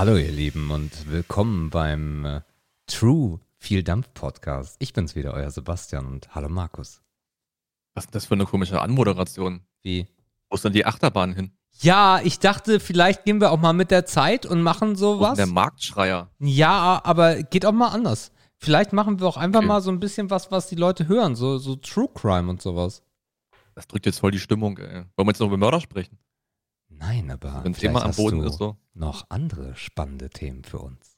Hallo ihr Lieben und willkommen beim äh, True Viel Dampf Podcast. Ich bin's wieder, euer Sebastian und hallo Markus. Was ist das für eine komische Anmoderation? Wie? Wo ist denn die Achterbahn hin? Ja, ich dachte, vielleicht gehen wir auch mal mit der Zeit und machen sowas. denn der Marktschreier? Ja, aber geht auch mal anders. Vielleicht machen wir auch einfach Okay. mal so ein bisschen was, was die Leute hören, so, so True Crime und sowas. Das drückt jetzt voll die Stimmung, ey. Wollen wir jetzt noch über Mörder sprechen? Nein, aber Wenn ein vielleicht Thema am Boden ist, so. noch andere spannende Themen für uns.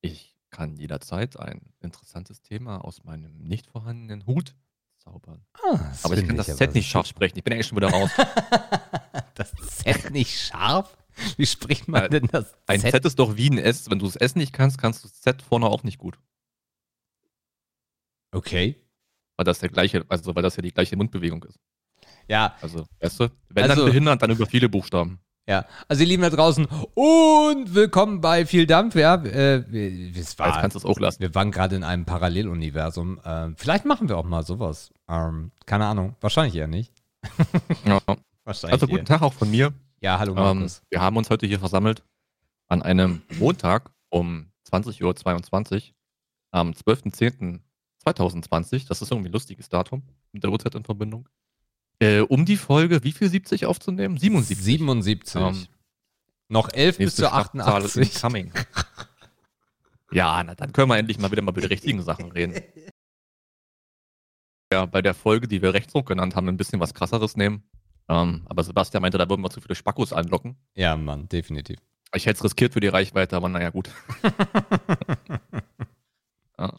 Ich kann jederzeit ein interessantes Thema aus meinem nicht vorhandenen Hut zaubern. Ah, Aber ich kann das aber Set nicht scharf sprechen. Ich bin eigentlich schon wieder raus. das Set nicht scharf? Wie spricht man Äh, denn das Ein Set? Set ist doch wie ein S. Wenn du das S nicht kannst, kannst du das Z vorne auch nicht gut. Okay. Weil das der gleiche, also weil das ja die gleiche Mundbewegung ist. Ja, Also, weißt du, wenn Also- dann behindert, dann über viele Buchstaben. ja. Also ihr Lieben da draußen und willkommen bei Viel Dampf. Ja, äh, wir- es Jetzt war, kannst du es auch lassen. wir waren gerade in einem Paralleluniversum. Ähm, vielleicht machen wir auch mal sowas. Ähm, keine Ahnung. Wahrscheinlich eher nicht. Ja. Wahrscheinlich Also eher. guten Tag auch von mir. Ja, hallo Ähm, Markus. wir haben uns heute hier versammelt an einem Montag um 20.22 Uhr am 12.10.2020. Das ist irgendwie ein lustiges Datum mit der Uhrzeit in Verbindung. Äh, um die Folge, wie viel 70 aufzunehmen? 77. 77. Ähm, Noch 11 bis Nächste zu Schlachtzahl ist 88. incoming. ja, na, dann können wir endlich mal wieder mal über die richtigen Sachen reden. Ja, bei der Folge, die wir Rechtsruck genannt haben, ein bisschen was krasseres nehmen. Ähm, aber Sebastian meinte, da würden wir zu viele Spackos anlocken. Ja, Mann, definitiv. Ich hätte es riskiert für die Reichweite, aber naja, gut. Ja.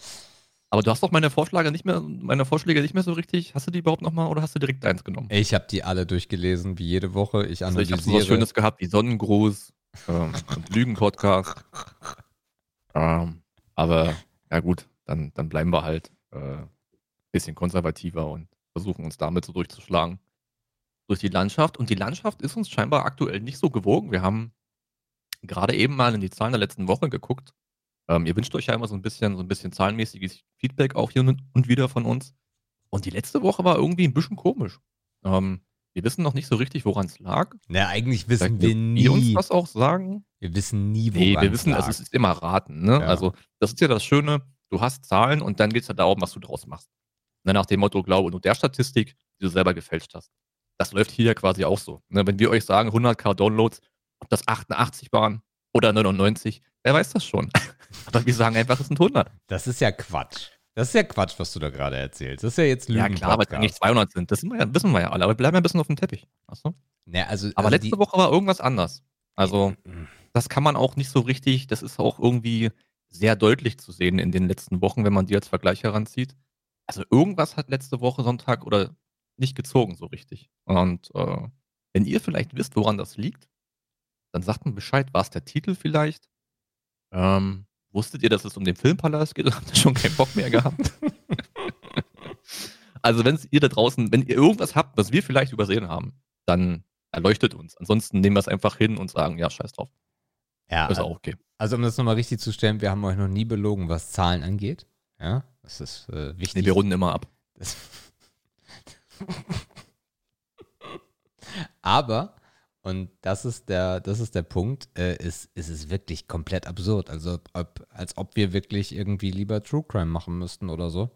Aber du hast doch meine Vorschläge nicht mehr, meine Vorschläge nicht mehr so richtig. Hast du die überhaupt nochmal oder hast du direkt eins genommen? Ich habe die alle durchgelesen, wie jede Woche. Ich Also ich habe so analysiere. was Schönes gehabt wie Sonnengruß ähm, und Lügen-Podcast. Ähm, aber ja gut, dann, dann bleiben wir halt äh, bisschen konservativer und versuchen uns damit so durchzuschlagen durch die Landschaft. Und die Landschaft ist uns scheinbar aktuell nicht so gewogen. Wir haben gerade eben mal in die Zahlen der letzten Woche geguckt. Ähm, ihr wünscht euch ja immer so ein bisschen, so ein bisschen zahlenmäßiges Feedback auch hier und wieder von uns. Und die letzte Woche war irgendwie ein bisschen komisch. Ähm, wir wissen noch nicht so richtig, woran es lag. Na, eigentlich wissen Vielleicht wir könnt ihr uns nie. das auch sagen. Wir wissen nie, woran Nee, wir es wissen, lag. es ist immer raten. Ne? Ja. Also, das ist ja das Schöne. Du hast Zahlen und dann geht es ja darum, was du draus machst. Ne, nach dem Motto, glaube nur der Statistik, die du selber gefälscht hast. Das läuft hier ja quasi auch so. Ne? Wenn wir euch sagen, 100k Downloads, ob das 88 waren oder 99, wer weiß das schon. Aber wir sagen einfach, es sind 100. Das ist ja Quatsch. Das ist ja Quatsch, was du da gerade erzählst. Das ist ja jetzt Lügen. Ja, klar, weil es eigentlich 200 sind. Das wissen wir ja, wissen wir ja alle. Aber wir bleiben ja ein bisschen auf dem Teppich. Weißt du? Also, Aber also letzte Woche war irgendwas anders. Also, Die, das kann man auch nicht so richtig, das ist auch irgendwie sehr deutlich zu sehen in den letzten Wochen, wenn man die als Vergleich heranzieht. Also irgendwas hat letzte Woche Sonntag oder nicht gezogen so richtig. Und äh, wenn ihr vielleicht wisst, woran das liegt, dann sagt mir Bescheid. War es der Titel vielleicht? Ähm, wusstet ihr, dass es um den Filmpalast geht? Habt ihr schon keinen Bock mehr gehabt? also wenn ihr da draußen, wenn ihr irgendwas habt, was wir vielleicht übersehen haben, dann erleuchtet uns. Ansonsten nehmen wir es einfach hin und sagen, ja, scheiß drauf. ja, Ist auch okay. also um das nochmal richtig zu stellen, wir haben euch noch nie belogen, was Zahlen angeht. Ja, das ist äh, wichtig. Nee, wir runden immer ab. Aber, und das ist der, das ist der Punkt, äh, ist, ist es wirklich komplett absurd. Also ob, als ob wir wirklich irgendwie lieber True Crime machen müssten oder so.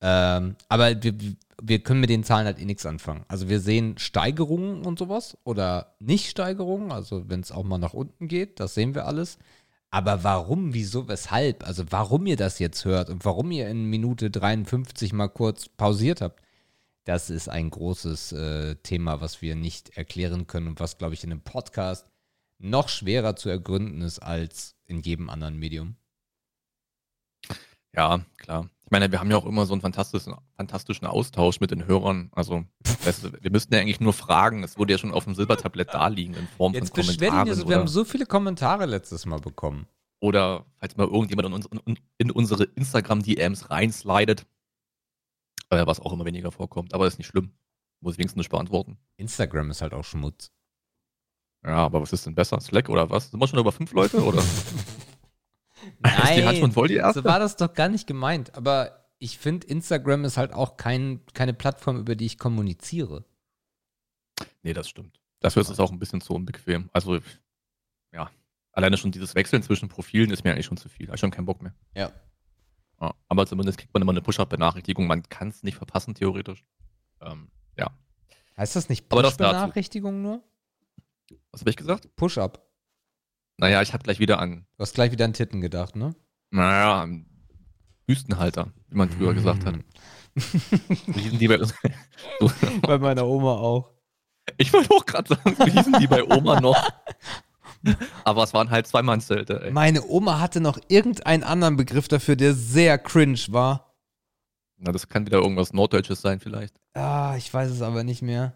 Ähm, aber wir, wir können mit den Zahlen halt eh nichts anfangen. Also wir sehen Steigerungen und sowas oder Nicht-Steigerungen, also wenn es auch mal nach unten geht, das sehen wir alles. Aber warum, wieso, weshalb? Also warum ihr das jetzt hört und warum ihr in Minute 53 mal kurz pausiert habt, das ist ein großes äh, Thema, was wir nicht erklären können und was, glaube ich, in einem Podcast noch schwerer zu ergründen ist als in jedem anderen Medium. Ja, klar. Ich meine, wir haben ja auch immer so einen fantastischen, fantastischen Austausch mit den Hörern. Also, weißt du, wir müssten ja eigentlich nur fragen. Es wurde ja schon auf dem Silbertablett da liegen in Form Jetzt von Kommentaren. so, wir haben so viele Kommentare letztes Mal bekommen. oder falls mal irgendjemand in, uns, in, in unsere Instagram-DMs reinslidet. Was auch immer weniger vorkommt. Aber ist nicht schlimm. Muss ich wenigstens nicht beantworten. Instagram ist halt auch Schmutz. Ja, aber was ist denn besser? Slack oder was? Sind wir schon über fünf Leute? Oder? Ist die schon voll die erste? so war das doch gar nicht gemeint. Aber ich finde, Instagram ist halt auch kein, keine Plattform, über die ich kommuniziere. Nee, das stimmt. Dafür ist es auch ein bisschen zu unbequem. Also, ja. alleine schon dieses Wechseln zwischen Profilen ist mir eigentlich schon zu viel. Ich schon keinen Bock mehr. Ja. Ja, aber zumindest kriegt man immer eine Push-Up-Benachrichtigung. Man kann es nicht verpassen, theoretisch. Ähm, ja. Heißt das nicht. Push-Benachrichtigung nur? Was habe ich gesagt? Push-Up. Naja, ich habe gleich wieder an, Du hast gleich wieder an Titten gedacht, ne? naja, an Wüstenhalter, wie man früher gesagt hat. So hießen die bei, so, Bei meiner Oma auch. ich wollte auch gerade sagen, so hießen die bei Oma noch. Aber es waren halt Zweimannszelte, ey. Meine Oma hatte noch irgendeinen anderen Begriff dafür, der sehr cringe war. Na, das kann wieder irgendwas Norddeutsches sein, vielleicht. Ah, ich weiß es aber nicht mehr.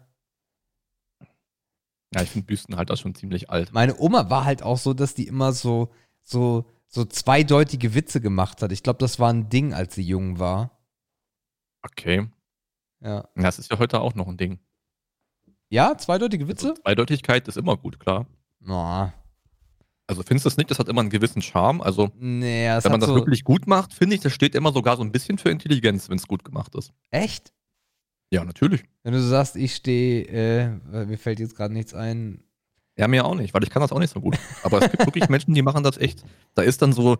Ja, ich finde Wüstenhalter schon ziemlich alt. Meine Oma war halt auch so, dass die immer so, so, so zweideutige Witze gemacht hat. Ich glaube, das war ein Ding, als sie jung war. Okay. Ja. Ja, das ist ja heute auch noch ein Ding. Ja, zweideutige Witze? Also Zweideutigkeit ist immer gut, klar. Na, Also findest du das nicht? Das hat immer einen gewissen Charme. Also, nee, es wenn man das so, wirklich gut macht, finde ich, das steht immer sogar so ein bisschen für Intelligenz, wenn es gut gemacht ist. Echt? Ja, natürlich. Wenn du so sagst, ich stehe, äh, mir fällt jetzt gerade nichts ein. Ja, mir auch nicht, weil ich kann das auch nicht so gut. Aber es gibt wirklich Menschen, die machen das echt. Da ist dann so.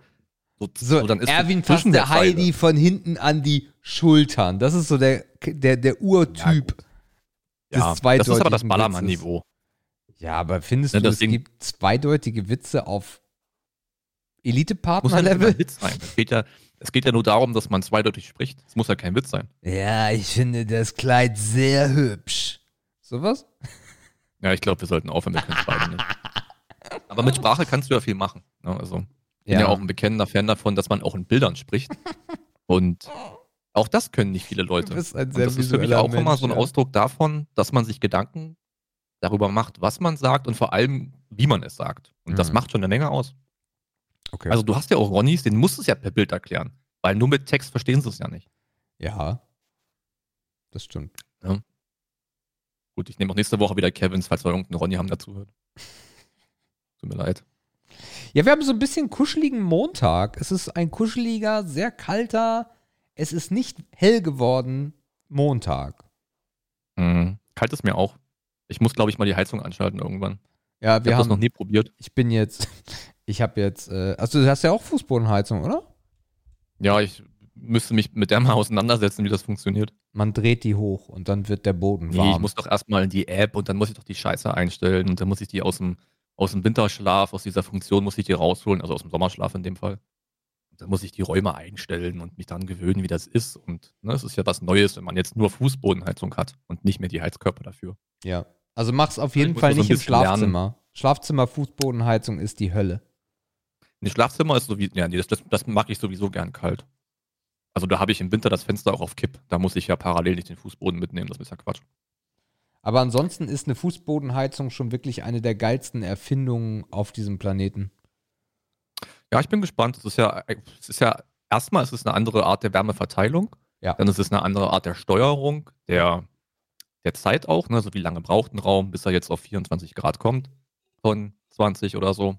So, So, dann ist Erwin fasst der. Heidi von hinten an die Schultern. Das ist so der, der, der Urtyp. des Ja, das ist aber das Ballermann-Niveau. Ja, aber findest Ja, du, das es Ding- gibt zweideutige Witze auf Muss ja nicht Elite-Partner-Level? Witz sein. Es geht, ja, es geht ja nur darum, dass man zweideutig spricht. Es muss ja kein Witz sein. Ja, ich finde das Kleid sehr hübsch. Sowas? Ja, ich glaube, wir sollten aufhören, können es beide nicht. Aber mit Sprache kannst du ja viel machen. Ne? Also, ich bin ja. auch ein bekennender Fan davon, dass man auch in Bildern spricht. Und auch das können nicht viele Leute. Du bist ein Und sehr das ist für mich auch immer Mensch, so ein ja. Ausdruck davon, dass man sich Gedanken darüber macht, was man sagt und vor allem, wie man es sagt. Und das Mhm. macht schon eine Menge aus. Okay. Also du hast ja auch Ronnys, den musst du es ja per Bild erklären. Weil nur mit Text verstehen sie es ja nicht. ja. Das stimmt. Gut, ich nehme auch nächste Woche wieder Kevins, falls wir irgendeinen Ronny haben, dazu hört. Tut mir leid. Ja, wir haben so ein bisschen kuscheligen Montag. Es ist ein kuscheliger, sehr kalter, es ist nicht hell geworden Montag. Mhm. Kalt ist mir auch. Ich muss, glaube ich, mal die Heizung anschalten irgendwann. Ja, Ich wir habe das haben, noch nie probiert. ich bin jetzt, ich habe jetzt, äh, also du hast ja auch Fußbodenheizung, oder? Ja, ich müsste mich mit der mal auseinandersetzen, wie das funktioniert. Man dreht die hoch und dann wird der Boden Nee, warm. ich muss doch erstmal in die App und dann muss ich doch die Scheiße einstellen und dann muss ich die aus dem, aus dem Winterschlaf, aus dieser Funktion muss ich die rausholen, also aus dem Sommerschlaf in dem Fall. Dann muss ich die Räume einstellen und mich daran gewöhnen, wie das ist. Und ne, es ist ja was Neues, wenn man jetzt nur Fußbodenheizung hat und nicht mehr die Heizkörper dafür. ja. Also mach's auf Ich jeden muss Fall das so nicht im bisschen lernen. Schlafzimmer. Schlafzimmer, Fußbodenheizung ist die Hölle. Ein Schlafzimmer ist sowieso, ja, nee, das, das, das mag ich sowieso gern kalt. Also da habe ich im Winter das Fenster auch auf Kipp. Da muss ich ja parallel nicht den Fußboden mitnehmen, das ist ja Quatsch. Aber ansonsten ist eine Fußbodenheizung schon wirklich eine der geilsten Erfindungen auf diesem Planeten. Ja, ich bin gespannt. Es ist ja, es ist ja, erstmal ist es eine andere Art der Wärmeverteilung. Ja. Dann ist es eine andere Art der Steuerung, der, der Zeit auch, ne? So wie lange braucht ein Raum, bis er jetzt auf 24 Grad kommt von 20 oder so.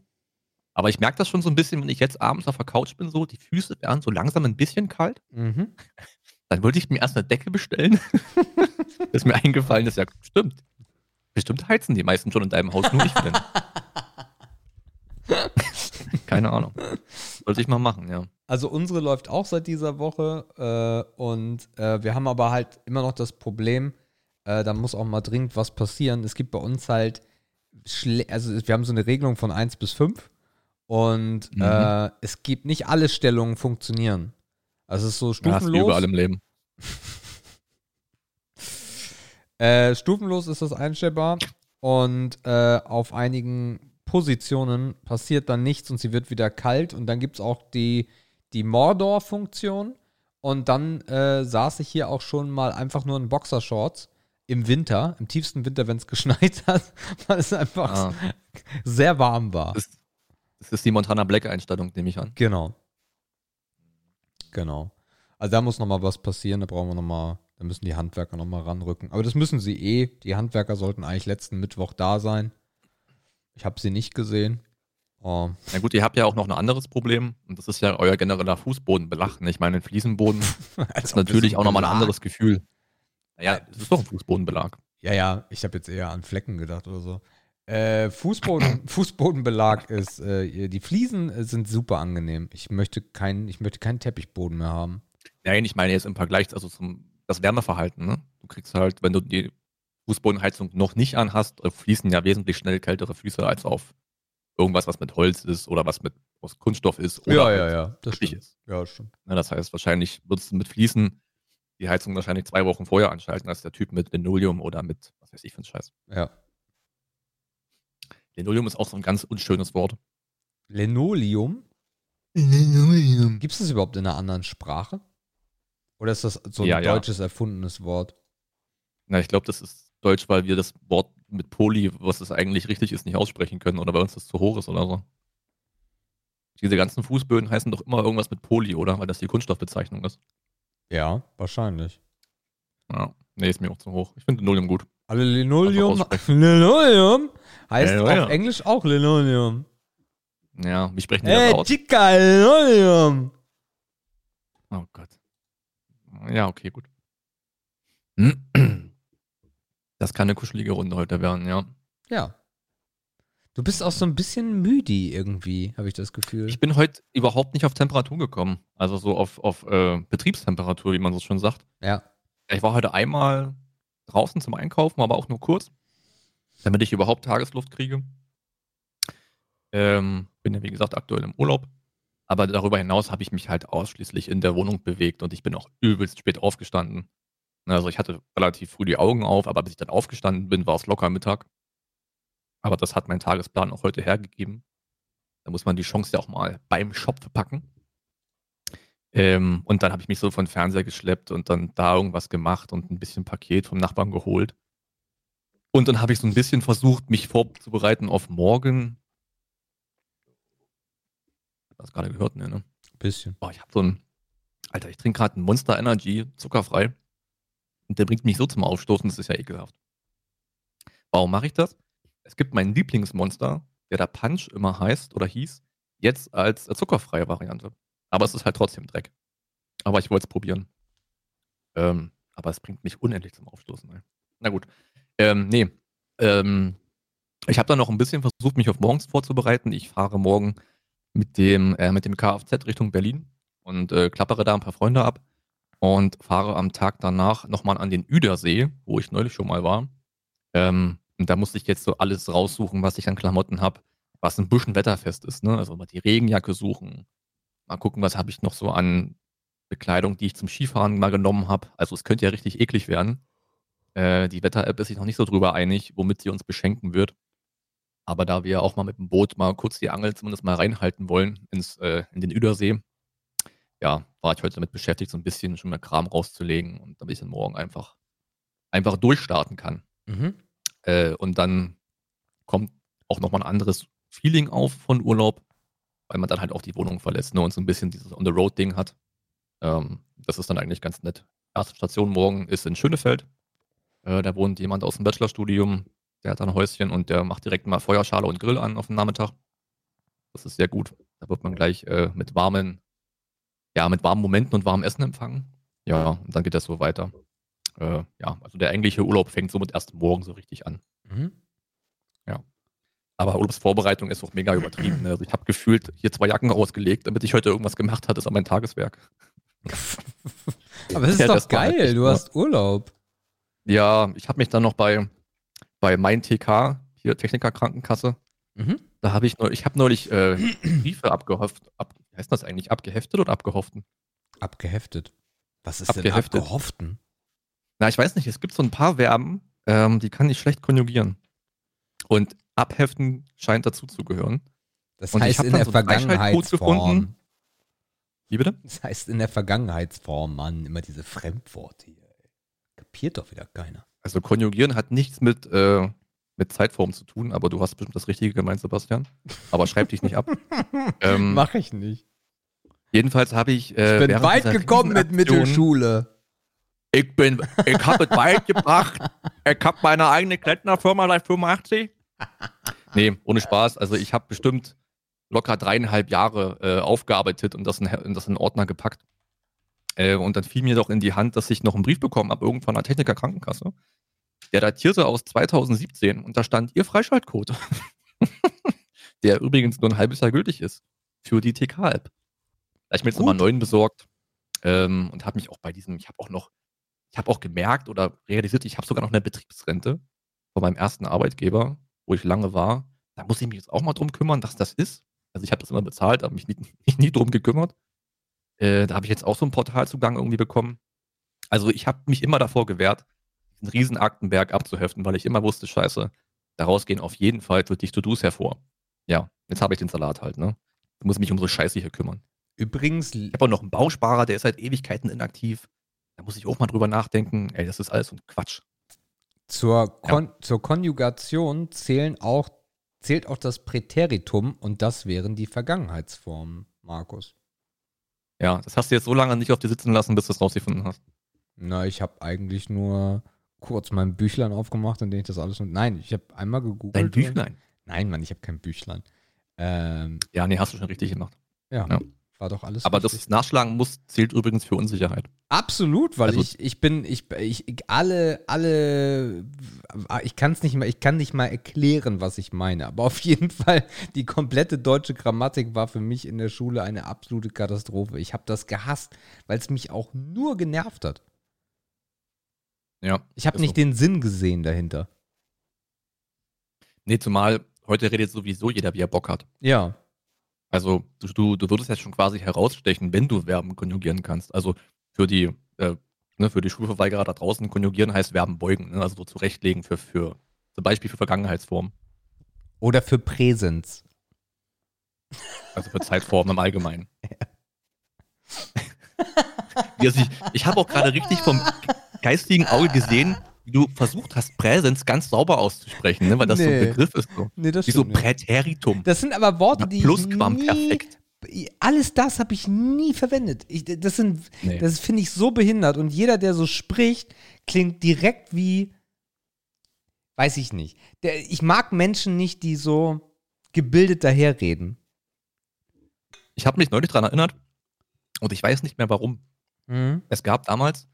Aber ich merke das schon so ein bisschen, wenn ich jetzt abends auf der Couch bin, so, die Füße werden so langsam ein bisschen kalt. Mhm. Dann wollte ich mir erst eine Decke bestellen. ist mir eingefallen, ist ja, stimmt. Bestimmt heizen die meisten schon in deinem Haus, nur ich denn. Keine Ahnung. Sollte ich mal machen, ja. Also unsere läuft auch seit dieser Woche äh, und äh, wir haben aber halt immer noch das Problem, äh, da muss auch mal dringend was passieren. Es gibt bei uns halt, schle also wir haben so eine Regelung von 1 bis 5 und Mhm. äh, es gibt nicht alle Stellungen funktionieren. Also es ist so Ja, stufenlos. überall im Leben. Äh, stufenlos ist das einstellbar und äh, auf einigen Positionen passiert dann nichts und sie wird wieder kalt und dann gibt es auch die, die Mordor-Funktion und dann äh, saß ich hier auch schon mal einfach nur in Boxershorts im Winter, im tiefsten Winter, wenn es geschneit hat, weil es einfach Ah, sehr warm war. das, das ist die Montana Black-Einstellung, nehme ich an. Genau. Genau. Also da muss noch mal was passieren, da brauchen wir noch mal, da müssen die Handwerker noch mal ranrücken. Aber das müssen sie eh. Die Handwerker sollten eigentlich letzten Mittwoch da sein. Ich habe sie nicht gesehen. Oh, Na gut, ihr habt ja auch noch ein anderes Problem und das ist ja euer genereller Fußbodenbelag. ne? Ich meine, ein Fliesenboden ist natürlich auch nochmal ein anderes Gefühl. Naja, es ist doch ein Fußbodenbelag. Ja, ja, ich habe jetzt eher an Flecken gedacht oder so. Äh, Fußboden, Fußbodenbelag ist, äh, die Fliesen sind super angenehm. Ich möchte, kein, ich möchte keinen Teppichboden mehr haben. Nein, ich meine jetzt im Vergleich, also zum das Wärmeverhalten, ne? Du kriegst halt, wenn du die Fußbodenheizung noch nicht anhast, äh, fließen ja wesentlich schnell kältere Füße als auf irgendwas, was mit Holz ist oder was mit aus Kunststoff ist oder ja, halt ja, ja, das stimmt. ist. Ja, stimmt. Ne, das heißt, wahrscheinlich würdest du mit Fließen die Heizung wahrscheinlich zwei Wochen vorher anschalten, als der Typ mit Linoleum oder mit, was weiß ich für ein Scheiß. Ja. Linoleum ist auch so ein ganz unschönes Wort. Linoleum? Gibt es das überhaupt in einer anderen Sprache? Oder ist das so ein Ja, ja. deutsches erfundenes Wort? Na, ich glaube, das ist Deutsch, weil wir das Wort mit Poly, was es eigentlich richtig ist, nicht aussprechen können oder bei uns das zu hoch ist oder so. Diese ganzen Fußböden heißen doch immer irgendwas mit Poly, oder? Weil das die Kunststoffbezeichnung ist. Ja, wahrscheinlich. Ja. Nee, ist mir auch zu hoch. Ich finde Linoleum gut. Alle Linoleum. Linoleum heißt ja. auf Englisch auch Linoleum. Ja, wie sprechen die Ey, das aus? Chica, Linoleum. Oh Gott. Ja, okay, gut. Das kann eine kuschelige Runde heute werden, ja. Ja. Du bist auch so ein bisschen müde irgendwie, habe ich das Gefühl. Ich bin heute überhaupt nicht auf Temperatur gekommen. Also so auf, auf äh, Betriebstemperatur, wie man so schon sagt. ja. Ich war heute einmal draußen zum Einkaufen, aber auch nur kurz, damit ich überhaupt Tagesluft kriege. Ähm, bin ja, wie gesagt, aktuell im Urlaub. Aber darüber hinaus habe ich mich halt ausschließlich in der Wohnung bewegt und ich bin auch übelst spät aufgestanden. Also ich hatte relativ früh die Augen auf, aber bis ich dann aufgestanden bin, war es locker Mittag. Aber das hat mein Tagesplan auch heute hergegeben. Da muss man die Chance ja auch mal beim Schopf packen. Ähm, und dann habe ich mich so von Fernseher geschleppt und dann da irgendwas gemacht und ein bisschen Paket vom Nachbarn geholt. Und dann habe ich so ein bisschen versucht, mich vorzubereiten auf morgen. Hast du gerade gehört, ne? ne? Bisschen. Oh, ich habe so ein. Alter, ich trinke gerade einen Monster Energy, zuckerfrei. Und der bringt mich so zum Aufstoßen, das ist ja ekelhaft. Warum mache ich das? Es gibt meinen Lieblingsmonster, der da Punch immer heißt oder hieß, jetzt als zuckerfreie Variante. Aber es ist halt trotzdem Dreck. Aber ich wollte es probieren. Ähm, aber es bringt mich unendlich zum Aufstoßen. Ey. Na gut. Ähm, nee. Ähm, ich habe dann noch ein bisschen versucht, mich auf morgens vorzubereiten. Ich fahre morgen mit dem, äh, mit dem Kfz Richtung Berlin und äh, klappere da ein paar Freunde ab und fahre am Tag danach nochmal an den Üdersee, wo ich neulich schon mal war. Ähm, und da musste ich jetzt so alles raussuchen, was ich an Klamotten habe, was ein bisschen wetterfest ist. Ne? Also mal die Regenjacke suchen, mal gucken, was habe ich noch so an Bekleidung, die ich zum Skifahren mal genommen habe. Also es könnte ja richtig eklig werden. Äh, die Wetter-App ist sich noch nicht so drüber einig, womit sie uns beschenken wird. Aber da wir auch mal mit dem Boot mal kurz die Angel zumindest mal reinhalten wollen ins, äh, in den Üdersee, ja, war ich heute damit beschäftigt, so ein bisschen schon mal Kram rauszulegen und damit ich dann morgen einfach, einfach durchstarten kann. Mhm. Äh, und dann kommt auch nochmal ein anderes Feeling auf von Urlaub, weil man dann halt auch die Wohnung verlässt ne, und so ein bisschen dieses On-the-Road-Ding hat. Ähm, das ist dann eigentlich ganz nett. Erste Station morgen ist in Schönefeld. Äh, da wohnt jemand aus dem Bachelorstudium, der hat ein Häuschen und der macht direkt mal Feuerschale und Grill an auf dem Nachmittag. Das ist sehr gut. Da wird man gleich äh, mit warmen, ja, mit warmen Momenten und warmem Essen empfangen. Ja, und dann geht das so weiter. Äh, ja, also der eigentliche Urlaub fängt somit erst morgen so richtig an. Mhm. Aber Urlaubsvorbereitung ist auch mega übertrieben. Ne? Also ich habe gefühlt hier zwei Jacken ausgelegt, damit ich heute irgendwas gemacht hatte, ist an mein Tageswerk. Aber es ist Ja, doch halt geil, echt du nur- hast Urlaub. Ja, ich habe mich dann noch bei, bei mein TK, hier Techniker Krankenkasse, Mhm. da habe ich neulich, ich habe neulich äh, Briefe abgehofft, ab, wie heißt das eigentlich, abgeheftet oder abgehofften? Abgeheftet. Was ist Abgeheftet. denn abgehofften? Na, ich weiß nicht, es gibt so ein paar Verben, ähm, die kann ich schlecht konjugieren. Und abheften scheint dazu zu gehören. Das Und heißt in der so Vergangenheitsform. gefunden. Wie bitte? Das heißt in der Vergangenheitsform, Mann. Immer diese Fremdworte hier. Kapiert doch wieder keiner. Also konjugieren hat nichts mit, äh, mit Zeitform zu tun, aber du hast bestimmt das Richtige gemeint, Sebastian. Aber schreib dich nicht ab. ähm, Mach ich nicht. jedenfalls habe ich. Äh, Ich bin weit gekommen mit Mittelschule. Ich bin, ich habe es weit gebracht. Ich habe meine eigene Klettnerfirma seit 85. Nee, ohne Spaß. Also ich habe bestimmt locker dreieinhalb Jahre äh, aufgearbeitet und das in, in das in Ordner gepackt. Äh, und dann fiel mir doch in die Hand, dass ich noch einen Brief bekommen habe, irgendwann einer Techniker Krankenkasse, der datierte aus 2017 und da stand ihr Freischaltcode. der übrigens nur ein halbes Jahr gültig ist für die TK-App. Da hab ich mir jetzt nochmal einen neuen besorgt ähm, und habe mich auch bei diesem, ich habe auch noch, ich habe auch gemerkt oder realisiert, ich habe sogar noch eine Betriebsrente von meinem ersten Arbeitgeber, wo ich lange war. Da muss ich mich jetzt auch mal drum kümmern, dass das ist. Also ich habe das immer bezahlt, habe mich nie, mich nie drum gekümmert. Äh, da habe ich jetzt auch so einen Portalzugang irgendwie bekommen. Also ich habe mich immer davor gewehrt, diesen riesen Aktenberg abzuheften, weil ich immer wusste, scheiße, daraus gehen auf jeden Fall für dich To-Dos hervor. Ja, jetzt habe ich den Salat halt, ne? Ich muss mich um so Scheiße hier kümmern. Übrigens. Ich habe auch noch einen Bausparer, der ist seit Ewigkeiten inaktiv. Da muss ich auch mal drüber nachdenken. Ey, das ist alles so ein Quatsch. Zur, Kon ja. zur Konjugation zählen auch, zählt auch das Präteritum und das wären die Vergangenheitsformen, Markus. Ja, das hast du jetzt so lange nicht auf dir sitzen lassen, bis du es rausgefunden hast. Na, ich habe eigentlich nur kurz mein Büchlein aufgemacht, in dem ich das alles. Nein, ich habe einmal gegoogelt. Dein Büchlein? Nein, Mann, ich habe kein Büchlein. Ähm, ja, nee, hast du schon richtig gemacht. Ja, ja. war doch alles. Aber richtig. das Nachschlagen muss, zählt übrigens für Unsicherheit. Absolut, weil also, ich, ich bin, ich, ich, alle, alle, ich kann es nicht mal, ich kann nicht mal erklären, was ich meine. Aber auf jeden Fall, die komplette deutsche Grammatik war für mich in der Schule eine absolute Katastrophe. Ich habe das gehasst, weil es mich auch nur genervt hat. Ja. Ich habe nicht so. den Sinn gesehen dahinter. Nee, zumal heute redet sowieso jeder, wie er Bock hat. Ja. Also du, du, du würdest jetzt schon quasi herausstechen, wenn du Verben konjugieren kannst. Also für die, äh, ne, für die Schulverweigerer da draußen, konjugieren heißt Verben beugen, ne? also so zurechtlegen für, für zum Beispiel für Vergangenheitsformen. Oder für Präsens. Also für Zeitformen im Allgemeinen. Ja. ich ich habe auch gerade richtig vom geistigen Auge gesehen, wie du versucht hast, Präsens ganz sauber auszusprechen, ne? weil das nee. so ein Begriff ist. So. Nee, das wie so Präteritum. Das sind aber Worte, die Plusquamperfekt. Alles das habe ich nie verwendet. Ich, das sind, nee. das finde ich so behindert und jeder, der so spricht, klingt direkt wie, weiß ich nicht. Der, ich mag Menschen nicht, die so gebildet daherreden. Ich habe mich neulich daran erinnert und ich weiß nicht mehr warum. Mhm. Es gab damals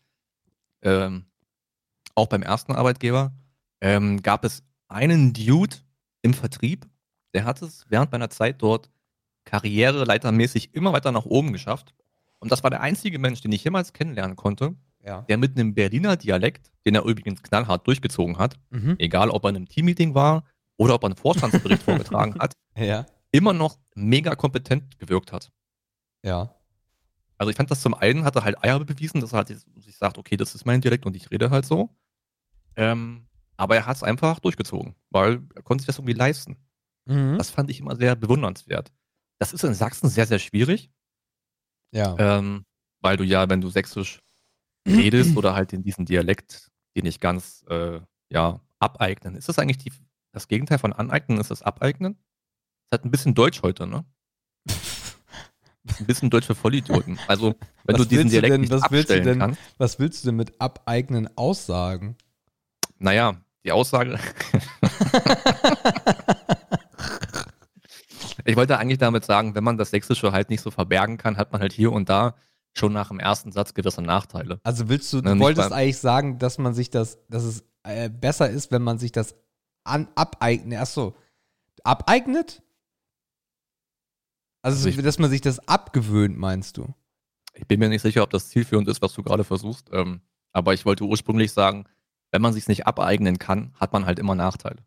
ähm, auch beim ersten Arbeitgeber, ähm, gab es einen Dude im Vertrieb, der hat es während meiner Zeit dort karriereleitermäßig immer weiter nach oben geschafft. Und das war der einzige Mensch, den ich jemals kennenlernen konnte, ja. der mit einem Berliner Dialekt, den er übrigens knallhart durchgezogen hat, mhm. egal ob er in einem Teammeeting war oder ob er einen Vorstandsbericht vorgetragen hat, ja. immer noch mega kompetent gewirkt hat. Ja. Also ich fand das zum einen, hat er halt Eier bewiesen, dass er halt sich sagt, okay, das ist mein Dialekt und ich rede halt so. Ähm, aber er hat es einfach durchgezogen, weil er konnte sich das irgendwie leisten. Mhm. Das fand ich immer sehr bewundernswert. Das ist in Sachsen sehr, sehr schwierig. Ja. Ähm, weil du ja, wenn du sächsisch redest oder halt in diesem Dialekt, den nicht ganz, äh, ja, abeignen. Ist das eigentlich die, das Gegenteil von aneignen? Ist das abeignen? Das hat ein bisschen Deutsch heute, ne? Ein bisschen Deutsch für Vollidioten. Also, wenn was du diesen Dialekt denn, nicht was abstellen denn, kannst. Was willst du denn mit abeignen aussagen? Naja, die Aussage. ich wollte eigentlich damit sagen, wenn man das Sächsische halt nicht so verbergen kann, hat man halt hier und da schon nach dem ersten Satz gewisse Nachteile. Also willst du, du ne, wolltest eigentlich sagen, dass man sich das, dass es äh, besser ist, wenn man sich das an, abeignet. Achso, abeignet? Also, also ich, dass man sich das abgewöhnt, meinst du? Ich bin mir nicht sicher, ob das zielführend ist, was du gerade versuchst. Ähm, aber ich wollte ursprünglich sagen, wenn man sich nicht abeignen kann, hat man halt immer Nachteile.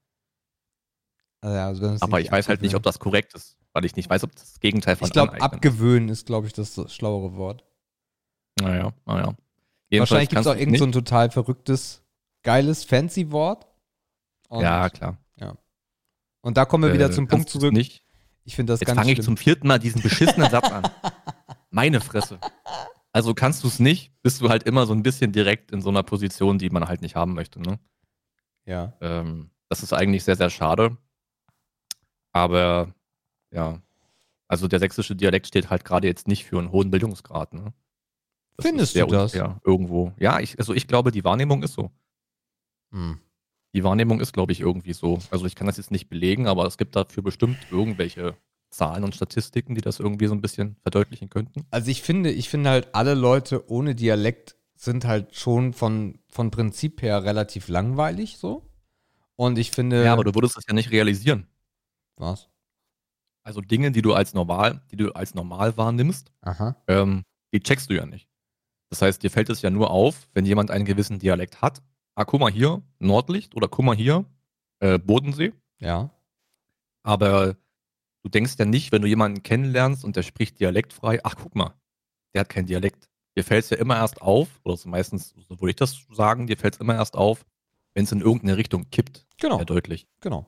Also, also aber ich weiß halt nicht, ob das korrekt ist, weil ich nicht weiß, ob das, Gegenteil von Ich glaube, abgewöhnen ist, glaube ich, das, schlauere Wort. Naja, naja. Wahrscheinlich gibt es auch irgend so ein total verrücktes, geiles, fancy Wort. Und, ja, klar. Ja. Und da kommen wir wieder äh, zum Punkt zurück. Nicht. Ich finde das Jetzt ganz fange ich zum vierten Mal diesen beschissenen Satz an. Meine Fresse. Also kannst du es nicht, bist du halt immer so ein bisschen direkt in so einer Position, die man halt nicht haben möchte. Ne? Ja. Ähm, das ist eigentlich sehr, sehr schade. Aber ja, also der sächsische Dialekt steht halt gerade jetzt nicht für einen hohen Bildungsgrad. Ne? Findest du das? Ja, irgendwo. Ja, ich, also ich glaube, die Wahrnehmung ist so. Hm. Die Wahrnehmung ist, glaube ich, irgendwie so. Also ich kann das jetzt nicht belegen, aber es gibt dafür bestimmt irgendwelche Zahlen und Statistiken, die das irgendwie so ein bisschen verdeutlichen könnten. Also ich finde, ich finde halt, alle Leute ohne Dialekt sind halt schon von, von Prinzip her relativ langweilig so. Und ich finde. Ja, aber du würdest das ja nicht realisieren. Was? Also Dinge, die du als normal, die du als normal wahrnimmst, ähm, die checkst du ja nicht. Das heißt, dir fällt es ja nur auf, wenn jemand einen gewissen Dialekt hat. Ah, guck mal hier, Nordlicht oder guck mal hier, äh, Bodensee. Ja. Aber du denkst ja nicht, wenn du jemanden kennenlernst und der spricht dialektfrei, ach guck mal, der hat keinen Dialekt. Dir fällt es ja immer erst auf, oder so meistens, so würde ich das sagen, dir fällt es immer erst auf, wenn es in irgendeine Richtung kippt. Genau. Ja, deutlich. Genau.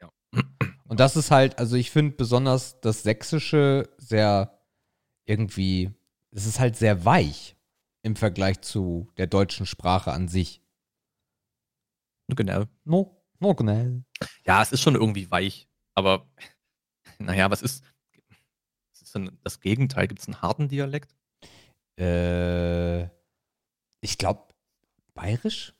Ja. Und das ist halt, also ich finde besonders das Sächsische sehr irgendwie, es ist halt sehr weich im Vergleich zu der deutschen Sprache an sich. Genau. No, no, genau. Ja, es ist schon irgendwie weich, aber naja, was ist, was ist denn das Gegenteil? Gibt es einen harten Dialekt? Äh, ich glaube, bayerisch?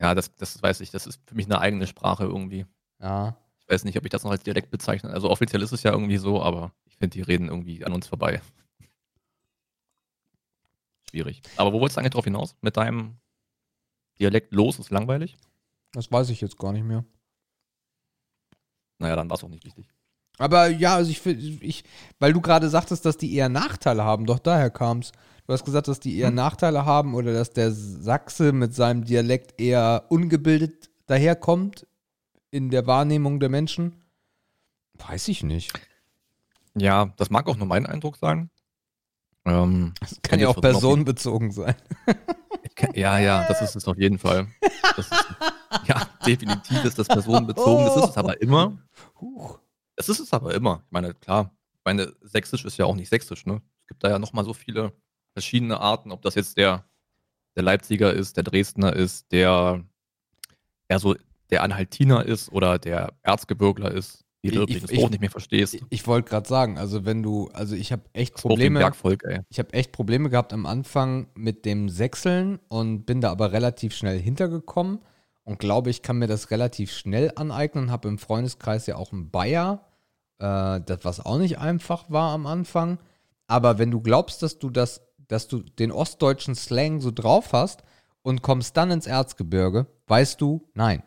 Ja, das, das weiß ich, das ist für mich eine eigene Sprache irgendwie. Ja. Ich weiß nicht, ob ich das noch als Dialekt bezeichne. Also offiziell ist es ja irgendwie so, aber ich finde, die reden irgendwie an uns vorbei. Schwierig. Aber wo wolltest du eigentlich drauf hinaus? Mit deinem Dialekt los ist langweilig? Das weiß ich jetzt gar nicht mehr. Naja, dann war es auch nicht wichtig. Aber ja, also ich, ich weil du gerade sagtest, dass die eher Nachteile haben, doch daher kam's. Du hast gesagt, dass die eher Hm. Nachteile haben oder dass der Sachse mit seinem Dialekt eher ungebildet daherkommt in der Wahrnehmung der Menschen. Weiß ich nicht. Ja, das mag auch nur mein Eindruck sein. Ähm, Das kann ja auch personenbezogen sein. ja, ja, das ist es auf jeden Fall. Das ist, ja, definitiv ist das personenbezogen. Das ist es aber immer. Huch. Das ist es aber immer. Ich meine, klar, ich meine, Sächsisch ist ja auch nicht Sächsisch, ne? Es gibt da ja nochmal so viele verschiedene Arten, ob das jetzt der, der Leipziger ist, der Dresdner ist, der eher so der Anhaltiner ist oder der Erzgebirgler ist, die du Ich- das Spruch nicht mehr verstehst. Ich, ich wollte gerade sagen, also wenn du, also ich habe echt Das wie Probleme. Bergvolk, ey. Ich habe echt Probleme gehabt am Anfang mit dem Sechseln und bin da aber relativ schnell hintergekommen und glaube, ich kann mir das relativ schnell aneignen. Habe im Freundeskreis ja auch einen Bayer, äh, das was auch nicht einfach war am Anfang. Aber wenn du glaubst, dass du das, dass du den ostdeutschen Slang so drauf hast und kommst dann ins Erzgebirge, weißt du, nein.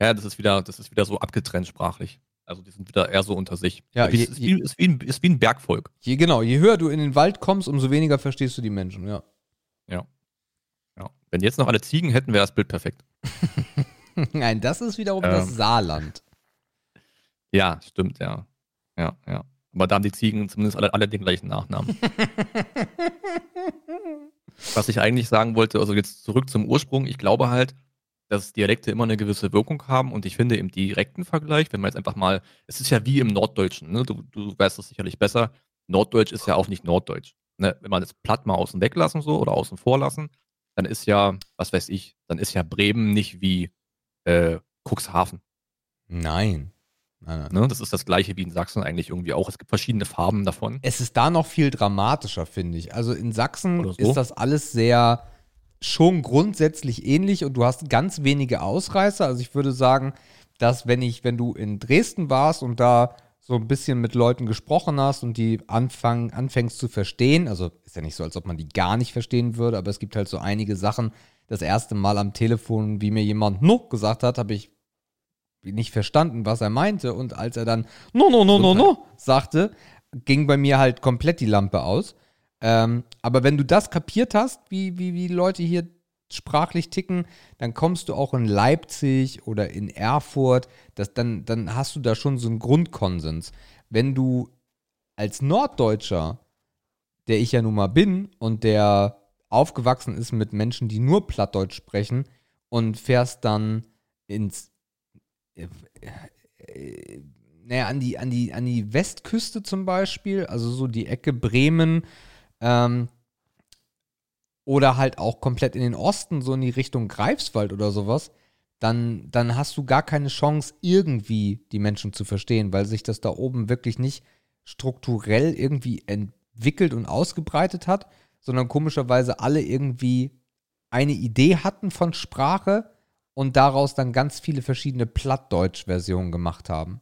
Ja, das ist wieder, das ist wieder so abgetrennt sprachlich. Also die sind wieder eher so unter sich. Ja, je- ist, wie, ist, wie ein, ist wie ein Bergvolk. Je, genau, je höher du in den Wald kommst, umso weniger verstehst du die Menschen, ja. Ja. Wenn jetzt noch alle Ziegen hätten, wäre das Bild perfekt. Nein, das ist wiederum das Ähm. Saarland. Ja, stimmt, ja. Ja, ja. Aber da haben die Ziegen zumindest alle, alle den gleichen Nachnamen. Was ich eigentlich sagen wollte, also jetzt zurück zum Ursprung, ich glaube halt, dass Dialekte immer eine gewisse Wirkung haben und ich finde im direkten Vergleich, wenn man jetzt einfach mal, es ist ja wie im Norddeutschen, ne? du, du weißt das sicherlich besser, Norddeutsch ist ja auch nicht Norddeutsch. Ne? Wenn man das platt mal außen weglassen so oder außen vor lassen, dann ist ja, was weiß ich, dann ist ja Bremen nicht wie äh, Cuxhaven. Nein. Nein, nein. Ne? Das ist das gleiche wie in Sachsen eigentlich irgendwie auch. Es gibt verschiedene Farben davon. Es ist da noch viel dramatischer, finde ich. Also in Sachsen so. ist das alles sehr schon grundsätzlich ähnlich und du hast ganz wenige Ausreißer. Also ich würde sagen, dass wenn ich, wenn du in Dresden warst und da so ein bisschen mit Leuten gesprochen hast und die anfangen, anfängst zu verstehen, also ist ja nicht so, als ob man die gar nicht verstehen würde, aber es gibt halt so einige Sachen. Das erste Mal am Telefon, wie mir jemand no gesagt hat, habe ich nicht verstanden, was er meinte. Und als er dann no, no, no, no, no sagte, ging bei mir halt komplett die Lampe aus. Ähm, aber wenn du das kapiert hast, wie, wie, wie Leute hier sprachlich ticken, dann kommst du auch in Leipzig oder in Erfurt, das, dann, dann hast du da schon so einen Grundkonsens. Wenn du als Norddeutscher, der ich ja nun mal bin und der aufgewachsen ist mit Menschen, die nur Plattdeutsch sprechen und fährst dann ins äh, äh, naja, an die, an, die, an die Westküste zum Beispiel, also so die Ecke Bremen, ähm, oder halt auch komplett in den Osten, so in die Richtung Greifswald oder sowas, dann, dann hast du gar keine Chance, irgendwie die Menschen zu verstehen, weil sich das da oben wirklich nicht strukturell irgendwie entwickelt und ausgebreitet hat, sondern komischerweise alle irgendwie eine Idee hatten von Sprache und daraus dann ganz viele verschiedene Plattdeutsch-Versionen gemacht haben.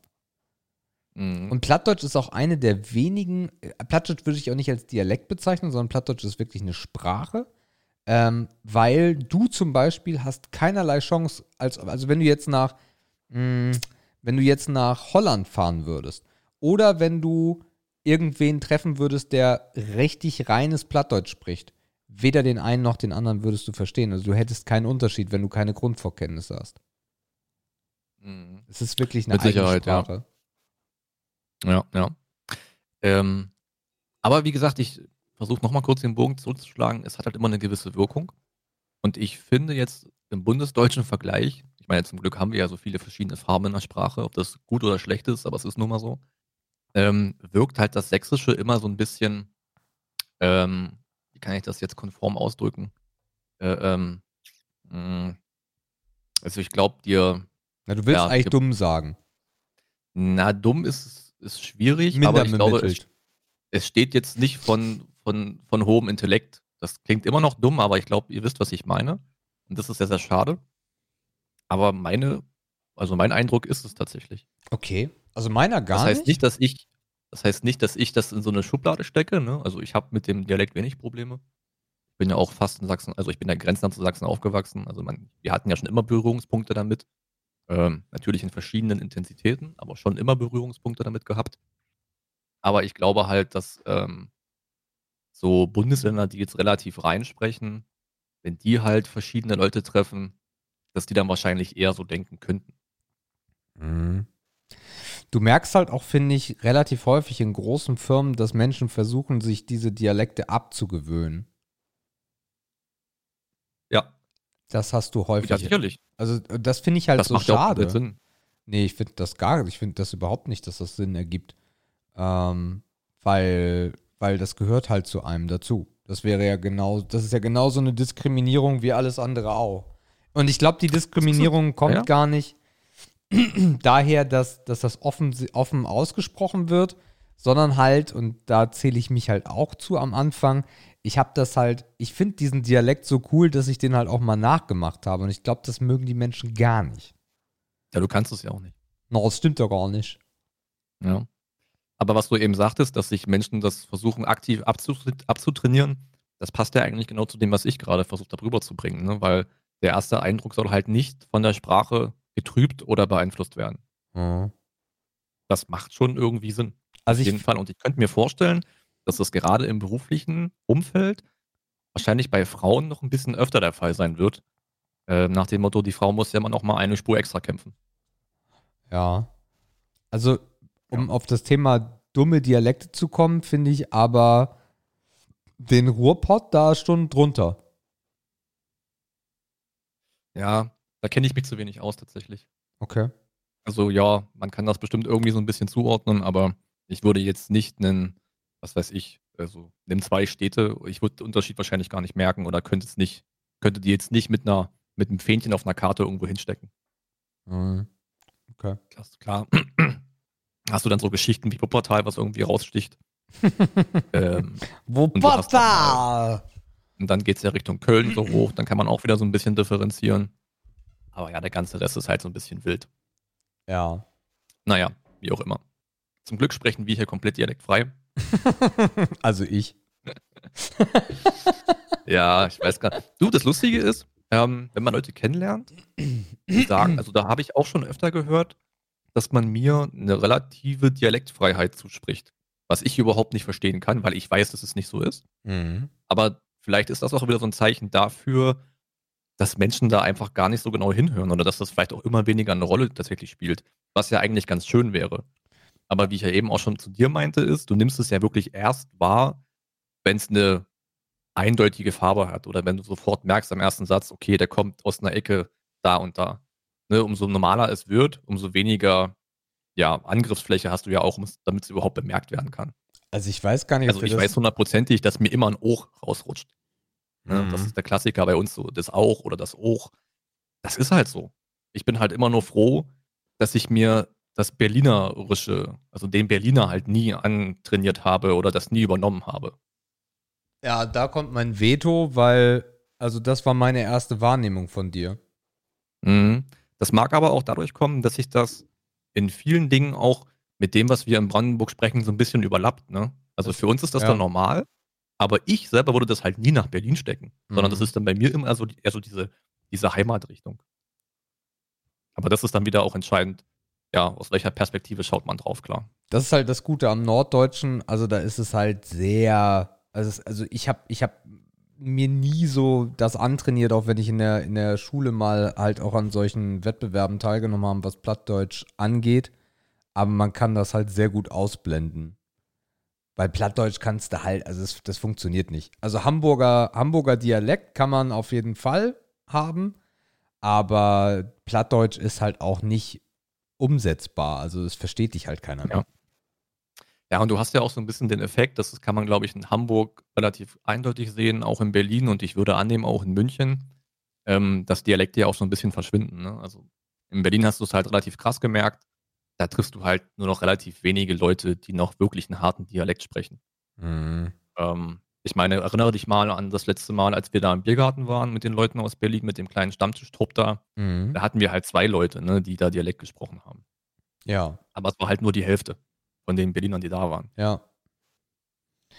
Mhm. Und Plattdeutsch ist auch eine der wenigen, äh, Plattdeutsch würde ich auch nicht als Dialekt bezeichnen, sondern Plattdeutsch ist wirklich eine Sprache, ähm, weil du zum Beispiel hast keinerlei Chance, als, also wenn du jetzt nach, mh, wenn du jetzt nach Holland fahren würdest oder wenn du irgendwen treffen würdest, der richtig reines Plattdeutsch spricht, weder den einen noch den anderen würdest du verstehen. Also du hättest keinen Unterschied, wenn du keine Grundvorkenntnisse hast. Mhm. Es ist wirklich eine Mit eigene Sicherheit. Sprache. Ja, ja. Ähm, aber wie gesagt, ich versuche nochmal kurz den Bogen zurückzuschlagen. Es hat halt immer eine gewisse Wirkung. Und ich finde jetzt im bundesdeutschen Vergleich, ich meine, zum Glück haben wir ja so viele verschiedene Farben in der Sprache, ob das gut oder schlecht ist, aber es ist nun mal so, ähm, wirkt halt das Sächsische immer so ein bisschen, ähm, wie kann ich das jetzt konform ausdrücken? Äh, ähm, mh, also ich glaube dir, Na, du willst Ja, eigentlich ge- dumm sagen. na dumm ist, ist schwierig, Minder aber ich glaube, es, es steht jetzt nicht von, von, von hohem Intellekt. Das klingt immer noch dumm, aber ich glaube, ihr wisst, was ich meine. Und das ist sehr, sehr schade. Aber meine, also mein Eindruck ist es tatsächlich. Okay. Also meiner gar das heißt nicht. nicht, dass ich, das heißt nicht, dass ich das in so eine Schublade stecke. Ne? Also ich habe mit dem Dialekt wenig Probleme. Ich bin ja auch fast in Sachsen, also ich bin ja grenznah zu Sachsen aufgewachsen. Also man, wir hatten ja schon immer Berührungspunkte damit. Ähm, natürlich in verschiedenen Intensitäten, aber schon immer Berührungspunkte damit gehabt. Aber ich glaube halt, dass ähm, so Bundesländer, die jetzt relativ reinsprechen, wenn die halt verschiedene Leute treffen, dass die dann wahrscheinlich eher so denken könnten. Mhm. Du merkst halt auch, finde ich, relativ häufig in großen Firmen, dass Menschen versuchen, sich diese Dialekte abzugewöhnen. Ja, Das hast du häufig. ja sicherlich. Also das finde ich halt das so macht ja auch schade. Sinn. Nee, ich finde das gar nicht. Ich finde das überhaupt nicht, dass das Sinn ergibt. Ähm, weil, weil das gehört halt zu einem dazu. Das wäre ja genau, das ist ja genauso eine Diskriminierung wie alles andere auch. Und ich glaube, die Diskriminierung kommt Ja. gar nicht daher, dass, dass das offen, offen ausgesprochen wird, sondern halt, und da zähle ich mich halt auch zu am Anfang, ich habe das halt, ich finde diesen Dialekt so cool, dass ich den halt auch mal nachgemacht habe. Und ich glaube, das mögen die Menschen gar nicht. Ja, du kannst es ja auch nicht. No, das stimmt doch gar nicht. Ja. Aber was du eben sagtest, dass sich Menschen das versuchen, aktiv abzut- abzutrainieren, das passt ja eigentlich genau zu dem, was ich gerade versucht habe rüberzubringen, ne? weil der erste Eindruck soll halt nicht von der Sprache getrübt oder beeinflusst werden. Mhm. Das macht schon irgendwie Sinn. Also Auf jeden ich, Fall. Und ich könnte mir vorstellen, dass das gerade im beruflichen Umfeld wahrscheinlich bei Frauen noch ein bisschen öfter der Fall sein wird. Äh, nach dem Motto, die Frau muss ja immer noch mal eine Spur extra kämpfen. ja. Also, um auf das Thema dumme Dialekte zu kommen, finde ich aber den Ruhrpott da schon drunter. Ja, da kenne ich mich zu wenig aus tatsächlich. Okay. Also ja, man kann das bestimmt irgendwie so ein bisschen zuordnen, aber ich würde jetzt nicht einen, was weiß ich, also nimm zwei Städte, ich würde den Unterschied wahrscheinlich gar nicht merken oder könnte es nicht, könnte die jetzt nicht mit einer, mit einem Fähnchen auf einer Karte irgendwo hinstecken. Mhm. Okay. Klar, klar. Hast du dann so Geschichten wie Wuppertal, was irgendwie raussticht? ähm, Wuppertal! und dann geht es ja Richtung Köln so hoch, dann kann man auch wieder so ein bisschen differenzieren. Aber ja, der ganze Rest ist halt so ein bisschen wild. Ja. Naja, wie auch immer. Zum Glück sprechen wir hier komplett dialektfrei. also ich. Ja, ich weiß gar nicht. Du, das Lustige ist, ähm, wenn man Leute kennenlernt, sagen, also da habe ich auch schon öfter gehört, dass man mir eine relative Dialektfreiheit zuspricht. Was ich überhaupt nicht verstehen kann, weil ich weiß, dass es nicht so ist. Mhm. Aber vielleicht ist das auch wieder so ein Zeichen dafür, dass Menschen da einfach gar nicht so genau hinhören oder dass das vielleicht auch immer weniger eine Rolle tatsächlich spielt, was ja eigentlich ganz schön wäre. Aber wie ich ja eben auch schon zu dir meinte, ist, du nimmst es ja wirklich erst wahr, wenn es eine eindeutige Farbe hat oder wenn du sofort merkst am ersten Satz, okay, der kommt aus einer Ecke da und da. Ne, umso normaler es wird, umso weniger ja, Angriffsfläche hast du ja auch, damit es überhaupt bemerkt werden kann. Also ich weiß gar nicht, Also ich weiß hundertprozentig, dass mir immer ein Och rausrutscht. Ne? Mhm. Das ist der Klassiker bei uns so, das Auch oder das Och. Das ist halt so. Ich bin halt immer nur froh, dass ich mir das Berlinerische, also den Berliner halt nie antrainiert habe oder das nie übernommen habe. Ja, da kommt mein Veto, weil, also das war meine erste Wahrnehmung von dir. Mhm. Das mag aber auch dadurch kommen, dass ich das in vielen Dingen auch mit dem, was wir in Brandenburg sprechen, so ein bisschen überlappt. Ne? Also für uns ist das Ja. dann normal, aber ich selber würde das halt nie nach Berlin stecken, sondern das Mhm. ist dann bei mir immer so, eher so diese, diese Heimatrichtung. Aber das ist dann wieder auch entscheidend, ja, aus welcher Perspektive schaut man drauf, klar. Das ist halt das Gute am Norddeutschen. Also da ist es halt sehr. Also, also ich habe ich hab mir nie so das antrainiert, auch wenn ich in der, in der Schule mal halt auch an solchen Wettbewerben teilgenommen habe, was Plattdeutsch angeht. Aber man kann das halt sehr gut ausblenden. Weil Plattdeutsch kannst du halt, also das, das funktioniert nicht. Also Hamburger, Hamburger Dialekt kann man auf jeden Fall haben, aber Plattdeutsch ist halt auch nicht umsetzbar. Also es versteht dich halt keiner mehr. Ja. Ja, und du hast ja auch so ein bisschen den Effekt, das kann man, glaube ich, in Hamburg relativ eindeutig sehen, auch in Berlin und ich würde annehmen, auch in München, ähm, dass Dialekte ja auch so ein bisschen verschwinden. Ne? Also in Berlin hast du es halt relativ krass gemerkt, da triffst du halt nur noch relativ wenige Leute, die noch wirklich einen harten Dialekt sprechen. Mhm. Ähm, ich meine, erinnere dich mal an das letzte Mal, als wir da im Biergarten waren mit den Leuten aus Berlin, mit dem kleinen Stammtischtrupp da. Mhm. Da hatten wir halt zwei Leute, ne, die da Dialekt gesprochen haben. Ja, Aber es war halt nur die Hälfte von den Berlinern, die da waren. ja.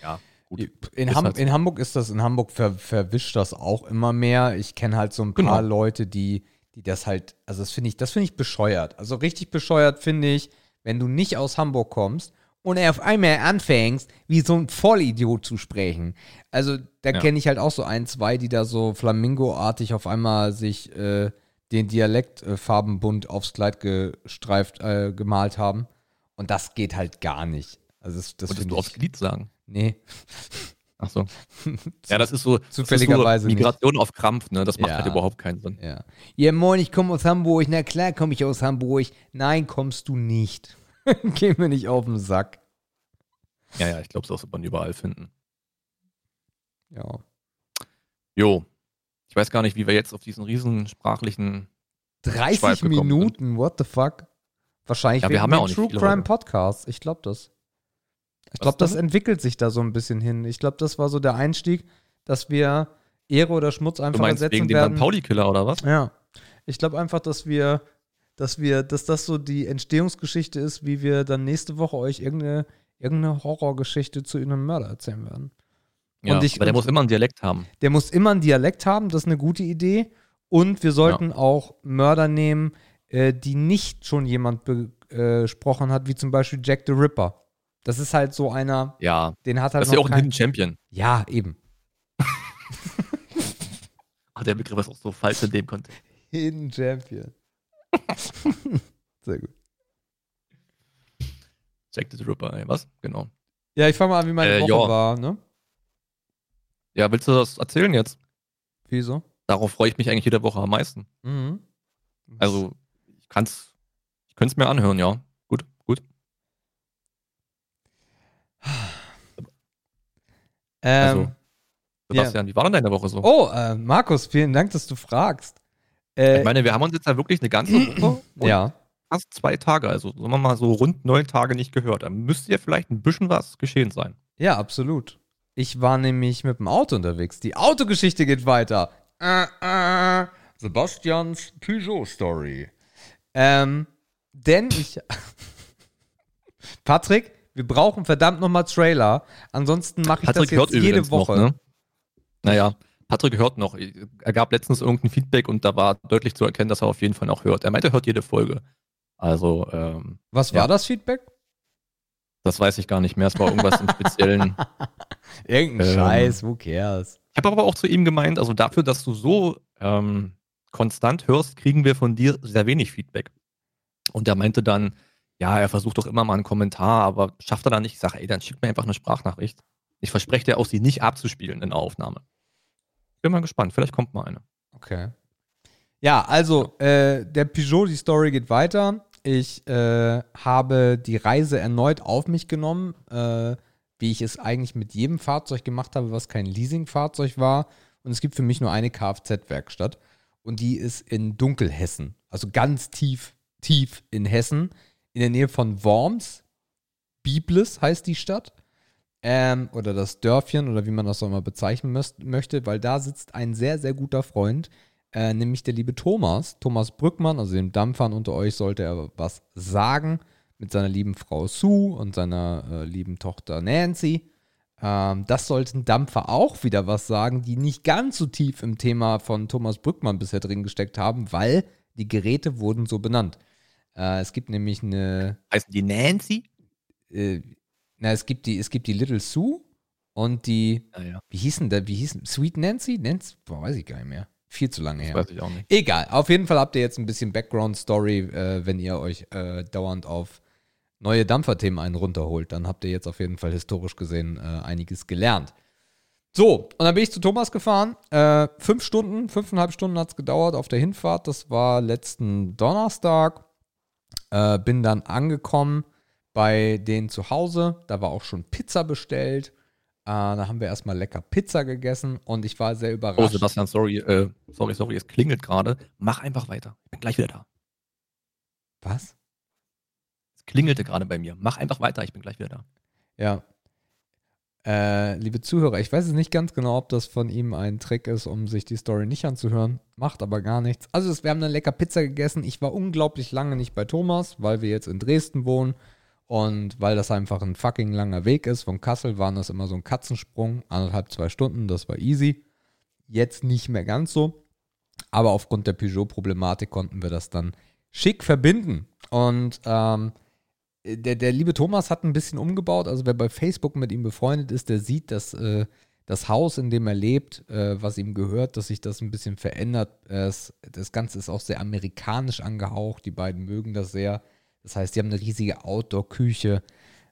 Ja, gut. In, Ham halt so. in Hamburg ist das, in Hamburg ver verwischt das auch immer mehr. Ich kenne halt so ein Genau. paar Leute, die, die das halt, also das finde ich, das finde ich bescheuert. Also richtig bescheuert finde ich, wenn du nicht aus Hamburg kommst und auf einmal anfängst, wie so ein Vollidiot zu sprechen. Also da Ja. kenne ich halt auch so ein, zwei, die da so Flamingo-artig auf einmal sich äh, den Dialekt äh, farbenbunt aufs Kleid gestreift, äh, gemalt haben. Und das geht halt gar nicht. Also das, das Wolltest du aufs. Glied sagen? Nee. Ach so. Ja, das ist so Zufälligerweise das ist nicht. so Migration auf Krampf, ne? Das macht Ja. halt überhaupt keinen Sinn. Ja. Ja, moin, ich komme aus Hamburg. Na klar komme ich aus Hamburg. Nein, kommst du nicht. Geh mir nicht auf den Sack. Ja, ja, ich glaube, das wird man überall finden. Ja. Jo. Ich weiß gar nicht, wie wir jetzt auf diesen riesen sprachlichen 30 Schweif gekommen Minuten, what the fuck? Wahrscheinlich Ja, wir wegen haben ja dem auch True Crime. Podcast. Ich glaube das. Ich glaube, das entwickelt sich da so ein bisschen hin. Ich glaube, das war so der Einstieg, dass wir Ehre oder Schmutz Du einfach meinst ersetzen wegen dem werden. Van Pauli-Killer oder was? Ja. Ich glaube einfach, dass wir, dass wir, dass das so die Entstehungsgeschichte ist, wie wir dann nächste Woche euch irgendeine, irgendeine Horrorgeschichte zu irgendeinem Mörder erzählen werden. Ja, Und ich- aber der muss immer einen Dialekt haben. Der muss immer einen Dialekt haben, das ist eine gute Idee. Und wir sollten auch Mörder nehmen, äh, die nicht schon jemand besprochen hat, wie zum Beispiel Jack the Ripper. Das ist halt so einer, Ja, den hat halt das ist ja noch auch ein Hidden Champion. Ja, eben. Ach, der Begriff ist auch so falsch in dem Kontext. Hidden Champion. Sehr gut. Jack the Ripper, ey, was? Genau. Ja, ich fange mal an, wie meine Äh, Woche ja. war, ne? Ja, willst du das erzählen jetzt? Wieso? Darauf freue ich mich eigentlich jede Woche am meisten. Mhm. Also, ich kann's, ich könnte es mir anhören, ja. Gut, gut. ähm, also, Sebastian, wie war denn deine Woche so? Oh, äh, Markus, vielen Dank, dass du fragst. Äh, Ich meine, wir haben uns jetzt ja wirklich eine ganze Woche ja. fast zwei Tage, also sagen wir mal so rund neun Tage nicht gehört. Da müsste ja vielleicht ein bisschen was geschehen sein. Ja, absolut. Ich war nämlich mit dem Auto unterwegs. Die Autogeschichte geht weiter. Äh, äh, Sebastians Peugeot-Story. Ähm, denn ich. Patrick, wir brauchen verdammt nochmal Trailer. Ansonsten mache ich Patrick das jetzt jede Woche. noch, ne? Naja, Patrick hört noch. Er gab letztens irgendein Feedback und da war deutlich zu erkennen, dass er auf jeden Fall noch hört. Er meinte, er hört jede Folge. Also, ähm, Was Ja. war das Feedback? das weiß ich gar nicht mehr. Es war irgendwas im Speziellen. Irgendein Ähm. Scheiß, who cares? Ich habe aber auch zu ihm gemeint, also dafür, dass du so ähm, konstant hörst, kriegen wir von dir sehr wenig Feedback. Und er meinte dann, ja, er versucht doch immer mal einen Kommentar, aber schafft er dann nicht. Ich sage, ey, dann schick mir einfach eine Sprachnachricht. Ich verspreche dir auch, sie nicht abzuspielen in der Aufnahme. Bin mal gespannt, vielleicht kommt mal eine. Okay. Ja, also äh, der Peugeot, die Story geht weiter. Ich äh, habe die Reise erneut auf mich genommen, äh, wie ich es eigentlich mit jedem Fahrzeug gemacht habe, was kein Leasingfahrzeug war. Und es gibt für mich nur eine Kfz-Werkstatt. Und die ist in Dunkelhessen. Also ganz tief, tief in Hessen. In der Nähe von Worms. Biblis heißt die Stadt. Ähm, oder das Dörfchen oder wie man das auch mal bezeichnen mös- möchte, weil da sitzt ein sehr, sehr guter Freund, äh, nämlich der liebe Thomas, Thomas Brückmann, also dem Dampfern unter euch sollte er was sagen. mit seiner lieben Frau Sue und seiner äh, lieben Tochter Nancy. Ähm, das sollten Dampfer auch wieder was sagen, die nicht ganz so tief im Thema von Thomas Brückmann bisher drin gesteckt haben, weil die Geräte wurden so benannt. Äh, es gibt nämlich eine. Heißen die Nancy? Äh, na, es gibt die, es gibt die Little Sue und die. Ah, ja. Wie hießen da? Wie hießen? Sweet Nancy? Nancy? Boah, weiß ich gar nicht mehr. Viel zu lange her. Das weiß ich auch nicht. Egal. Auf jeden Fall habt ihr jetzt ein bisschen Background-Story, äh, wenn ihr euch äh, dauernd auf neue Dampferthemen einen runterholt. Dann habt ihr jetzt auf jeden Fall historisch gesehen äh, einiges gelernt. So, und dann bin ich zu Thomas gefahren. Äh, fünf Stunden, fünfeinhalb Stunden hat es gedauert auf der Hinfahrt. Das war letzten Donnerstag. Äh, bin dann angekommen bei denen zu Hause. Da war auch schon Pizza bestellt. Äh, da haben wir erstmal lecker Pizza gegessen und ich war sehr überrascht. Oh, Sebastian, sorry, äh, sorry, sorry, es klingelt gerade. Mach einfach weiter. Ich bin gleich wieder da. Was? Es klingelte gerade bei mir. Mach einfach weiter, ich bin gleich wieder da. Ja. Äh, liebe Zuhörer, ich weiß es nicht ganz genau, ob das von ihm ein Trick ist, um sich die Story nicht anzuhören. Macht aber gar nichts. Also, wir haben dann lecker Pizza gegessen. Ich war unglaublich lange nicht bei Thomas, weil wir jetzt in Dresden wohnen. Und weil das einfach ein fucking langer Weg ist. Von Kassel waren das immer so ein Katzensprung. Anderthalb, zwei Stunden, das war easy. Jetzt nicht mehr ganz so. Aber aufgrund der Peugeot-Problematik konnten wir das dann schick verbinden. Und ähm, der, der liebe Thomas hat ein bisschen umgebaut. Also wer bei Facebook mit ihm befreundet ist, der sieht, dass äh, das Haus, in dem er lebt, äh, was ihm gehört, dass sich das ein bisschen verändert. Es, das Ganze ist auch sehr amerikanisch angehaucht. Die beiden mögen das sehr. Das heißt, die haben eine riesige Outdoor-Küche.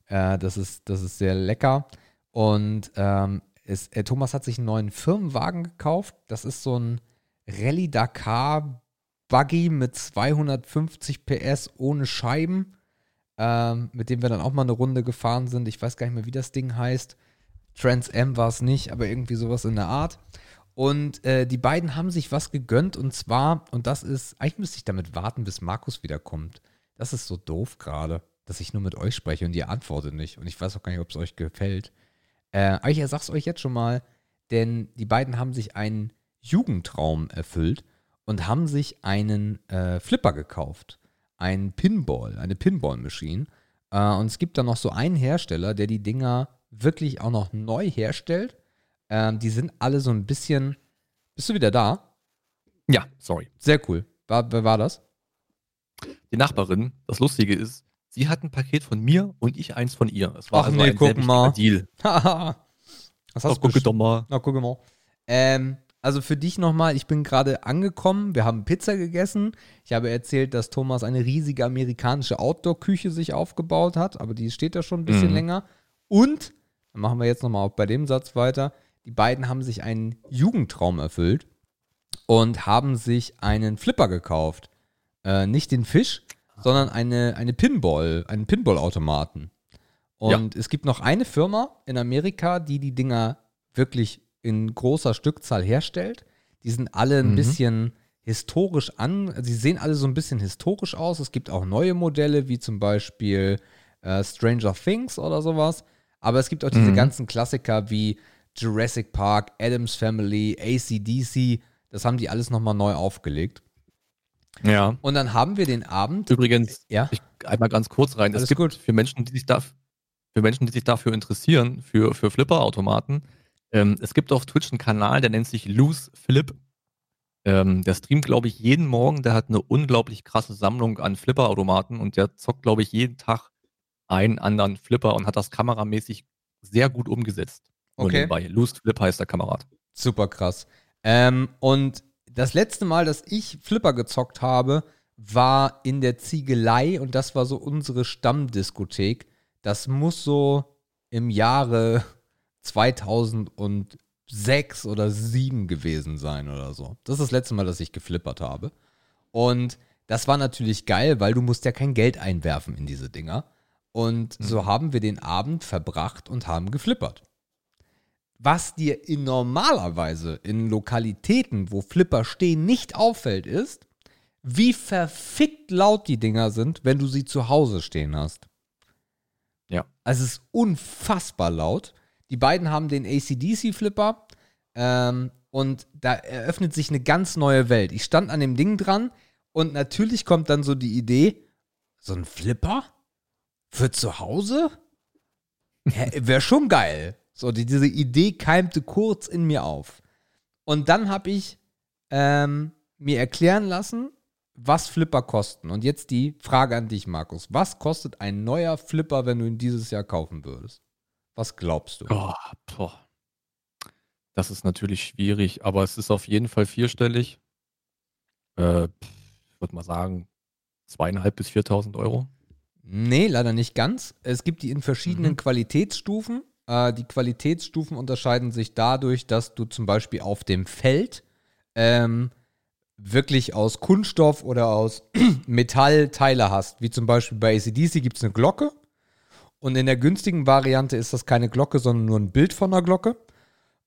Äh, das, ist, das ist sehr lecker. Und ähm, ist, äh, Thomas hat sich einen neuen Firmenwagen gekauft. Das ist so ein Rallye Dakar Buggy mit 250 PS ohne Scheiben ähm, mit dem wir dann auch mal eine Runde gefahren sind. Ich weiß gar nicht mehr, wie das Ding heißt. Trans M war es nicht, aber irgendwie sowas in der Art. Und äh, die beiden haben sich was gegönnt und zwar, und das ist, eigentlich müsste ich damit warten, bis Markus wiederkommt. Das ist so doof gerade, dass ich nur mit euch spreche und ihr antwortet nicht. Und ich weiß auch gar nicht, ob es euch gefällt. Äh, aber ich sag's euch jetzt schon mal, denn die beiden haben sich einen Jugendtraum erfüllt und haben sich einen äh, Flipper gekauft ein Pinball, eine Pinball-Machine. Äh, und es gibt da noch so einen Hersteller, der die Dinger wirklich auch noch neu herstellt. Ähm, die sind alle so ein bisschen. Bist du wieder da? Ja, sorry. Sehr cool. War, wer war das? Die Nachbarin. Das Lustige ist, sie hat ein Paket von mir und ich eins von ihr. Es war Ach also nee, ein guck mal. Deal. Was hast guck du doch mal. Na, guck mal. Ähm, also für dich nochmal, ich bin gerade angekommen, wir haben Pizza gegessen. Ich habe erzählt, dass Thomas eine riesige amerikanische Outdoor-Küche sich aufgebaut hat, aber die steht da schon ein bisschen Mhm. länger. Und, dann machen wir jetzt nochmal auch bei dem Satz weiter, die beiden haben sich einen Jugendtraum erfüllt und haben sich einen Flipper gekauft. Äh, nicht den Fisch, sondern eine, eine Pinball, einen Pinball-Automaten. Und es gibt noch eine Firma in Amerika, die die Dinger wirklich in großer Stückzahl herstellt. Die sind alle ein Mhm. bisschen historisch an, sie sehen alle so ein bisschen historisch aus. Es gibt auch neue Modelle, wie zum Beispiel äh, Stranger Things oder sowas. Aber es gibt auch diese Mhm. ganzen Klassiker wie Jurassic Park, Adams Family, ACDC. Das haben die alles nochmal neu aufgelegt. Ja. Und dann haben wir den Abend. Übrigens, Ja. ich einmal ganz kurz rein. Alles es gibt gut. für Menschen, die sich da, für Menschen, die sich dafür interessieren, für, für Flipper-Automaten, ähm, es gibt auf Twitch einen Kanal, der nennt sich Loose Flip. Ähm, der streamt, glaube ich, jeden Morgen. Der hat eine unglaublich krasse Sammlung an Flipper-Automaten und der zockt, glaube ich, jeden Tag einen anderen Flipper und hat das kameramäßig sehr gut umgesetzt. Okay. nebenbei. Loose Flip heißt der Kamerad. Super krass. Ähm, und das letzte Mal, dass ich Flipper gezockt habe, war in der Ziegelei und das war so unsere Stammdiskothek. Das muss so im Jahre 2006 oder 2007 gewesen sein oder so. Das ist das letzte Mal, dass ich geflippert habe. Und das war natürlich geil, weil du musst ja kein Geld einwerfen in diese Dinger. Und so haben wir den Abend verbracht und haben geflippert. Was dir in normalerweise in Lokalitäten, wo Flipper stehen, nicht auffällt, ist, wie verfickt laut die Dinger sind, wenn du sie zu Hause stehen hast. Ja. Also es ist unfassbar laut. Die beiden haben den ACDC-Flipper ähm, und da eröffnet sich eine ganz neue Welt. Ich stand an dem Ding dran und natürlich kommt dann so die Idee, so ein Flipper? für zu Hause? Wäre schon geil. So, die, diese Idee keimte kurz in mir auf. Und dann habe ich ähm, mir erklären lassen, was Flipper kosten. Und jetzt die Frage an dich, Markus. Was kostet ein neuer Flipper, wenn du ihn dieses Jahr kaufen würdest? Was glaubst du? Oh, boah. Das ist natürlich schwierig, aber es ist auf jeden Fall vierstellig. Äh, ich würde mal sagen, zweieinhalb bis 4.000 Euro. Nee, leider nicht ganz. Es gibt die in verschiedenen Mhm. Qualitätsstufen. Äh, die Qualitätsstufen unterscheiden sich dadurch, dass du zum Beispiel auf dem Feld ähm, wirklich aus Kunststoff oder aus Metall Teile hast. Wie zum Beispiel bei ACDC gibt es eine Glocke. Und in der günstigen Variante ist das keine Glocke, sondern nur ein Bild von einer Glocke.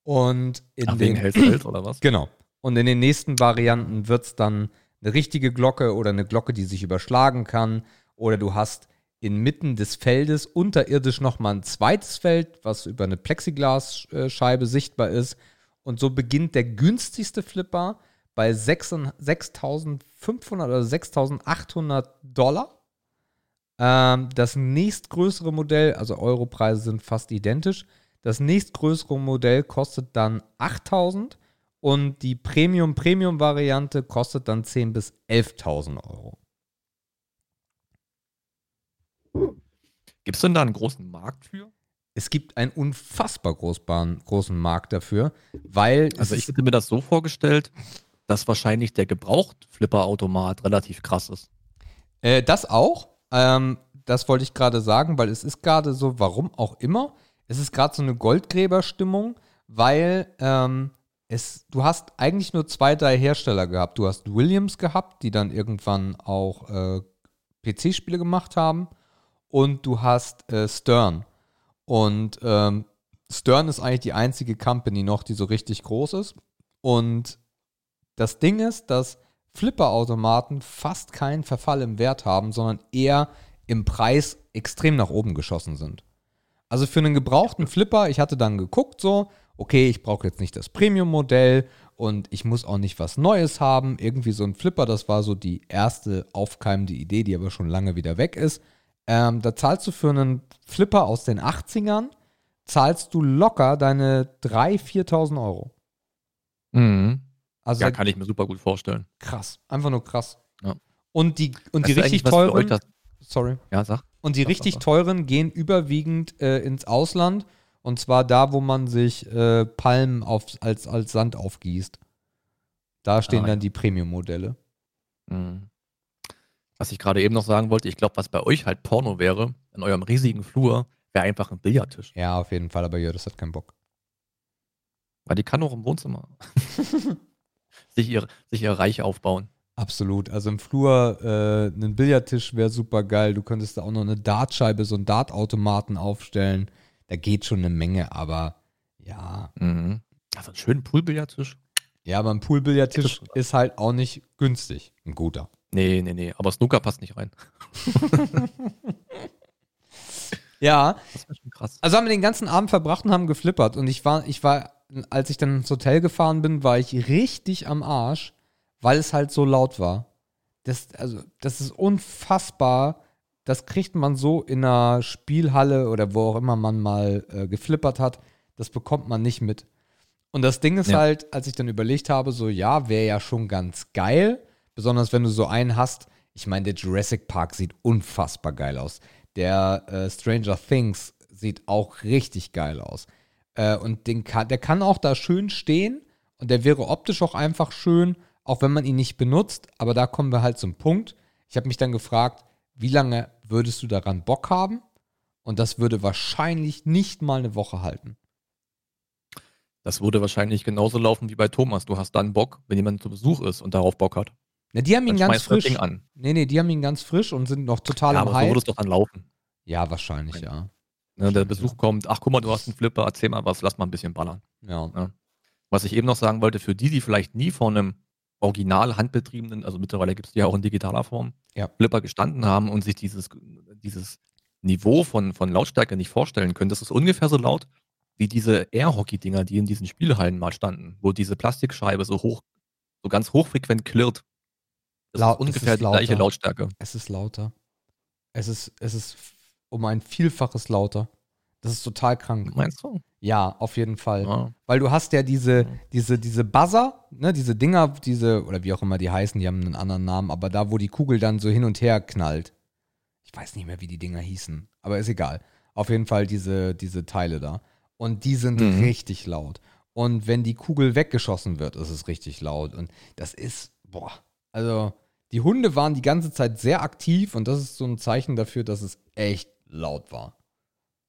Und in Ach, den Welt oder was? Genau. Und in den nächsten Varianten wird es dann eine richtige Glocke oder eine Glocke, die sich überschlagen kann. Oder du hast inmitten des Feldes unterirdisch nochmal ein zweites Feld, was über eine Plexiglasscheibe sichtbar ist. Und so beginnt der günstigste Flipper bei 6 6.500 oder 6.800 Dollar. Ähm, das nächstgrößere Modell, also Europreise sind fast identisch. Das nächstgrößere Modell kostet dann 8000 und die Premium-Premium-Variante kostet dann 10.000 bis 11.000 Euro. Gibt es denn da einen großen Markt für? Es gibt einen unfassbar großbaren, großen Markt dafür, weil Also ich hätte mir das so vorgestellt, dass wahrscheinlich der Gebraucht-Flipper-Automat relativ krass ist. Äh, das auch. Ähm, das wollte ich gerade sagen, weil es ist gerade so, warum auch immer, es ist gerade so eine Goldgräberstimmung, weil ähm, es, du hast eigentlich nur zwei, drei Hersteller gehabt. Du hast Williams gehabt, die dann irgendwann auch äh, PC-Spiele gemacht haben. Und du hast äh, Stern. Und ähm, Stern ist eigentlich die einzige Company noch, die so richtig groß ist. Und das Ding ist, dass Flipper-Automaten fast keinen Verfall im Wert haben, sondern eher im Preis extrem nach oben geschossen sind. Also für einen gebrauchten Flipper, ich hatte dann geguckt so, okay, ich brauche jetzt nicht das Premium-Modell und ich muss auch nicht was Neues haben. Irgendwie so ein Flipper, das war so die erste aufkeimende Idee, die aber schon lange wieder weg ist. Ähm, da zahlst du für einen Flipper aus den 80ern, zahlst du locker deine 3.000, 4.000 Euro. Mhm. Also Ja, kann ich mir super gut vorstellen. krass, einfach nur krass. Ja. Und die, und die richtig teuren, sorry, Ja, sag. und die Sag, richtig sag, sag. teuren gehen überwiegend äh, ins Ausland. Und zwar da, wo man sich äh, Palmen auf, als, als Sand aufgießt. Da stehen Ah, dann ja. die Premium-Modelle. Mhm. Was ich gerade eben noch sagen wollte, ich glaube, was bei euch halt Porno wäre, in eurem riesigen Flur, wäre einfach ein Billardtisch. Ja, auf jeden Fall, aber Jörg, hat keinen Bock. Weil die kann auch im Wohnzimmer sich, ihr, sich ihr Reich aufbauen. Absolut. Also im Flur äh, ein Billardtisch wäre super geil. Du könntest da auch noch eine Dartscheibe, so einen Dartautomaten aufstellen. Da geht schon eine Menge, aber ja. Mhm. Also einen schönen Poolbillardtisch? Ja, aber ein Poolbillardtisch ist halt auch nicht günstig. Ein guter. Nee, nee, nee. Aber Snooker passt nicht rein. Ja, Das wäre schon krass. Also haben wir den ganzen Abend verbracht und haben geflippert. Und ich war, ich war, als ich dann ins Hotel gefahren bin, war ich richtig am Arsch, weil es halt so laut war. Das, also, das ist unfassbar. Das kriegt man so in einer Spielhalle oder wo auch immer man mal äh, geflippert hat. Das bekommt man nicht mit. Und das Ding ist Ja. halt, als ich dann überlegt habe, so ja, wäre ja schon ganz geil. Besonders wenn du so einen hast. Ich meine, der Jurassic Park sieht unfassbar geil aus. Der äh, Stranger Things sieht auch richtig geil aus. Äh, und den kann, der kann auch da schön stehen und der wäre optisch auch einfach schön, auch wenn man ihn nicht benutzt. Aber da kommen wir halt zum Punkt. Ich habe mich dann gefragt, wie lange würdest du daran Bock haben? Und das würde wahrscheinlich nicht mal eine Woche halten. Das würde wahrscheinlich genauso laufen wie bei Thomas. Du hast dann Bock, wenn jemand zu Besuch ist und darauf Bock hat. Na, die haben ihn ganz das frisch. Ding an. Nee, nee, die haben ihn ganz frisch und sind noch total Ja, im aber so Hype. würde es doch dann laufen. ja, wahrscheinlich, ja. Ne, der Besuch kommt, ach guck mal, du hast einen Flipper, erzähl mal was, lass mal ein bisschen ballern. Ja. Was ich eben noch sagen wollte, für die, die vielleicht nie vor einem original handbetriebenen, also mittlerweile gibt es die ja auch in digitaler Form, Ja. Flipper gestanden haben und sich dieses, dieses Niveau von, von Lautstärke nicht vorstellen können. Das ist ungefähr so laut wie diese Air-Hockey-Dinger, die in diesen Spielhallen mal standen, wo diese Plastikscheibe so hoch, so ganz hochfrequent klirrt. Das Laut- ist ungefähr ist die gleiche lauter. Lautstärke. Es ist lauter. Es ist, es ist um ein Vielfaches lauter. Das ist total krank. Meinst du? Ja, auf jeden Fall. Ja. Weil du hast ja diese, diese, diese Buzzer, ne, diese Dinger, diese, oder wie auch immer die heißen, die haben einen anderen Namen, aber da, wo die Kugel dann so hin und her knallt. Ich weiß nicht mehr, wie die Dinger hießen, aber ist egal. Auf jeden Fall diese, diese Teile da. Und die sind Mhm. richtig laut. Und wenn die Kugel weggeschossen wird, ist es richtig laut. Und das ist, boah, also die Hunde waren die ganze Zeit sehr aktiv und das ist so ein Zeichen dafür, dass es echt laut war.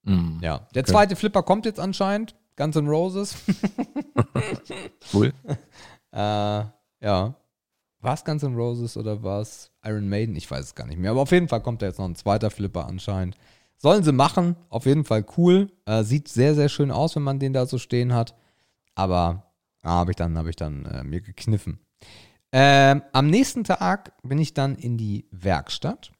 Mhm. Ja. Der Okay. zweite Flipper kommt jetzt anscheinend. Guns N' Roses. Cool. Äh, ja. War es Guns N' Roses oder war es Iron Maiden? Ich weiß es gar nicht mehr. Aber auf jeden Fall kommt da jetzt noch ein zweiter Flipper anscheinend. Sollen sie machen. Auf jeden Fall cool. Äh, sieht sehr, sehr schön aus, wenn man den da so stehen hat. Aber ah, habe ich dann, hab ich dann äh, mir gekniffen. Ähm, am nächsten Tag bin ich dann in die Werkstatt.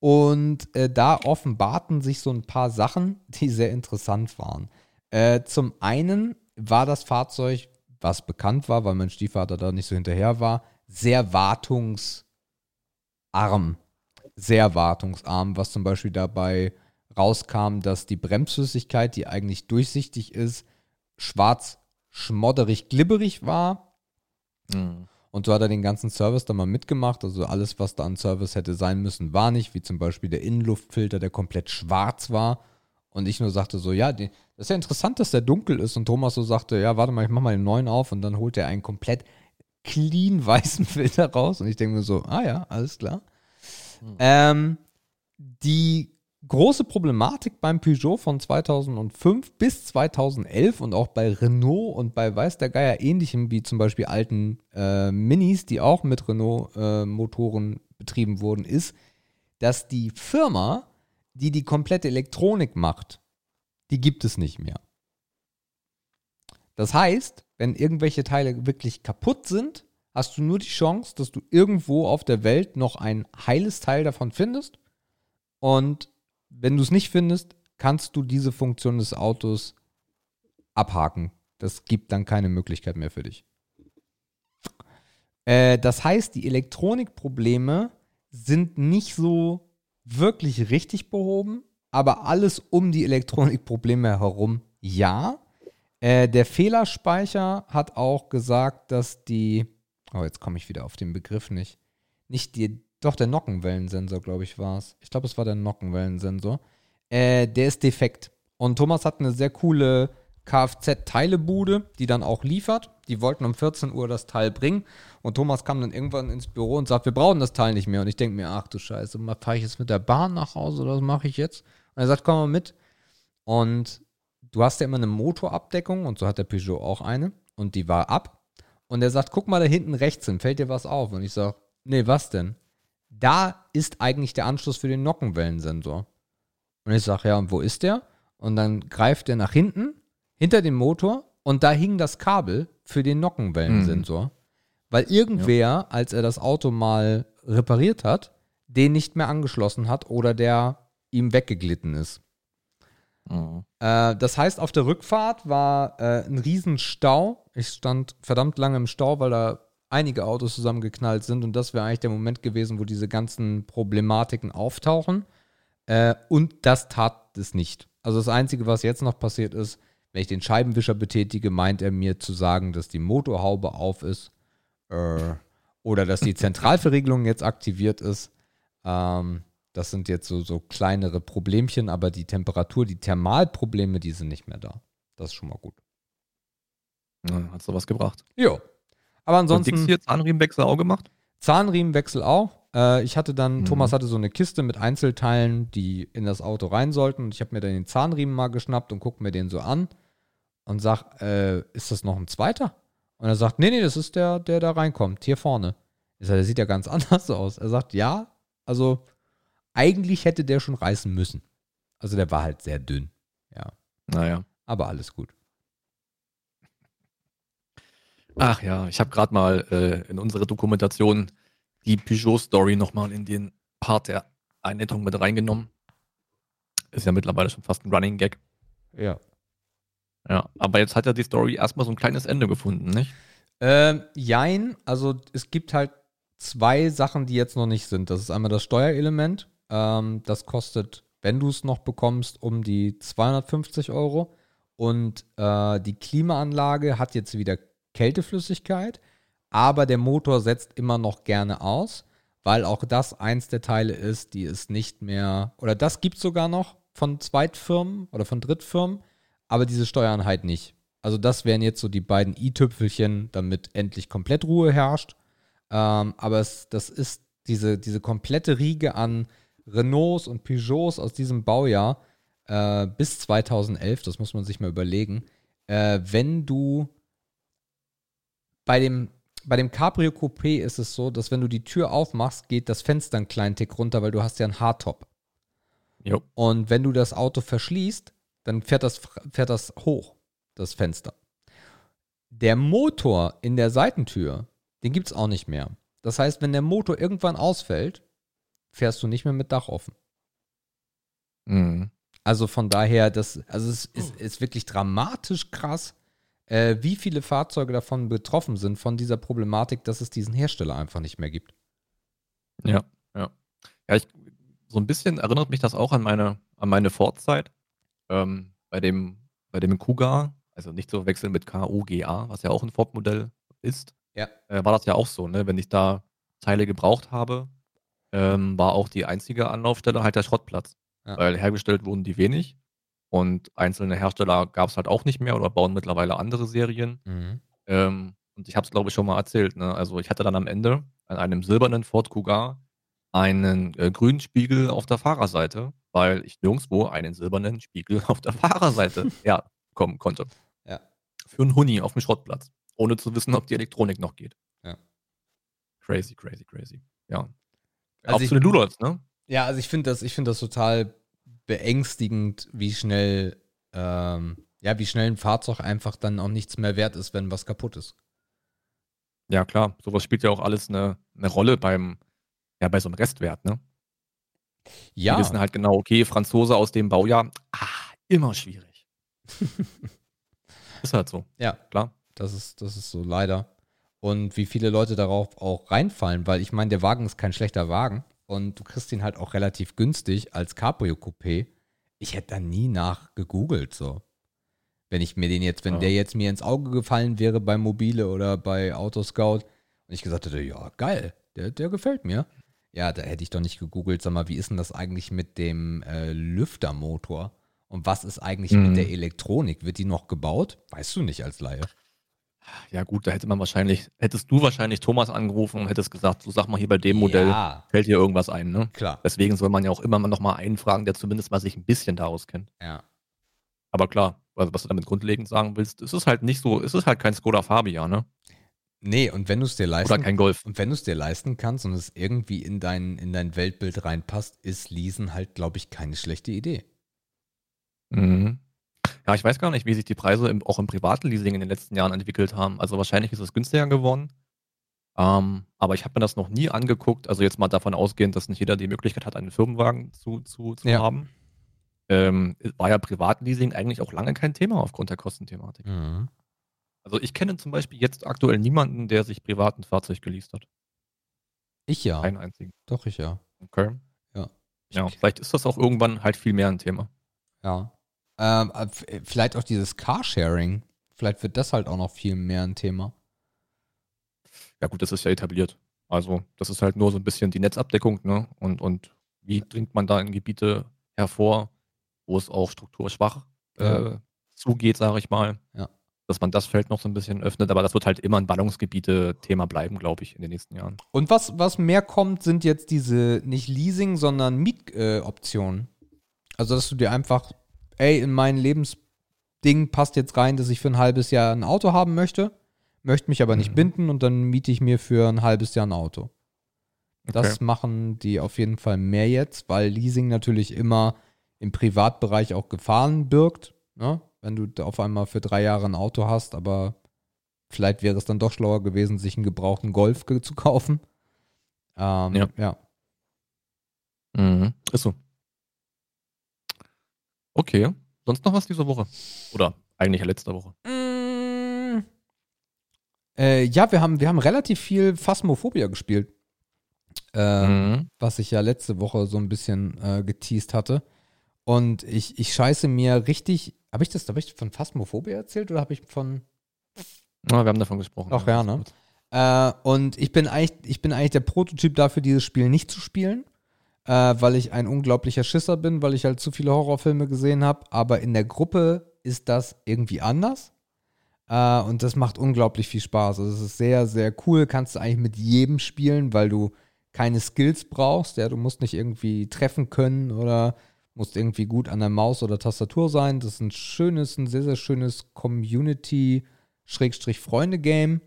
Und äh, da offenbarten sich so ein paar Sachen, die sehr interessant waren. Äh, zum einen war das Fahrzeug, was bekannt war, weil mein Stiefvater da nicht so hinterher war, sehr wartungsarm. Sehr wartungsarm, was zum Beispiel dabei rauskam, dass die Bremsflüssigkeit, die eigentlich durchsichtig ist, schwarz, schmodderig, glibberig war. Mhm. Und so hat er den ganzen Service dann mal mitgemacht. Also alles, was da an Service hätte sein müssen, war nicht. Wie zum Beispiel der Innenluftfilter, der komplett schwarz war. Und ich nur sagte so, ja, die, das ist ja interessant, dass der dunkel ist. Und Thomas so sagte, ja, warte mal, ich mach mal den neuen auf. Und dann holt er einen komplett clean weißen Filter raus. Und ich denke mir so, ah ja, alles klar. Ähm, die große Problematik beim Peugeot von 2005 bis 2011 und auch bei Renault und bei weiß der Geier ähnlichem wie zum Beispiel alten äh, Minis, die auch mit Renault-Motoren betrieben wurden, ist, dass die Firma, die die komplette Elektronik macht, die gibt es nicht mehr. Das heißt, wenn irgendwelche Teile wirklich kaputt sind, hast du nur die Chance, dass du irgendwo auf der Welt noch ein heiles Teil davon findest. Und wenn du es nicht findest, kannst du diese Funktion des Autos abhaken. Das gibt dann keine Möglichkeit mehr für dich. Äh, das heißt, die Elektronikprobleme sind nicht so wirklich richtig behoben, aber alles um die Elektronikprobleme herum ja. Äh, der Fehlerspeicher hat auch gesagt, dass die, oh, jetzt komme ich wieder auf den Begriff nicht, nicht die, doch der Nockenwellensensor, glaube ich, war es. Ich glaube, es war der Nockenwellensensor. Äh, der ist defekt. Und Thomas hat eine sehr coole Kfz-Teilebude, die dann auch liefert. Die wollten um 14 Uhr das Teil bringen. Und Thomas kam dann irgendwann ins Büro und sagt, wir brauchen das Teil nicht mehr. Und ich denke mir, ach du Scheiße, fahre ich jetzt mit der Bahn nach Hause oder was mache ich jetzt? Und er sagt, komm mal mit. Und du hast ja immer eine Motorabdeckung und so hat der Peugeot auch eine. Und die war ab. Und er sagt, guck mal da hinten rechts hin, fällt dir was auf? Und ich sage, nee, was denn? Da ist eigentlich der Anschluss für den Nockenwellensensor. Und ich sage, ja, und wo ist der? Und dann greift er nach hinten, hinter dem Motor, und da hing das Kabel für den Nockenwellensensor. Weil irgendwer, als er das Auto mal repariert hat, den nicht mehr angeschlossen hat oder der ihm weggeglitten ist. Mhm. Äh, das heißt, auf der Rückfahrt war äh, ein Riesenstau. Ich stand verdammt lange im Stau, weil da einige Autos zusammengeknallt sind und das wäre eigentlich der Moment gewesen, wo diese ganzen Problematiken auftauchen. Äh, und das tat es nicht. Also das Einzige, was jetzt noch passiert ist, wenn ich den Scheibenwischer betätige, meint er mir zu sagen, dass die Motorhaube auf ist äh, oder dass die Zentralverriegelung jetzt aktiviert ist. Ähm, das sind jetzt so, so kleinere Problemchen, aber die Temperatur, die Thermalprobleme, die sind nicht mehr da. Das ist schon mal gut. Ja, hat sowas gebracht. Jo. Aber Und ansonsten. Dix hier Zahnriemenwechsel auch gemacht? Zahnriemenwechsel auch. Äh, ich hatte dann, Mhm. Thomas hatte so eine Kiste mit Einzelteilen, die in das Auto rein sollten. Und ich habe mir dann den Zahnriemen mal geschnappt und gucke mir den so an und sag, äh, ist das noch ein zweiter? Und er sagt, nee, nee, das ist der, der da reinkommt, hier vorne. Ich sag, der sieht ja ganz anders aus. Er sagt, ja, also eigentlich hätte der schon reißen müssen. Also der war halt sehr dünn. Ja, Naja. aber alles gut. Ach ja, ich habe gerade mal äh, in unsere Dokumentation die Peugeot-Story nochmal in den Part der Einleitung mit reingenommen. Ist ja mittlerweile schon fast ein Running Gag. Ja. Ja, aber jetzt hat ja die Story erstmal so ein kleines Ende gefunden, nicht? Ähm, jein, also es gibt halt zwei Sachen, die jetzt noch nicht sind. Das ist einmal das Steuerelement. Ähm, das kostet wenn du es noch bekommst, um die 250 Euro. Und äh, die Klimaanlage hat jetzt wieder Kälteflüssigkeit, aber der Motor setzt immer noch gerne aus, weil auch das eins der Teile ist, die es nicht mehr, oder das gibt es sogar noch von Zweitfirmen oder von Drittfirmen, aber diese steuern halt nicht. Also das wären jetzt so die beiden i-Tüpfelchen, damit endlich komplett Ruhe herrscht. Ähm, aber es, das ist diese, diese komplette Riege an Renaults und Peugeots aus diesem Baujahr äh, bis 2011, das muss man sich mal überlegen, äh, wenn du bei dem, bei dem Cabrio Coupé ist es so, dass wenn du die Tür aufmachst, geht das Fenster einen kleinen Tick runter, weil du hast ja einen Hardtop. Jo. Und wenn du das Auto verschließt, dann fährt das, fährt das hoch, das Fenster. Der Motor in der Seitentür, den gibt es auch nicht mehr. Das heißt, wenn der Motor irgendwann ausfällt, fährst du nicht mehr mit Dach offen. Mhm. Also von daher, das, also es ist, ist wirklich dramatisch krass, äh, wie viele Fahrzeuge davon betroffen sind von dieser Problematik, dass es diesen Hersteller einfach nicht mehr gibt. Ja, ja. Ja, ich, so ein bisschen erinnert mich das auch an meine, an meine Ford-Zeit. Ähm, bei dem, bei dem Kuga, also nicht zu wechseln mit KUGA, was ja auch ein Ford-Modell ist, Ja. äh, war das ja auch so, ne? Wenn ich da Teile gebraucht habe, ähm, war auch die einzige Anlaufstelle halt der Schrottplatz. Ja. Weil hergestellt wurden die wenig und einzelne Hersteller gab es halt auch nicht mehr oder bauen mittlerweile andere Serien. Mhm. Ähm, und ich habe es, glaube ich, schon mal erzählt. Ne? Also ich hatte dann am Ende an einem silbernen Ford Kuga einen äh, grünen Spiegel auf der Fahrerseite, weil ich nirgendwo einen silbernen Spiegel auf der Fahrerseite herkommen konnte. Ja. Für einen Huni auf dem Schrottplatz. Ohne zu wissen, ob die Elektronik noch geht. Ja. Crazy, crazy, crazy. Ja. Also Auch zu den Ludolfs, ne? Ja, also ich finde das, ich finde das total beängstigend, wie schnell, ähm, ja, wie schnell ein Fahrzeug einfach dann auch nichts mehr wert ist, wenn was kaputt ist. Ja, klar. Sowas spielt ja auch alles eine, eine Rolle beim, ja, bei so einem Restwert, ne? Ja, Die wissen halt genau, okay, Franzose aus dem Baujahr, ah, immer schwierig. ist halt so, ja, klar. das ist, das ist so leider. Und wie viele Leute darauf auch reinfallen, weil ich meine, der Wagen ist kein schlechter Wagen und du kriegst ihn halt auch relativ günstig als Cabrio Coupé. Ich hätte da nie nach gegoogelt, so. Wenn ich mir den jetzt, wenn Ja. der jetzt mir ins Auge gefallen wäre bei Mobile oder bei Autoscout und ich gesagt hätte, ja, geil, der, der gefällt mir. Ja, da hätte ich doch nicht gegoogelt, sag mal, wie ist denn das eigentlich mit dem äh, Lüftermotor? Und was ist eigentlich Mhm. mit der Elektronik? Wird die noch gebaut? Weißt du nicht als Laie. Ja, gut, da hätte man wahrscheinlich, hättest du wahrscheinlich Thomas angerufen und hättest gesagt, so sag mal hier bei dem Modell, Ja, fällt dir irgendwas ein, ne? klar. Deswegen soll man ja auch immer noch mal einen fragen, der zumindest mal sich ein bisschen da auskennt. Ja. Aber klar, also was du damit grundlegend sagen willst, es ist halt nicht so, es ist halt kein Skoda Fabia, ne? Nee, und wenn du es dir Oder leisten kein Golf. und wenn du es dir leisten kannst und es irgendwie in dein, in dein Weltbild reinpasst, ist Leasen halt, glaube ich, keine schlechte Idee. Mhm. Ja, ich weiß gar nicht, wie sich die Preise im, auch im privaten Leasing in den letzten Jahren entwickelt haben. Also wahrscheinlich ist es günstiger geworden. Ähm, aber ich habe mir das noch nie angeguckt. Also jetzt mal davon ausgehend, dass nicht jeder die Möglichkeit hat, einen Firmenwagen zu, zu, zu Ja. haben. Ähm, war ja Privatleasing eigentlich auch lange kein Thema aufgrund der Kostenthematik. Mhm. Also ich kenne zum Beispiel jetzt aktuell niemanden, der sich privat ein Fahrzeug geleast hat. Ich ja. Keinen einzigen. Doch, ich ja. Okay. Ja. Ja, vielleicht ist das auch irgendwann halt viel mehr ein Thema. Ja. Ähm, äh, äh, vielleicht auch dieses Carsharing. Vielleicht wird das halt auch noch viel mehr ein Thema. Ja gut, das ist ja etabliert. Also das ist halt nur so ein bisschen die Netzabdeckung, ne? Und, und wie dringt man da in Gebiete hervor, wo es auch strukturschwach äh, Ja. zugeht, sage ich mal. Ja. Dass man das Feld noch so ein bisschen öffnet, aber das wird halt immer ein Ballungsgebiete-Thema bleiben, glaube ich, in den nächsten Jahren. Und was, was mehr kommt, sind jetzt diese nicht Leasing, sondern Mietoptionen. Äh, also, dass du dir einfach, ey, in mein Lebensding passt jetzt rein, dass ich für ein halbes Jahr ein Auto haben möchte, möchte mich aber nicht Mhm. binden und dann miete ich mir für ein halbes Jahr ein Auto. Das Okay. machen die auf jeden Fall mehr jetzt, weil Leasing natürlich immer im Privatbereich auch Gefahren birgt. Ne? Wenn du auf einmal für drei Jahre ein Auto hast, aber vielleicht wäre es dann doch schlauer gewesen, sich einen gebrauchten Golf zu kaufen. Ähm, Ja. ja. Mhm. Ist so. Okay. Sonst noch was diese Woche? Oder eigentlich letzte Woche? Mm. Äh, ja, wir haben, wir haben relativ viel Phasmophobia gespielt. Ähm, Mhm. was ich ja letzte Woche so ein bisschen äh, geteased hatte. Und ich, ich scheiße mir richtig. Habe ich das, habe ich von Phasmophobia erzählt oder habe ich von. Ja, wir haben davon gesprochen. Ach ja, ne? Äh, und ich bin eigentlich, ich bin eigentlich der Prototyp dafür, dieses Spiel nicht zu spielen, äh, weil ich ein unglaublicher Schisser bin, weil ich halt zu viele Horrorfilme gesehen habe. Aber in der Gruppe ist das irgendwie anders. Äh, und das macht unglaublich viel Spaß. Also es ist sehr, sehr cool. Kannst du eigentlich mit jedem spielen, weil du keine Skills brauchst. Ja, du musst nicht irgendwie treffen können oder musst irgendwie gut an der Maus oder Tastatur sein. Das ist ein schönes, ein sehr, sehr schönes Community-Freunde-Game.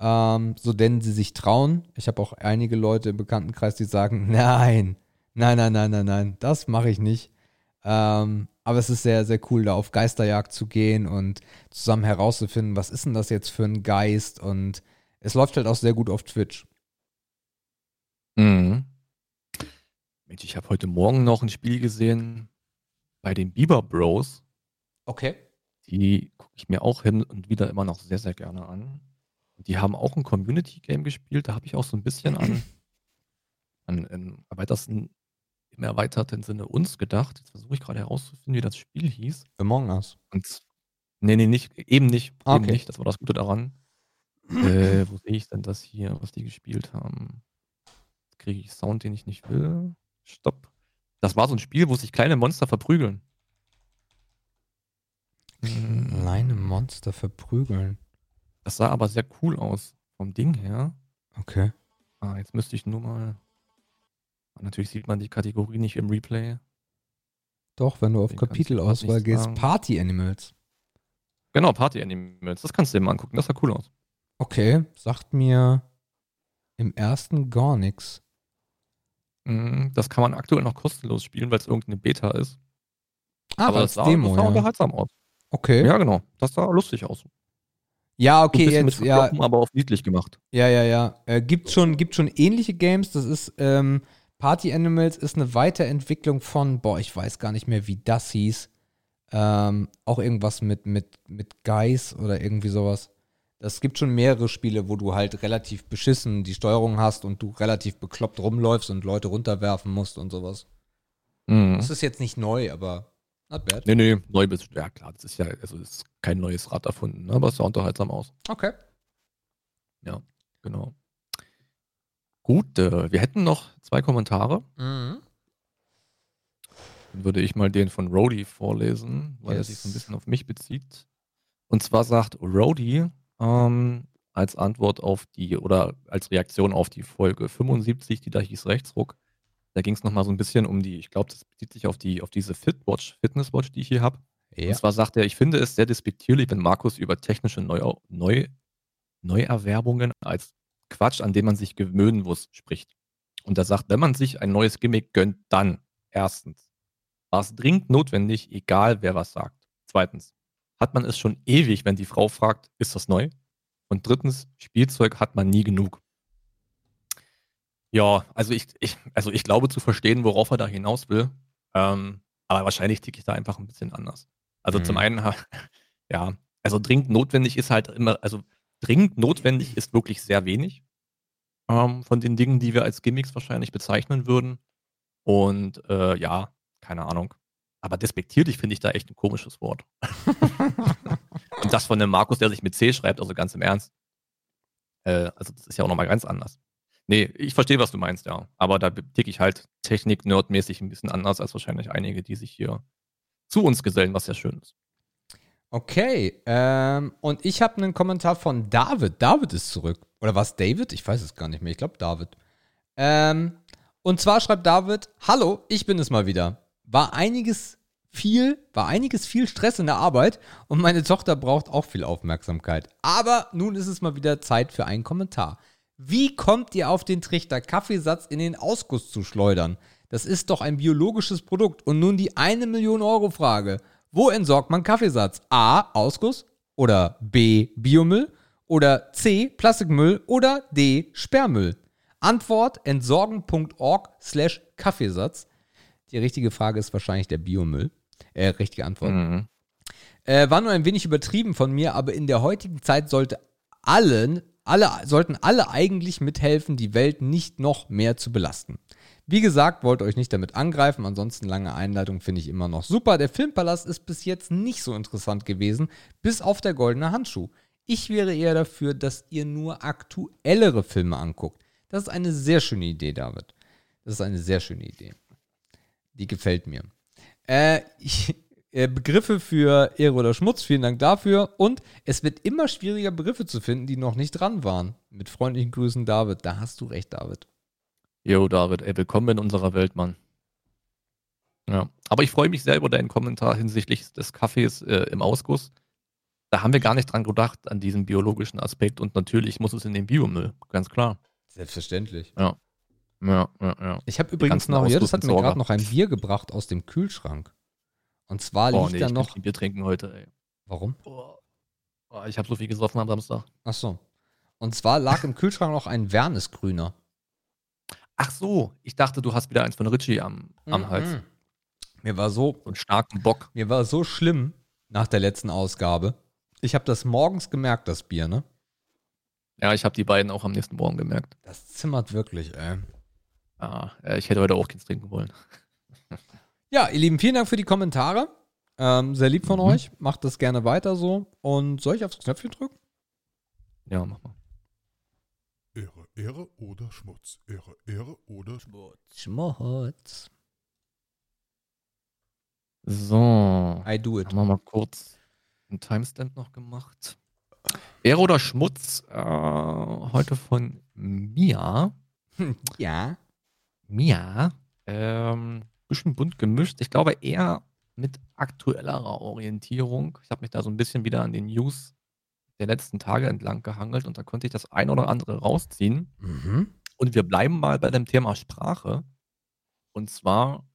Ähm, so denn sie sich trauen. Ich habe auch einige Leute im Bekanntenkreis, die sagen, nein, nein, nein, nein, nein, nein, das mache ich nicht. Ähm, aber es ist sehr, sehr cool, da auf Geisterjagd zu gehen und zusammen herauszufinden, was ist denn das jetzt für ein Geist. Und es läuft halt auch sehr gut auf Twitch. Mhm. Mensch, ich habe heute Morgen noch ein Spiel gesehen bei den Bieber Bros. Okay. Die gucke ich mir auch hin und wieder immer noch sehr, sehr gerne an. Und die haben auch ein Community-Game gespielt. Da habe ich auch so ein bisschen an, an im erweiterten im erweiterten Sinne uns gedacht. Jetzt versuche ich gerade herauszufinden, wie das Spiel hieß. Among Us. Und nee, nee, nicht, eben nicht. Ah, Eben okay. nicht. Das war das Gute daran. äh, wo sehe ich denn das hier, was die gespielt haben? Jetzt kriege ich Sound, den ich nicht will. Stopp. Das war so ein Spiel, wo sich kleine Monster verprügeln. Hm, Kleine Monster verprügeln. Das sah aber sehr cool aus. Vom Ding her. Okay. Ah, jetzt müsste ich nur mal. Natürlich sieht man die Kategorie nicht im Replay. Doch, wenn du auf Kapitelauswahl gehst, sagen. Party Animals. Genau, Party Animals. Das kannst du dir mal angucken. Das sah cool aus. Okay, sagt mir im ersten gar nichts. Mm, Das kann man aktuell noch kostenlos spielen, weil es irgendeine Beta ist. Ah, aber das sah, Demo, das sah ja. unterhaltsam aus. Okay. Ja, genau. Das sah lustig aus. Ja, So ein okay, jetzt, mit ja, aber auf niedlich gemacht. ja, ja, ja. Äh, gibt schon, gibt schon ähnliche Games. Das ist, ähm, Party Animals ist eine Weiterentwicklung von, boah, ich weiß gar nicht mehr, wie das hieß. Ähm, auch irgendwas mit, mit, mit Guys oder irgendwie sowas. Es gibt schon mehrere Spiele, wo du halt relativ beschissen die Steuerung hast und du relativ bekloppt rumläufst und Leute runterwerfen musst und sowas. Mhm. Das ist jetzt nicht neu, aber not bad. Nee, nee, neu bist Ja, klar, das ist ja, also ist kein neues Rad erfunden, ne, aber es sah unterhaltsam aus. Okay. Genau. Gut, äh, wir hätten noch zwei Kommentare. Mhm. Dann würde ich mal den von Rody vorlesen, weil er Yes. sich so ein bisschen auf mich bezieht. Und zwar sagt Rody ähm, als Antwort auf die oder als Reaktion auf die Folge 75, die da hieß Rechtsruck. Da ging es nochmal so ein bisschen um die, ich glaube, das bezieht sich auf die, auf diese Fitwatch, Fitnesswatch, die ich hier habe. Ja. Und zwar sagt er, ich finde es sehr despektierlich, wenn Markus über technische Neu Neu Neuerwerbungen als Quatsch, an dem man sich gewöhnen muss, spricht. Und er sagt, wenn man sich ein neues Gimmick gönnt, dann erstens, war es dringend notwendig, egal wer was sagt. Zweitens, hat man es schon ewig, wenn die Frau fragt, ist das neu? Und drittens, Spielzeug hat man nie genug. Ja, also ich, ich, also ich glaube zu verstehen, worauf er da hinaus will. Ähm, aber wahrscheinlich ticke ich da einfach ein bisschen anders. Also Mhm. zum einen, ja, also dringend notwendig ist halt immer, also dringend notwendig ist wirklich sehr wenig ähm, von den Dingen, die wir als Gimmicks wahrscheinlich bezeichnen würden. Und äh, ja, keine Ahnung. Aber despektierlich finde ich da echt ein komisches Wort. Und das von einem Markus, der sich mit C schreibt, also ganz im Ernst. Äh, also das ist ja auch nochmal ganz anders. Nee, ich verstehe, was du meinst, ja. Aber da ticke ich halt technik-nerdmäßig ein bisschen anders als wahrscheinlich einige, die sich hier zu uns gesellen, was sehr schön ist. Okay, ähm, und ich habe einen Kommentar von David. David ist zurück. Oder was, David? Ich weiß es gar nicht mehr. Ich glaube, David. Ähm, und zwar schreibt David: Hallo, ich bin es mal wieder. War einiges viel, war einiges viel Stress in der Arbeit und meine Tochter braucht auch viel Aufmerksamkeit. Aber nun ist es mal wieder Zeit für einen Kommentar. Wie kommt ihr auf den Trichter, Kaffeesatz in den Ausguss zu schleudern? Das ist doch ein biologisches Produkt. Und nun die eine Million Euro Frage. Wo entsorgt man Kaffeesatz? A. Ausguss oder B. Biomüll oder C. Plastikmüll oder D. Sperrmüll? Antwort entsorgen.org slash Kaffeesatz. Die richtige Frage ist wahrscheinlich der Biomüll. Äh, richtige Antwort. Mhm. Äh, war nur ein wenig übertrieben von mir, aber in der heutigen Zeit sollte allen, alle, sollten alle eigentlich mithelfen, die Welt nicht noch mehr zu belasten. Wie gesagt, wollte euch nicht damit angreifen, ansonsten lange Einleitung finde ich immer noch super. Der Filmpalast ist bis jetzt nicht so interessant gewesen, bis auf der goldene Handschuh. Ich wäre eher dafür, dass ihr nur aktuellere Filme anguckt. Das ist eine sehr schöne Idee, David. Das ist eine sehr schöne Idee. Die gefällt mir. Äh, ich, äh, Begriffe für Ehre oder Schmutz, vielen Dank dafür. Und es wird immer schwieriger, Begriffe zu finden, die noch nicht dran waren. Mit freundlichen Grüßen, David. Da hast du recht, David. Jo, David, ey, willkommen in unserer Welt, Mann. Ja, aber ich freue mich sehr über deinen Kommentar hinsichtlich des Kaffees äh, im Ausguss. Da haben wir gar nicht dran gedacht, an diesen biologischen Aspekt. Und natürlich muss es in den Biomüll, ganz klar. Selbstverständlich. Ja. Ja, ja, ja. Ich habe übrigens noch, ja, das hat mir gerade noch ein Bier gebracht aus dem Kühlschrank. Und zwar oh, liegt nee, da ich noch. kein Bier trinken heute, ey. Warum? Oh, ich habe so viel gesoffen am Samstag. Ach so. Und zwar lag im Kühlschrank noch ein Wernesgrüner. Ach so, ich dachte, du hast wieder eins von Richie am, am Mhm. Hals. Mir war so, einen starken Bock. mir war so schlimm nach der letzten Ausgabe. Ich habe das morgens gemerkt, das Bier, ne? Ja, ich habe die beiden auch am nächsten Morgen gemerkt. Das zimmert wirklich, ey. Ah, ich hätte heute auch keins trinken wollen. Ja, ihr Lieben, vielen Dank für die Kommentare. Ähm, sehr lieb von Mhm. euch. Macht das gerne weiter so. Und soll ich aufs Knöpfchen drücken? Ja, mach mal. Ehre, oder Schmutz. Ehre, Ehre oder Schmutz. Schmutz. So, I do it. haben wir mal kurz einen Timestamp noch gemacht. Ehre oder Schmutz? Äh, heute von Mia. Ja. Mia. Ähm, bisschen bunt gemischt. Ich glaube eher mit aktuellerer Orientierung. Ich habe mich da so ein bisschen wieder an den News der letzten Tage entlang gehangelt und da konnte ich das ein oder andere rausziehen. Mhm. Und wir bleiben mal bei dem Thema Sprache. Und zwar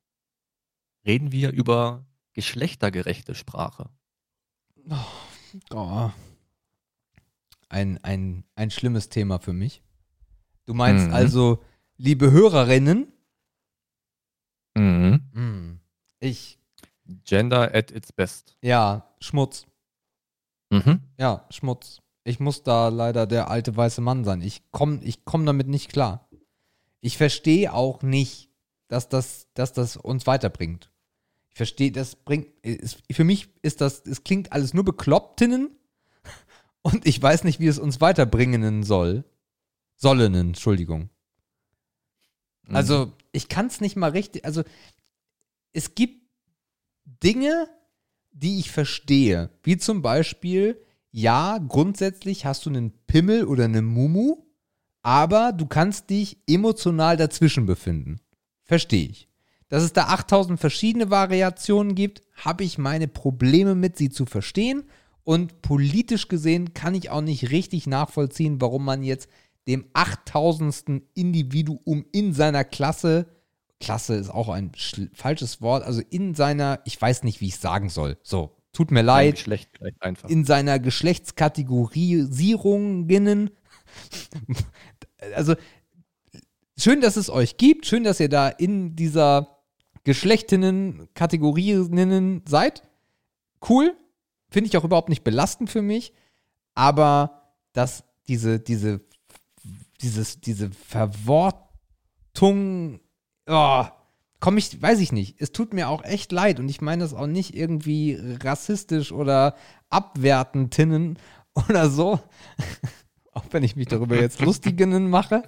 reden wir über geschlechtergerechte Sprache. Oh. Ein, ein, ein schlimmes Thema für mich. Du meinst Mhm. also, liebe Hörerinnen, Mhm. hm, ich, Gender at its best. ja, Schmutz. Mhm. Ja, Schmutz. Ich muss da leider der alte weiße Mann sein. Ich komme ich komm damit nicht klar. Ich verstehe auch nicht, dass das, dass das uns weiterbringt. Ich verstehe, das bringt. Ist, für mich ist das, es klingt alles nur beklopptinnen und ich weiß nicht, wie es uns weiterbringen soll. Sollen, Entschuldigung. Mhm. Also, ich kann es nicht mal richtig. Also, es gibt Dinge, die ich verstehe. Wie zum Beispiel, ja, grundsätzlich hast du einen Pimmel oder eine Mumu, aber du kannst dich emotional dazwischen befinden. Verstehe ich. Dass es da 8000 verschiedene Variationen gibt, habe ich meine Probleme mit, sie zu verstehen. Und politisch gesehen kann ich auch nicht richtig nachvollziehen, warum man jetzt dem 8000. Individuum in seiner Klasse, Klasse ist auch ein falsches Wort, also in seiner, ich weiß nicht, wie ich es sagen soll. So, tut mir leid Geschlecht einfach. in seiner Geschlechtskategorisierungen. Also schön, dass es euch gibt, schön, dass ihr da in dieser Geschlechtinnen, Kategorinnen seid. Cool, finde ich auch überhaupt nicht belastend für mich, aber dass diese, diese, dieses, diese Verwortung, oh, komme ich, weiß ich nicht. Es tut mir auch echt leid und ich meine das auch nicht irgendwie rassistisch oder abwertend tinnen oder so. auch wenn ich mich darüber jetzt lustigen mache.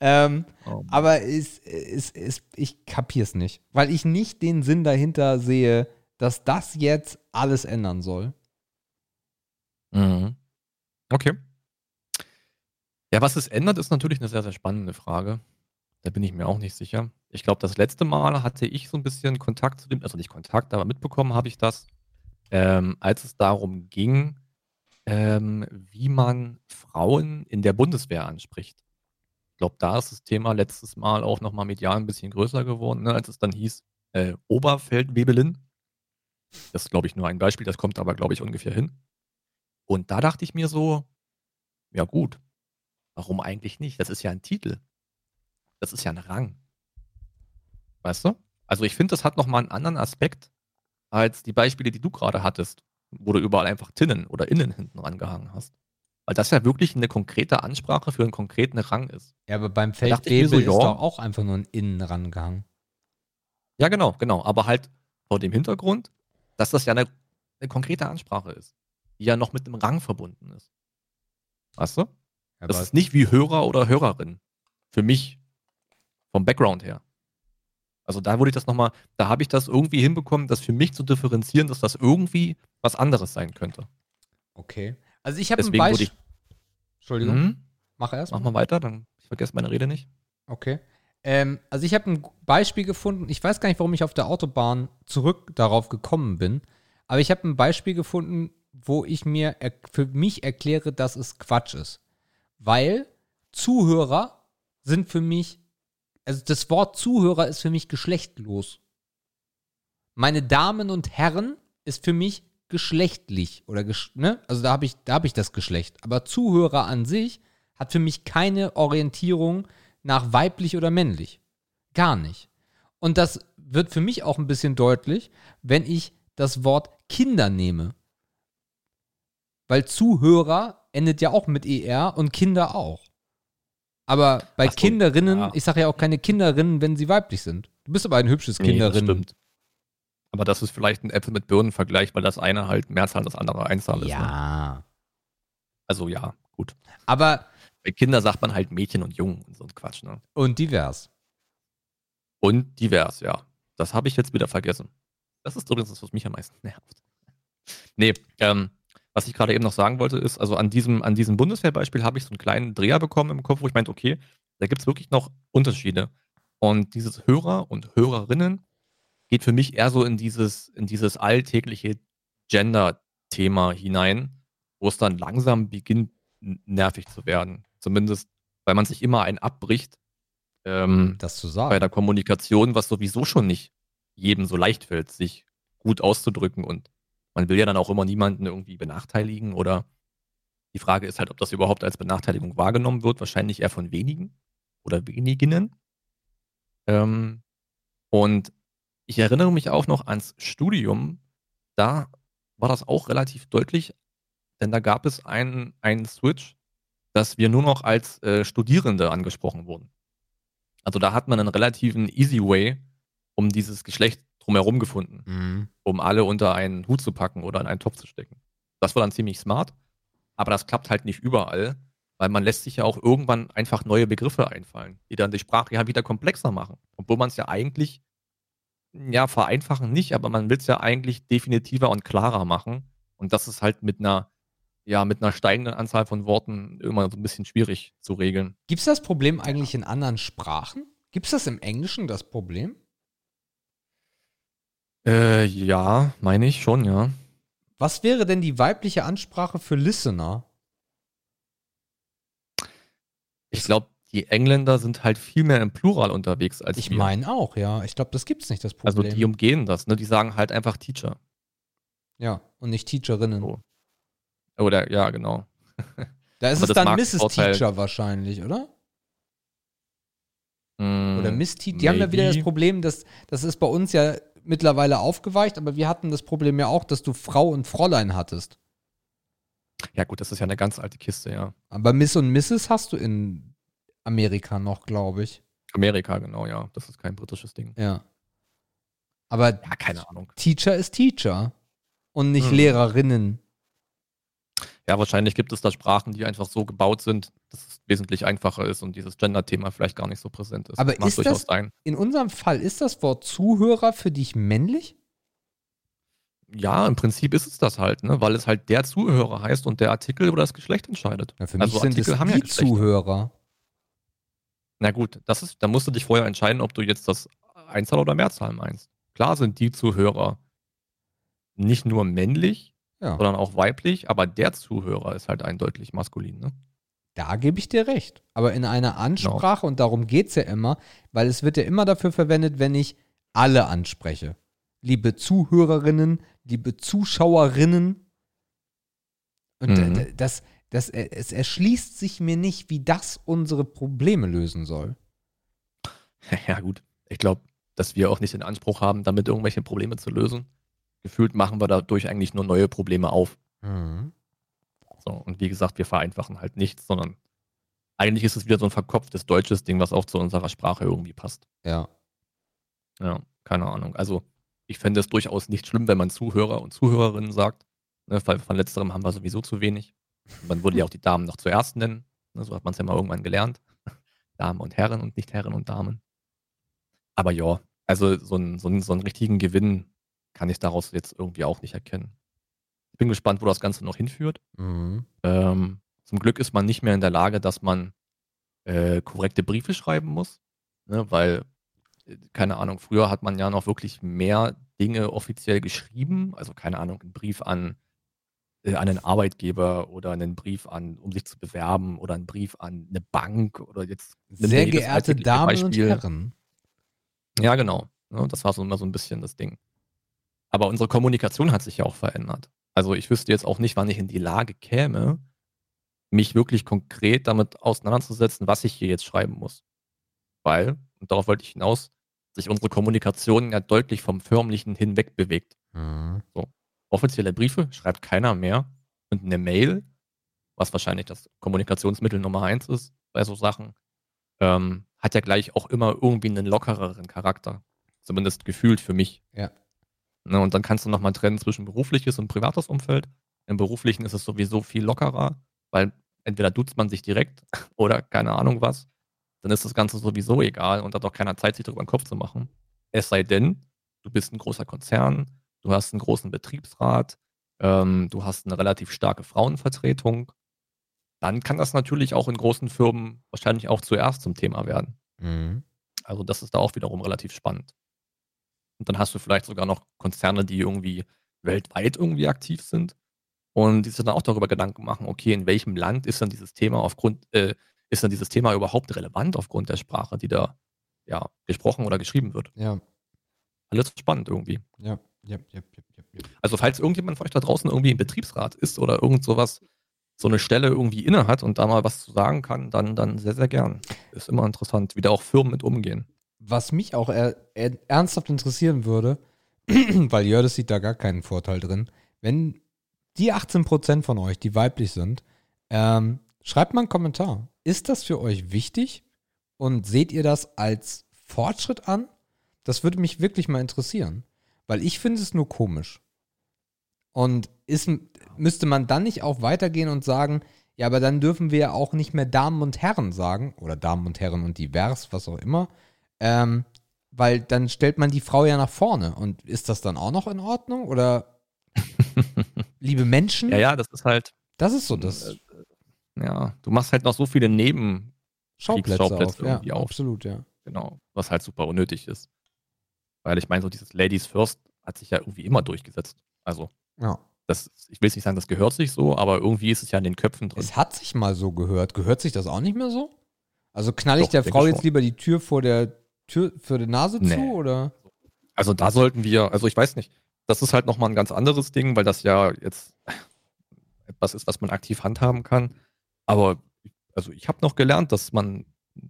Ähm, Oh, aber es, es, es, ich kapier's nicht, weil ich nicht den Sinn dahinter sehe, dass das jetzt alles ändern soll. Mhm. Okay. Ja, was es ändert, ist natürlich eine sehr, sehr spannende Frage. Da bin ich mir auch nicht sicher. Ich glaube, das letzte Mal hatte ich so ein bisschen Kontakt zu dem, also nicht Kontakt, aber mitbekommen habe ich das, ähm, als es darum ging, ähm, wie man Frauen in der Bundeswehr anspricht. Ich glaube, da ist das Thema letztes Mal auch nochmal medial ein bisschen größer geworden, ne, als es dann hieß, äh, Oberfeldwebelin. Das ist, glaube ich, nur ein Beispiel, das kommt aber, glaube ich, ungefähr hin. Und da dachte ich mir so, ja gut, warum eigentlich nicht? Das ist ja ein Titel. Das ist ja ein Rang. Weißt du? Also ich finde, das hat nochmal einen anderen Aspekt als die Beispiele, die du gerade hattest, wo du überall einfach Tinnen oder Innen hinten rangehangen hast. Weil das ja wirklich eine konkrete Ansprache für einen konkreten Rang ist. Ja, aber beim mir Feldwebel so, ist ja. doch auch einfach nur ein Innen rangehangen. Ja, genau, genau. Aber halt vor dem Hintergrund, dass das ja eine, eine konkrete Ansprache ist, die ja noch mit einem Rang verbunden ist. Weißt du? Das Aber ist nicht wie Hörer oder Hörerin. Für mich. Vom Background her. Also da wurde ich das nochmal, da habe ich das irgendwie hinbekommen, das für mich zu differenzieren, dass das irgendwie was anderes sein könnte. okay. Also ich habe ein Beispiel. Entschuldigung, Mhm. mach erst. Mach mal weiter, dann ich vergesse meine Rede nicht. Okay. Ähm, also ich habe ein Beispiel gefunden. Ich weiß gar nicht, warum ich auf der Autobahn zurück darauf gekommen bin. Aber ich habe ein Beispiel gefunden, wo ich mir für mich erkläre, dass es Quatsch ist. Weil Zuhörer sind für mich, also das Wort Zuhörer ist für mich geschlechtlos. Meine Damen und Herren ist für mich geschlechtlich oder gesch ne? Also da habe ich, da habe ich das Geschlecht. Aber Zuhörer an sich hat für mich keine Orientierung nach weiblich oder männlich. Gar nicht. Und das wird für mich auch ein bisschen deutlich, wenn ich das Wort Kinder nehme. Weil Zuhörer endet ja auch mit ER und Kinder auch. Aber bei so, Kinderinnen, ja. ich sage ja auch keine Kinderinnen, wenn sie weiblich sind. Du bist aber ein hübsches Nee, das Kinderin. stimmt. Aber das ist vielleicht ein Äpfel mit Birnen-Vergleich, weil das eine halt Mehrzahl und das andere Einzahl ist. Ne? Ja. Also ja, gut. Aber, Bei Kindern sagt man halt Mädchen und Jungen und so ein Quatsch, ne? und divers. Und divers, ja. Das habe ich jetzt wieder vergessen. Das ist übrigens das, was mich am meisten nervt. Nee, ähm, was ich gerade eben noch sagen wollte, ist, also an diesem, an diesem Bundeswehrbeispiel habe ich so einen kleinen Dreher bekommen im Kopf, wo ich meinte, okay, da gibt es wirklich noch Unterschiede. Und dieses Hörer und Hörerinnen geht für mich eher so in dieses, in dieses alltägliche Gender-Thema hinein, wo es dann langsam beginnt, nervig zu werden. Zumindest, weil man sich immer einen abbricht. Ähm, Das zu bei sagen. der Kommunikation, was sowieso schon nicht jedem so leicht fällt, sich gut auszudrücken und man will ja dann auch immer niemanden irgendwie benachteiligen oder die Frage ist halt, ob das überhaupt als Benachteiligung wahrgenommen wird, wahrscheinlich eher von wenigen oder weniginnen. Ähm, und ich erinnere mich auch noch ans Studium, da war das auch relativ deutlich, denn da gab es einen, einen Switch, dass wir nur noch als äh, Studierende angesprochen wurden. Also da hat man einen relativen easy way um dieses Geschlecht drumherum gefunden, Mhm. um alle unter einen Hut zu packen oder in einen Topf zu stecken. Das war dann ziemlich smart, aber das klappt halt nicht überall, weil man lässt sich ja auch irgendwann einfach neue Begriffe einfallen, die dann die Sprache ja wieder komplexer machen, obwohl man es ja eigentlich ja vereinfachen nicht, aber man will es ja eigentlich definitiver und klarer machen und das ist halt mit einer ja mit einer steigenden Anzahl von Worten immer so ein bisschen schwierig zu regeln. Gibt es das Problem eigentlich in anderen Sprachen? Gibt es das im Englischen, das Problem? Äh, ja, meine ich schon, ja. Was wäre denn die weibliche Ansprache für Listener? Ich glaube, die Engländer sind halt viel mehr im Plural unterwegs als Ich wir. meine auch, ja. Ich glaube, das gibt es nicht, das also Problem. die umgehen das, ne? Die sagen halt einfach Teacher. ja, und nicht Teacherinnen. So. Oder ja, genau. Da ist Aber es dann Mrs. Teacher wahrscheinlich, oder? Mm, Oder Miss Teacher. Die haben ja wieder das maybe. Problem, dass das ist bei uns ja mittlerweile aufgeweicht, aber wir hatten das Problem ja auch, dass du Frau und Fräulein hattest. Ja, gut, das ist ja eine ganz alte Kiste, ja. Aber Miss und Mrs. hast du in Amerika noch, glaube ich. Amerika, genau, ja. Das ist kein britisches Ding. Ja. Aber Ja, keine Ahnung. Teacher ist Teacher und nicht Hm. Lehrerinnen. Ja, wahrscheinlich gibt es da Sprachen, die einfach so gebaut sind, dass es wesentlich einfacher ist und dieses Gender-Thema vielleicht gar nicht so präsent ist. Aber Mag ist das- sein. In unserem Fall ist das Wort Zuhörer für dich männlich? Ja, im Prinzip ist es das halt, ne? Weil es halt der Zuhörer heißt und der Artikel über das Geschlecht entscheidet. Ja, für mich also sind Artikel es haben ja die Geschlechter. Zuhörer. Na gut, das ist, da musst du dich vorher entscheiden, ob du jetzt das Einzahl oder Mehrzahl meinst. Klar sind die Zuhörer nicht nur männlich, Ja. sondern auch weiblich, aber der Zuhörer ist halt eindeutig maskulin. Ne? Da gebe ich dir recht. Aber in einer Genau. Ansprache, und darum geht es ja immer, weil es wird ja immer dafür verwendet, wenn ich alle anspreche. Liebe Zuhörerinnen, liebe Zuschauerinnen. Und Mhm. das, das, äh, es erschließt sich mir nicht, wie das unsere Probleme lösen soll. ja gut, ich glaube, dass wir auch nicht den Anspruch haben, damit irgendwelche Probleme zu lösen. Gefühlt machen wir dadurch eigentlich nur neue Probleme auf. Mhm. So, und wie gesagt, wir vereinfachen halt nichts, sondern eigentlich ist es wieder so ein verkopftes deutsches Ding, was auch zu unserer Sprache irgendwie passt. Ja. Ja, keine Ahnung. Also, ich fände es durchaus nicht schlimm, wenn man Zuhörer und Zuhörerinnen sagt. Ne, weil von letzterem haben wir sowieso zu wenig. Man würde ja auch die Damen noch zuerst nennen. Ne, so hat man es ja mal irgendwann gelernt. Damen und Herren und nicht Herren und Damen. Aber ja, also so einen, so, einen, so einen richtigen Gewinn kann ich daraus jetzt irgendwie auch nicht erkennen. Ich bin gespannt, wo das Ganze noch hinführt. Mhm. Ähm, zum Glück ist man nicht mehr in der Lage, dass man äh, korrekte Briefe schreiben muss, ne, weil, äh, keine Ahnung, früher hat man ja noch wirklich mehr Dinge offiziell geschrieben, also keine Ahnung, einen Brief an, äh, an einen Arbeitgeber oder einen Brief an, um sich zu bewerben oder einen Brief an eine Bank oder jetzt Sehr geehrte Damen Beispiel. und Herren. Ja, genau. Ne, das war so immer so ein bisschen das Ding. Aber unsere Kommunikation hat sich ja auch verändert. Also ich wüsste jetzt auch nicht, wann ich in die Lage käme, mich wirklich konkret damit auseinanderzusetzen, was ich hier jetzt schreiben muss. Weil, und darauf wollte ich hinaus, sich unsere Kommunikation ja deutlich vom Förmlichen hinweg bewegt. Mhm. Offizielle Briefe schreibt keiner mehr und eine Mail, was wahrscheinlich das Kommunikationsmittel Nummer eins ist bei so Sachen, ähm, hat ja gleich auch immer irgendwie einen lockereren Charakter. Zumindest gefühlt für mich. Ja. Ne, und dann kannst du nochmal trennen zwischen berufliches und privates Umfeld. Im beruflichen ist es sowieso viel lockerer, weil entweder duzt man sich direkt oder keine Ahnung was. Dann ist das Ganze sowieso egal und hat auch keiner Zeit, sich darüber den Kopf zu machen. Es sei denn, du bist ein großer Konzern, du hast einen großen Betriebsrat, ähm, du hast eine relativ starke Frauenvertretung. Dann kann das natürlich auch in großen Firmen wahrscheinlich auch zuerst zum Thema werden. Mhm. Also das ist da auch wiederum relativ spannend. Und dann hast du vielleicht sogar noch Konzerne, die irgendwie weltweit irgendwie aktiv sind und die sich dann auch darüber Gedanken machen, okay, in welchem Land ist dann dieses Thema aufgrund, äh, ist dann dieses Thema überhaupt relevant aufgrund der Sprache, die da ja gesprochen oder geschrieben wird. Ja, Alles spannend irgendwie. ja, ja, ja, ja, ja. Also falls irgendjemand von euch da draußen irgendwie im Betriebsrat ist oder irgend sowas, so eine Stelle irgendwie inne hat und da mal was zu sagen kann, dann, dann sehr, sehr gern. Ist immer interessant, wie da auch Firmen mit umgehen. Was mich auch er, er, ernsthaft interessieren würde, weil Jördes sieht da gar keinen Vorteil drin, wenn die 18% von euch, die weiblich sind, ähm, schreibt mal einen Kommentar. Ist das für euch wichtig? Und seht ihr das als Fortschritt an? Das würde mich wirklich mal interessieren. Weil ich finde es nur komisch. Und ist, müsste man dann nicht auch weitergehen und sagen, ja, aber dann dürfen wir ja auch nicht mehr Damen und Herren sagen, oder Damen und Herren und divers, was auch immer, ähm, weil dann stellt man die Frau ja nach vorne. Und ist das dann auch noch in Ordnung? Oder liebe Menschen? Ja, ja, das ist halt, Das ist so das Äh, ja, du machst halt noch so viele Neben, Schauplätze Kriegsschauplätze auf. Ja, irgendwie auf. absolut, ja. genau, was halt super unnötig ist. Weil ich meine, so dieses Ladies First hat sich ja irgendwie immer durchgesetzt. Also, ja. das, ich will jetzt nicht sagen, das gehört sich so, aber irgendwie ist es ja in den Köpfen drin. Es hat sich mal so gehört. Gehört sich das auch nicht mehr so? Also knall ich Doch, der Frau jetzt schon. lieber die Tür vor der Tür für die Nase zu Nee. oder? Also da sollten wir, also ich weiß nicht, das ist halt nochmal ein ganz anderes Ding, weil das ja jetzt etwas ist, was man aktiv handhaben kann. Aber also ich habe noch gelernt, dass man,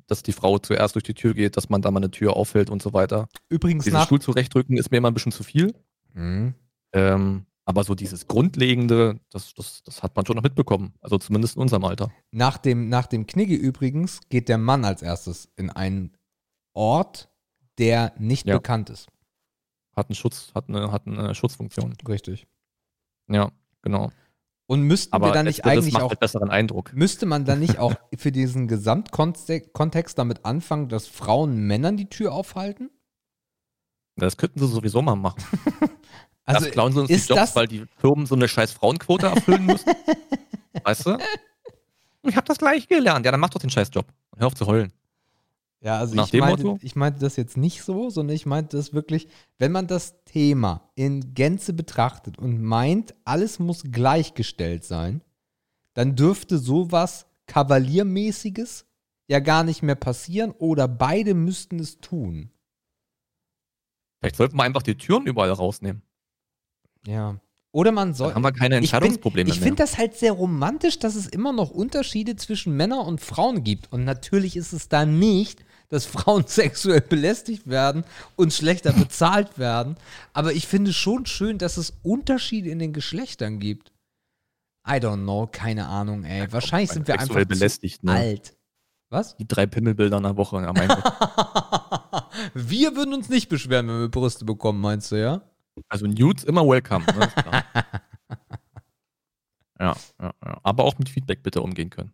dass die Frau zuerst durch die Tür geht, dass man da mal eine Tür aufhält und so weiter. Übrigens Diesen nach. Stuhl zurechtrücken ist mir immer ein bisschen zu viel. Mhm. Ähm, aber so dieses Grundlegende, das, das, das hat man schon noch mitbekommen. Also zumindest in unserem Alter. Nach dem, nach dem Knigge übrigens geht der Mann als erstes in einen Ort, der nicht Ja. bekannt ist. Hat einen Schutz, hat eine, hat eine Schutzfunktion. Richtig. Ja, genau. Und müssten Aber wir dann nicht eigentlich auch halt besseren Eindruck. Müsste man dann nicht auch für diesen Gesamtkontext damit anfangen, dass Frauen Männern die Tür aufhalten? Das könnten sie sowieso mal machen. Also das klauen sie uns die Jobs, das- weil die Firmen so eine scheiß Frauenquote erfüllen müssen. weißt du? Ich habe das gleich gelernt. Ja, dann mach doch den scheiß Job. Hör auf zu heulen. Ja, also Nach ich dem meinte, Motto? ich meinte das jetzt nicht so, sondern ich meinte das wirklich, wenn man das Thema in Gänze betrachtet und meint, alles muss gleichgestellt sein, dann dürfte sowas Kavaliermäßiges ja gar nicht mehr passieren oder beide müssten es tun. Vielleicht sollten wir einfach die Türen überall rausnehmen. Ja. Oder man Dann soll. haben wir keine Ich, Entscheidungsprobleme ich mehr. finde das halt sehr romantisch, dass es immer noch Unterschiede zwischen Männern und Frauen gibt. Und natürlich ist es da nicht, dass Frauen sexuell belästigt werden und schlechter bezahlt werden. Aber ich finde schon schön, dass es Unterschiede in den Geschlechtern gibt. I don't know, keine Ahnung, ey. Wahrscheinlich sind wir Sexuell einfach belästigt, ne? alt. Was? Die drei Pimmelbilder in der Woche. Ja, wir würden uns nicht beschweren, wenn wir Brüste bekommen, meinst du, ja? Also Nudes immer welcome. Ne? Ja, ja, ja. Aber auch mit Feedback bitte umgehen können.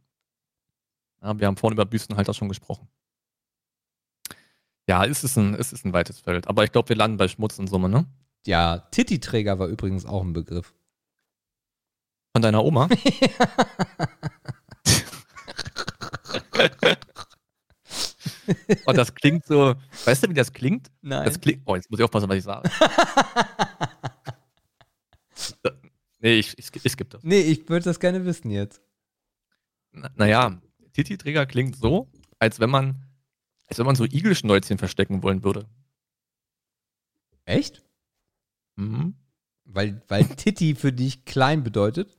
Ja, wir haben vorhin über Büstenhalter schon gesprochen. Ja, es ist ein, es ist ein weites Feld. Aber ich glaube, wir landen bei Schmutz in Summe, ne? Ja, Titty-Träger war übrigens auch ein Begriff. Von deiner Oma? Und das klingt so, weißt du, wie das klingt? Nein. Das klingt, oh, jetzt muss ich aufpassen, was ich sage. nee, ich, ich, ich skippe das. nee, ich würde das gerne wissen jetzt. Na- Naja, Titi-Träger klingt so, als wenn man, als wenn man so Igelschnäuzchen verstecken wollen würde. Echt? Mhm. Weil, weil Titty für dich klein bedeutet?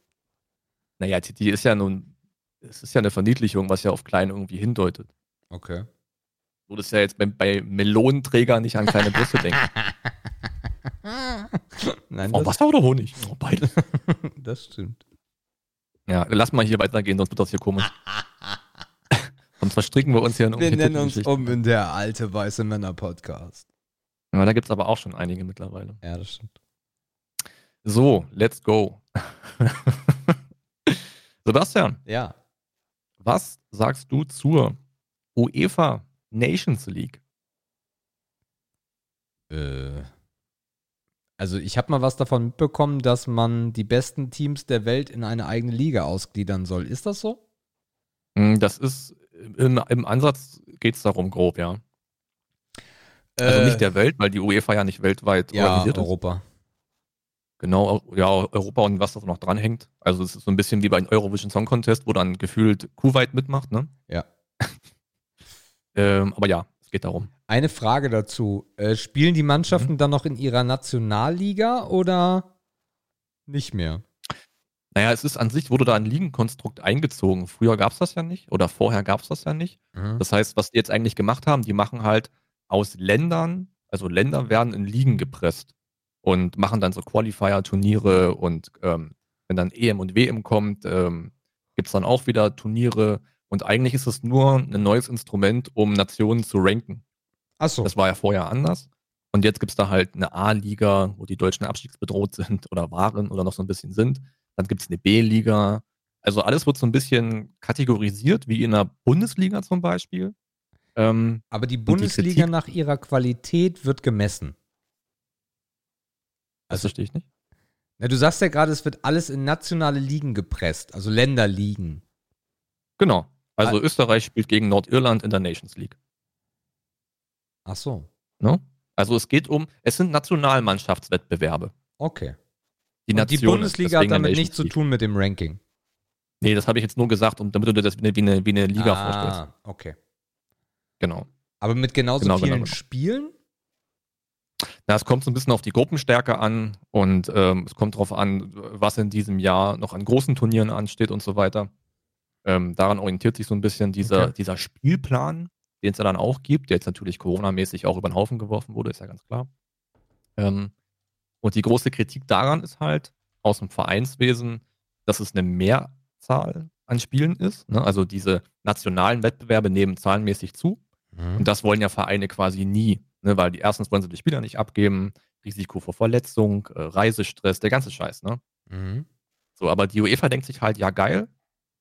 Naja, Titi ist ja nun, es ist ja eine Verniedlichung, was ja auf klein irgendwie hindeutet. Okay. Du würdest ja jetzt bei, bei Melonenträgern nicht an kleine Brüste denken. Nein, Oh, das, Wasser oder Honig? Oh, beides. das stimmt. Ja, lass mal hier weitergehen, sonst wird das hier komisch. Sonst verstricken wir uns hier in Wir nennen uns um in der alte weiße Männer Podcast. Ja, da gibt es aber auch schon einige mittlerweile. Ja, das stimmt. So, let's go. Sebastian, Ja. was sagst du zur UEFA Nations League? Äh, also ich habe mal was davon mitbekommen, dass man die besten Teams der Welt in eine eigene Liga ausgliedern soll. Ist das so? Hm, Das ist im, im Ansatz geht es darum grob, ja. Also Äh, nicht der Welt, weil die UEFA ja nicht weltweit ja, organisiert ist. Europa. Genau, ja, Europa und was da noch dranhängt. Also es ist so ein bisschen wie beim Eurovision Song Contest, wo dann gefühlt Kuwait mitmacht, ne? Ja. ähm, aber ja, es geht darum. Eine Frage dazu. Äh, spielen die Mannschaften dann noch in ihrer Nationalliga oder nicht mehr? Naja, es ist an sich, wurde da ein Ligenkonstrukt eingezogen. Früher gab es das ja nicht oder vorher gab es das ja nicht. Mhm. Das heißt, was die jetzt eigentlich gemacht haben, die machen halt aus Ländern, also Länder werden in Ligen gepresst und machen dann so Qualifier-Turniere und ähm, wenn dann EM und WM kommt, ähm, gibt es dann auch wieder Turniere und eigentlich ist es nur ein neues Instrument, um Nationen zu ranken. Achso. Das war ja vorher anders. Und jetzt gibt es da halt eine A-Liga, wo die Deutschen abstiegsbedroht sind oder waren oder noch so ein bisschen sind. Dann gibt es eine B-Liga. Also alles wird so ein bisschen kategorisiert, wie in der Bundesliga zum Beispiel. Ähm, Aber die die Bundesliga Kritik- nach ihrer Qualität wird gemessen. das verstehe ich nicht. Na, du sagst ja gerade, es wird alles in nationale Ligen gepresst, also Länderligen. Genau. Also Ah. Österreich spielt gegen Nordirland in der Nations League. Ach so. Ne? Also es geht um, es sind Nationalmannschaftswettbewerbe. Okay. Die, Und die Bundesliga hat damit nichts zu tun mit dem Ranking. Nee, das habe ich jetzt nur gesagt, um, damit du dir das wie eine, wie eine, Liga vorstellst. ah, okay. Genau. Aber mit genauso Genau, vielen genau, genau. Spielen? Na, es kommt so ein bisschen auf die Gruppenstärke an und ähm, es kommt darauf an, was in diesem Jahr noch an großen Turnieren ansteht und so weiter. Ähm, daran orientiert sich so ein bisschen dieser, Okay. dieser Spielplan, den es ja dann auch gibt, der jetzt natürlich Corona-mäßig auch über den Haufen geworfen wurde, ist ja ganz klar. Ähm, und die große Kritik daran ist halt aus dem Vereinswesen, dass es eine Mehrzahl an Spielen ist. Ne? Also diese nationalen Wettbewerbe nehmen zahlenmäßig zu. Und das wollen ja Vereine quasi nie, ne? weil die erstens wollen sie die Spieler nicht abgeben, Risiko vor Verletzung, äh, Reisestress, der ganze Scheiß, ne? Mhm. So, aber die UEFA denkt sich halt, ja geil,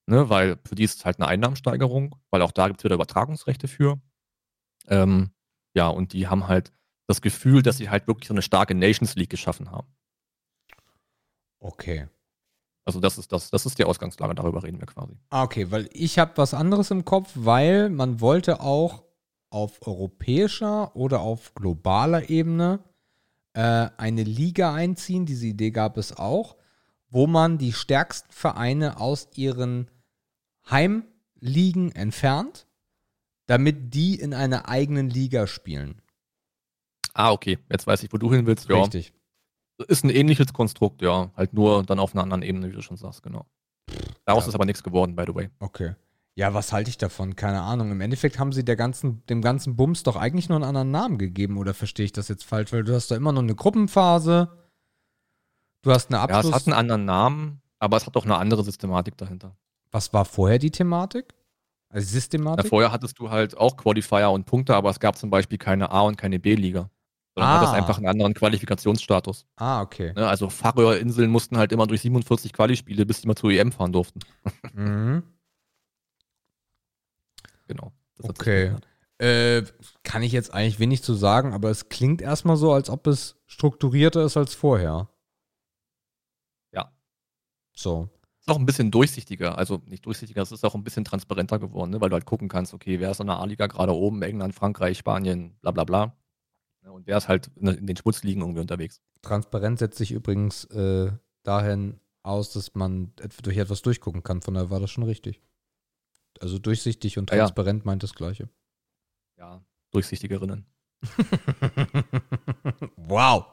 ne, weil für die ist es halt eine Einnahmensteigerung, weil auch da gibt es wieder Übertragungsrechte für. Ähm, ja, und die haben halt das Gefühl, dass sie halt wirklich so eine starke Nations League geschaffen haben. Okay. Also das ist das, das ist die Ausgangslage, darüber reden wir quasi. Ah, okay, weil ich habe was anderes im Kopf, weil man wollte auch auf europäischer oder auf globaler Ebene äh, eine Liga einziehen. Diese Idee gab es auch, wo man die stärksten Vereine aus ihren Heimligen entfernt, damit die in einer eigenen Liga spielen. Ah, okay, jetzt weiß ich, wo du hin willst. Ja, Richtig. ist ein ähnliches Konstrukt, ja, halt nur dann auf einer anderen Ebene, wie du schon sagst, genau. Daraus Ja. ist aber nichts geworden, by the way. Okay. Ja, was halte ich davon? Keine Ahnung. Im Endeffekt haben sie der ganzen, dem ganzen Bums doch eigentlich nur einen anderen Namen gegeben, oder verstehe ich das jetzt falsch? Weil du hast da immer noch eine Gruppenphase, du hast eine Ja, Abschluss. es hat einen anderen Namen. aber es hat auch eine andere Systematik dahinter. Was war vorher die Thematik? Also Na, Systematik? vorher hattest du halt auch Qualifier und Punkte, aber es gab zum Beispiel keine A- und keine B-Liga. Sondern Ah. hattest einfach einen anderen Qualifikationsstatus. ah, okay. Ne? Also Färöerinseln mussten halt immer durch 47 Quali-Spiele, bis die mal zur EM fahren durften. Mhm. Genau. Das hat Okay. Äh, kann ich jetzt eigentlich wenig zu sagen, aber es klingt erstmal so, als ob es strukturierter ist als vorher. Ja. So. Ist auch ein bisschen durchsichtiger, also nicht durchsichtiger, es ist auch ein bisschen transparenter geworden, ne? weil du halt gucken kannst, okay, wer ist in der A-Liga gerade oben, England, Frankreich, Spanien, bla bla bla. Ne, Und wer ist halt in den Schmutzligen irgendwie unterwegs. Transparenz setzt sich übrigens äh, dahin aus, dass man durch etwas durchgucken kann. Von daher war das schon richtig. Also durchsichtig und Ah ja. transparent meint das Gleiche. Ja, durchsichtigerinnen. wow.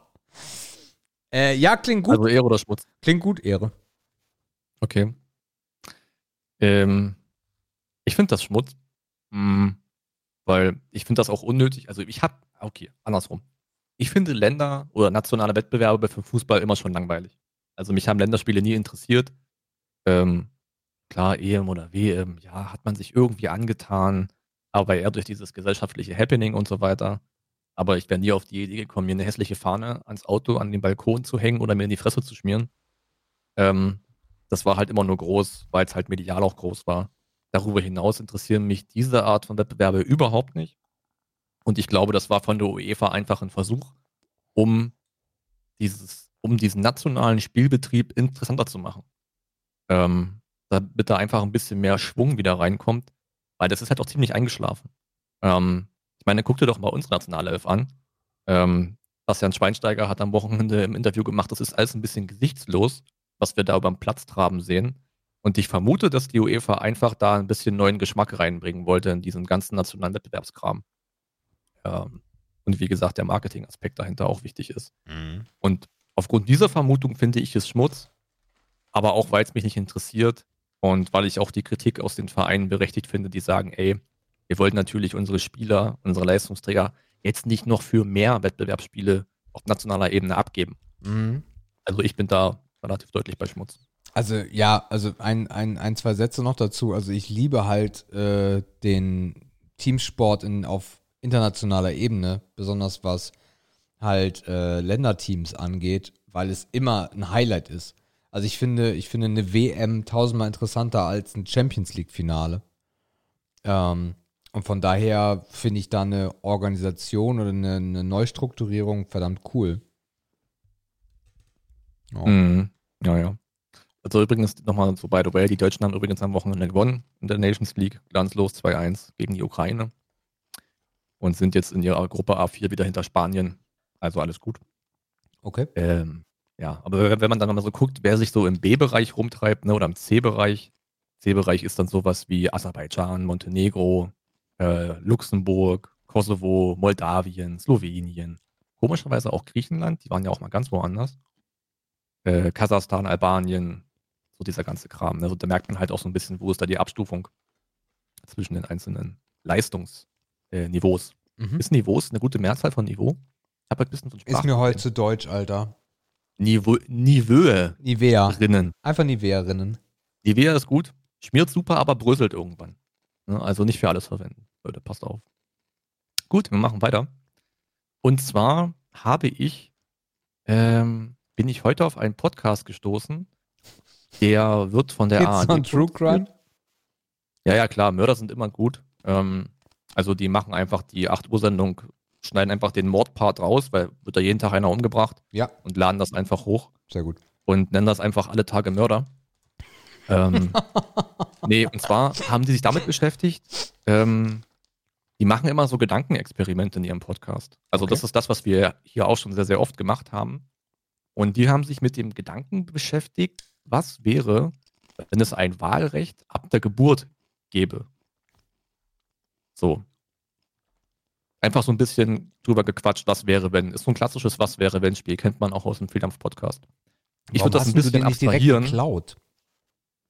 Äh, ja, klingt gut. Also Ehre oder Schmutz. klingt gut, Ehre. Okay. Ähm, ich finde das Schmutz, mm, weil ich finde das auch unnötig. Also ich habe, okay, andersrum. Ich finde Länder oder nationale Wettbewerbe für Fußball immer schon langweilig. Also mich haben Länderspiele nie interessiert. Ähm, klar, EM oder WM, ja, hat man sich irgendwie angetan, aber eher durch dieses gesellschaftliche Happening und so weiter. Aber ich wäre nie auf die Idee gekommen, mir eine hässliche Fahne ans Auto, an den Balkon zu hängen oder mir in die Fresse zu schmieren. Ähm, das war halt immer nur groß, weil es halt medial auch groß war. Darüber hinaus interessieren mich diese Art von Wettbewerbe überhaupt nicht. Und ich glaube, das war von der UEFA einfach ein Versuch, um dieses, um diesen nationalen Spielbetrieb interessanter zu machen. Ähm, damit da einfach ein bisschen mehr Schwung wieder reinkommt, weil das ist halt auch ziemlich eingeschlafen. Ähm, ich meine, guck dir doch mal unsere Nationalelf an. Ähm, Bastian Schweinsteiger hat am Wochenende im Interview gemacht, das ist alles ein bisschen gesichtslos, was wir da über den Platz traben sehen. Und ich vermute, dass die UEFA einfach da ein bisschen neuen Geschmack reinbringen wollte in diesen ganzen nationalen Wettbewerbskram. Ähm, und wie gesagt, der Marketingaspekt dahinter auch wichtig ist. Und aufgrund dieser Vermutung finde ich es Schmutz, aber auch weil es mich nicht interessiert und weil ich auch die Kritik aus den Vereinen berechtigt finde, die sagen, ey, wir wollten natürlich unsere Spieler, unsere Leistungsträger jetzt nicht noch für mehr Wettbewerbsspiele auf nationaler Ebene abgeben. Mhm. Also ich bin da relativ deutlich bei Schmutz. Also ja, also ein, ein, ein, zwei Sätze noch dazu. Also ich liebe halt äh, den Teamsport in, auf internationaler Ebene, besonders was halt äh, Länderteams angeht, weil es immer ein Highlight ist. Also ich finde, ich finde eine WM tausendmal interessanter als ein Champions League Finale. Ähm, und von daher finde ich da eine Organisation oder eine, eine Neustrukturierung verdammt cool. Ja. Mhm. Ja, ja. Also übrigens nochmal so by the way, die Deutschen haben übrigens am Wochenende gewonnen in der Nations League, glanzlos 2-1 gegen die Ukraine und sind jetzt in ihrer Gruppe A4 wieder hinter Spanien. Also alles gut. Okay. Ähm, ja, aber wenn- man dann mal so guckt, wer sich so im B-Bereich rumtreibt, ne, oder im C-Bereich, C-Bereich ist dann sowas wie Aserbaidschan, Montenegro, äh, Luxemburg, Kosovo, Moldawien, Slowenien, komischerweise auch Griechenland, die waren ja auch mal ganz woanders, äh, Kasachstan, Albanien, so dieser ganze Kram. Ne? Also da merkt man halt auch so ein bisschen, wo ist da die Abstufung zwischen den einzelnen Leistungsniveaus. Äh. Mhm. Ist Niveaus eine gute Mehrzahl von Niveau? Ich habe ein bisschen von Ist mir heute zu deutsch, Alter. Niveau, Nivöe Nivea. rinnen. Einfach Nivea-Rinnen. Nivea ist gut, schmiert super, aber bröselt irgendwann. Ne, Also nicht für alles verwenden. Leute, passt auf. Gut, wir machen weiter. Und zwar habe ich, ähm, bin ich heute auf einen Podcast gestoßen, der wird von der Geht's ARD True Crime? Ja, ja, klar, Mörder sind immer gut. Ähm, also die machen einfach die 8 Uhr Sendung, schneiden einfach den Mordpart raus, weil wird da jeden Tag einer umgebracht Ja, und laden das einfach hoch. sehr gut. und nennen das einfach alle Tage Mörder. Ähm, nee, und zwar haben die sich damit beschäftigt, ähm, die machen immer so Gedankenexperimente in ihrem Podcast. Also Okay. das ist das, was wir hier auch schon sehr, sehr oft gemacht haben. Und die haben sich mit dem Gedanken beschäftigt, was wäre, wenn es ein Wahlrecht ab der Geburt gäbe. So. Einfach so ein bisschen drüber gequatscht, was wäre, wenn. Ist so ein klassisches Was wäre, wenn Spiel, kennt man auch aus dem Freedampf-Podcast. Ich würde das ein bisschen abstrahieren,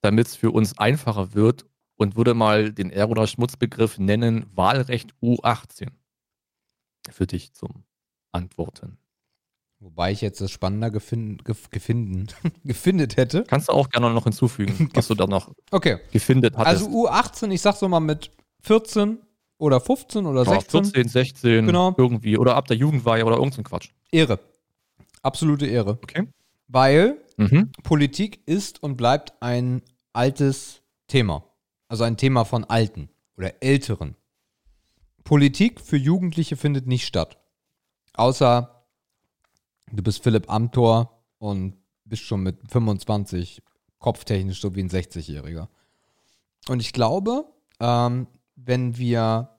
damit es für uns einfacher wird und würde mal den Ehr- oder Schmutzbegriff nennen Wahlrecht U18. Für dich zum Antworten. Wobei ich jetzt das spannender gefin gef gefinden, gefindet hätte. Kannst du auch gerne noch hinzufügen, was du da noch Okay, gefindet hattest. also U18, ich sag so mal mit 14 oder 15 oder Ja, 16. 14, 16, Genau. irgendwie. Oder ab der Jugendweihe oder irgendein Quatsch. Ehre. Absolute Ehre. Okay. Weil Mhm. Politik ist und bleibt ein altes Thema. Also ein Thema von Alten oder Älteren. Politik für Jugendliche findet nicht statt. Außer du bist Philipp Amthor und bist schon mit 25 kopftechnisch so wie ein 60-Jähriger. Und ich glaube, ähm, wenn wir,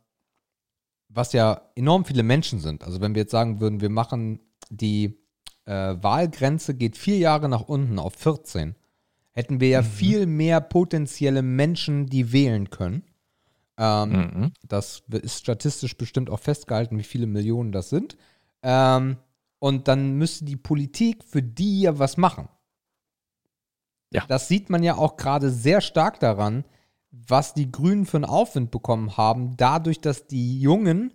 was ja enorm viele Menschen sind, also wenn wir jetzt sagen würden, wir machen die äh, Wahlgrenze geht vier Jahre nach unten auf 14, hätten wir ja viel mehr potenzielle Menschen, die wählen können. Ähm, Mhm. das ist statistisch bestimmt auch festgehalten, wie viele Millionen das sind. Ähm, und dann müsste die Politik für die ja was machen. Ja. Das sieht man ja auch gerade sehr stark daran, was die Grünen für einen Aufwind bekommen haben, dadurch, dass die Jungen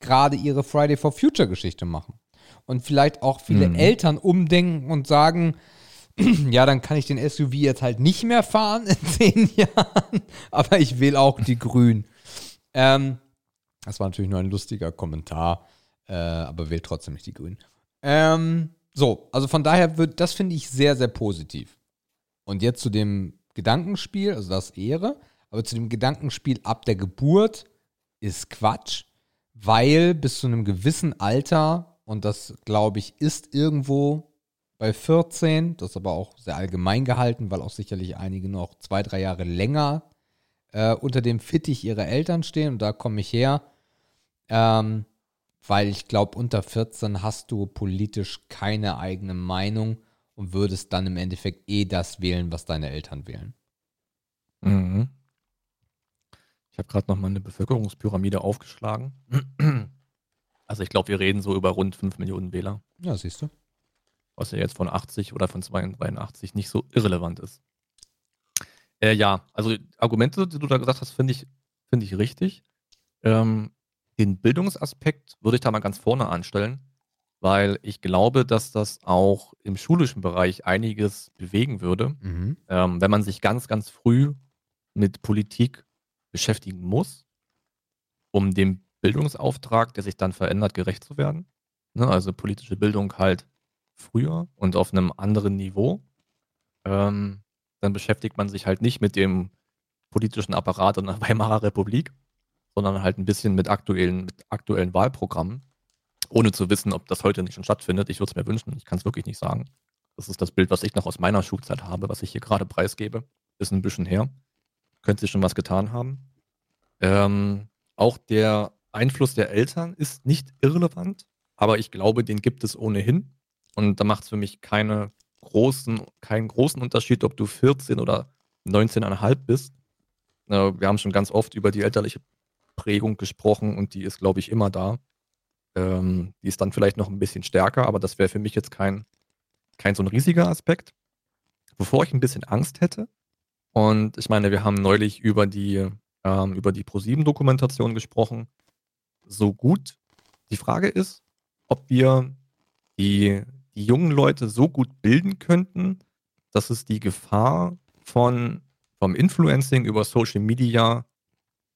gerade ihre Friday for Future Geschichte machen. Und vielleicht auch viele Mhm. Eltern umdenken und sagen, ja, dann kann ich den SUV jetzt halt nicht mehr fahren in zehn Jahren, aber ich wähle auch die Grünen. Ähm, das war natürlich nur ein lustiger Kommentar, äh, aber wählt trotzdem nicht die Grünen. Ähm, so, also von daher wird, das finde ich sehr, sehr positiv. Und jetzt zu dem Gedankenspiel, also das Ehre, aber zu dem Gedankenspiel ab der Geburt ist Quatsch, weil bis zu einem gewissen Alter, und das glaube ich ist irgendwo bei 14, das ist aber auch sehr allgemein gehalten, weil auch sicherlich einige noch zwei, drei Jahre länger äh, unter dem Fittich ihrer Eltern stehen und da komme ich her, ähm, weil ich glaube, unter 14 hast du politisch keine eigene Meinung und würdest dann im Endeffekt eh das wählen, was deine Eltern wählen. Mhm. Ich habe gerade noch mal eine Bevölkerungspyramide aufgeschlagen. Also ich glaube, wir reden so über rund 5 Millionen Wähler, Ja, siehst du. was ja jetzt von 80 oder von 82 nicht so irrelevant ist. Äh, ja, also Argumente, die du da gesagt hast, finde ich, finde ich richtig. Ähm, den Bildungsaspekt würde ich da mal ganz vorne anstellen, weil ich glaube, dass das auch im schulischen Bereich einiges bewegen würde. Mhm. ähm, wenn man sich ganz, ganz früh mit Politik beschäftigen muss, um dem Bildungsauftrag, der sich dann verändert, gerecht zu werden. Ne? Also politische Bildung halt früher und auf einem anderen Niveau. Ähm, dann beschäftigt man sich halt nicht mit dem politischen Apparat in der Weimarer Republik, sondern halt ein bisschen mit aktuellen, mit aktuellen Wahlprogrammen, ohne zu wissen, ob das heute nicht schon stattfindet. Ich würde es mir wünschen, ich kann es wirklich nicht sagen. Das ist das Bild, was ich noch aus meiner Schulzeit habe, was ich hier gerade preisgebe. Ist ein bisschen her. Könnte sich schon was getan haben. Ähm, auch der Einfluss der Eltern ist nicht irrelevant, aber ich glaube, den gibt es ohnehin. Und da macht es für mich keine großen, keinen großen Unterschied, ob du 14 oder 19,5 bist. Äh, wir haben schon ganz oft über die elterliche Prägung gesprochen und die ist, glaube ich, immer da. Ähm, die ist dann vielleicht noch ein bisschen stärker, aber das wäre für mich jetzt kein, kein so ein riesiger Aspekt. Bevor ich ein bisschen Angst hätte, und ich meine, wir haben neulich über die, ähm, über die ProSieben-Dokumentation gesprochen, so gut. Die Frage ist, ob wir die, die jungen Leute so gut bilden könnten, dass es die Gefahr von, vom Influencing über Social Media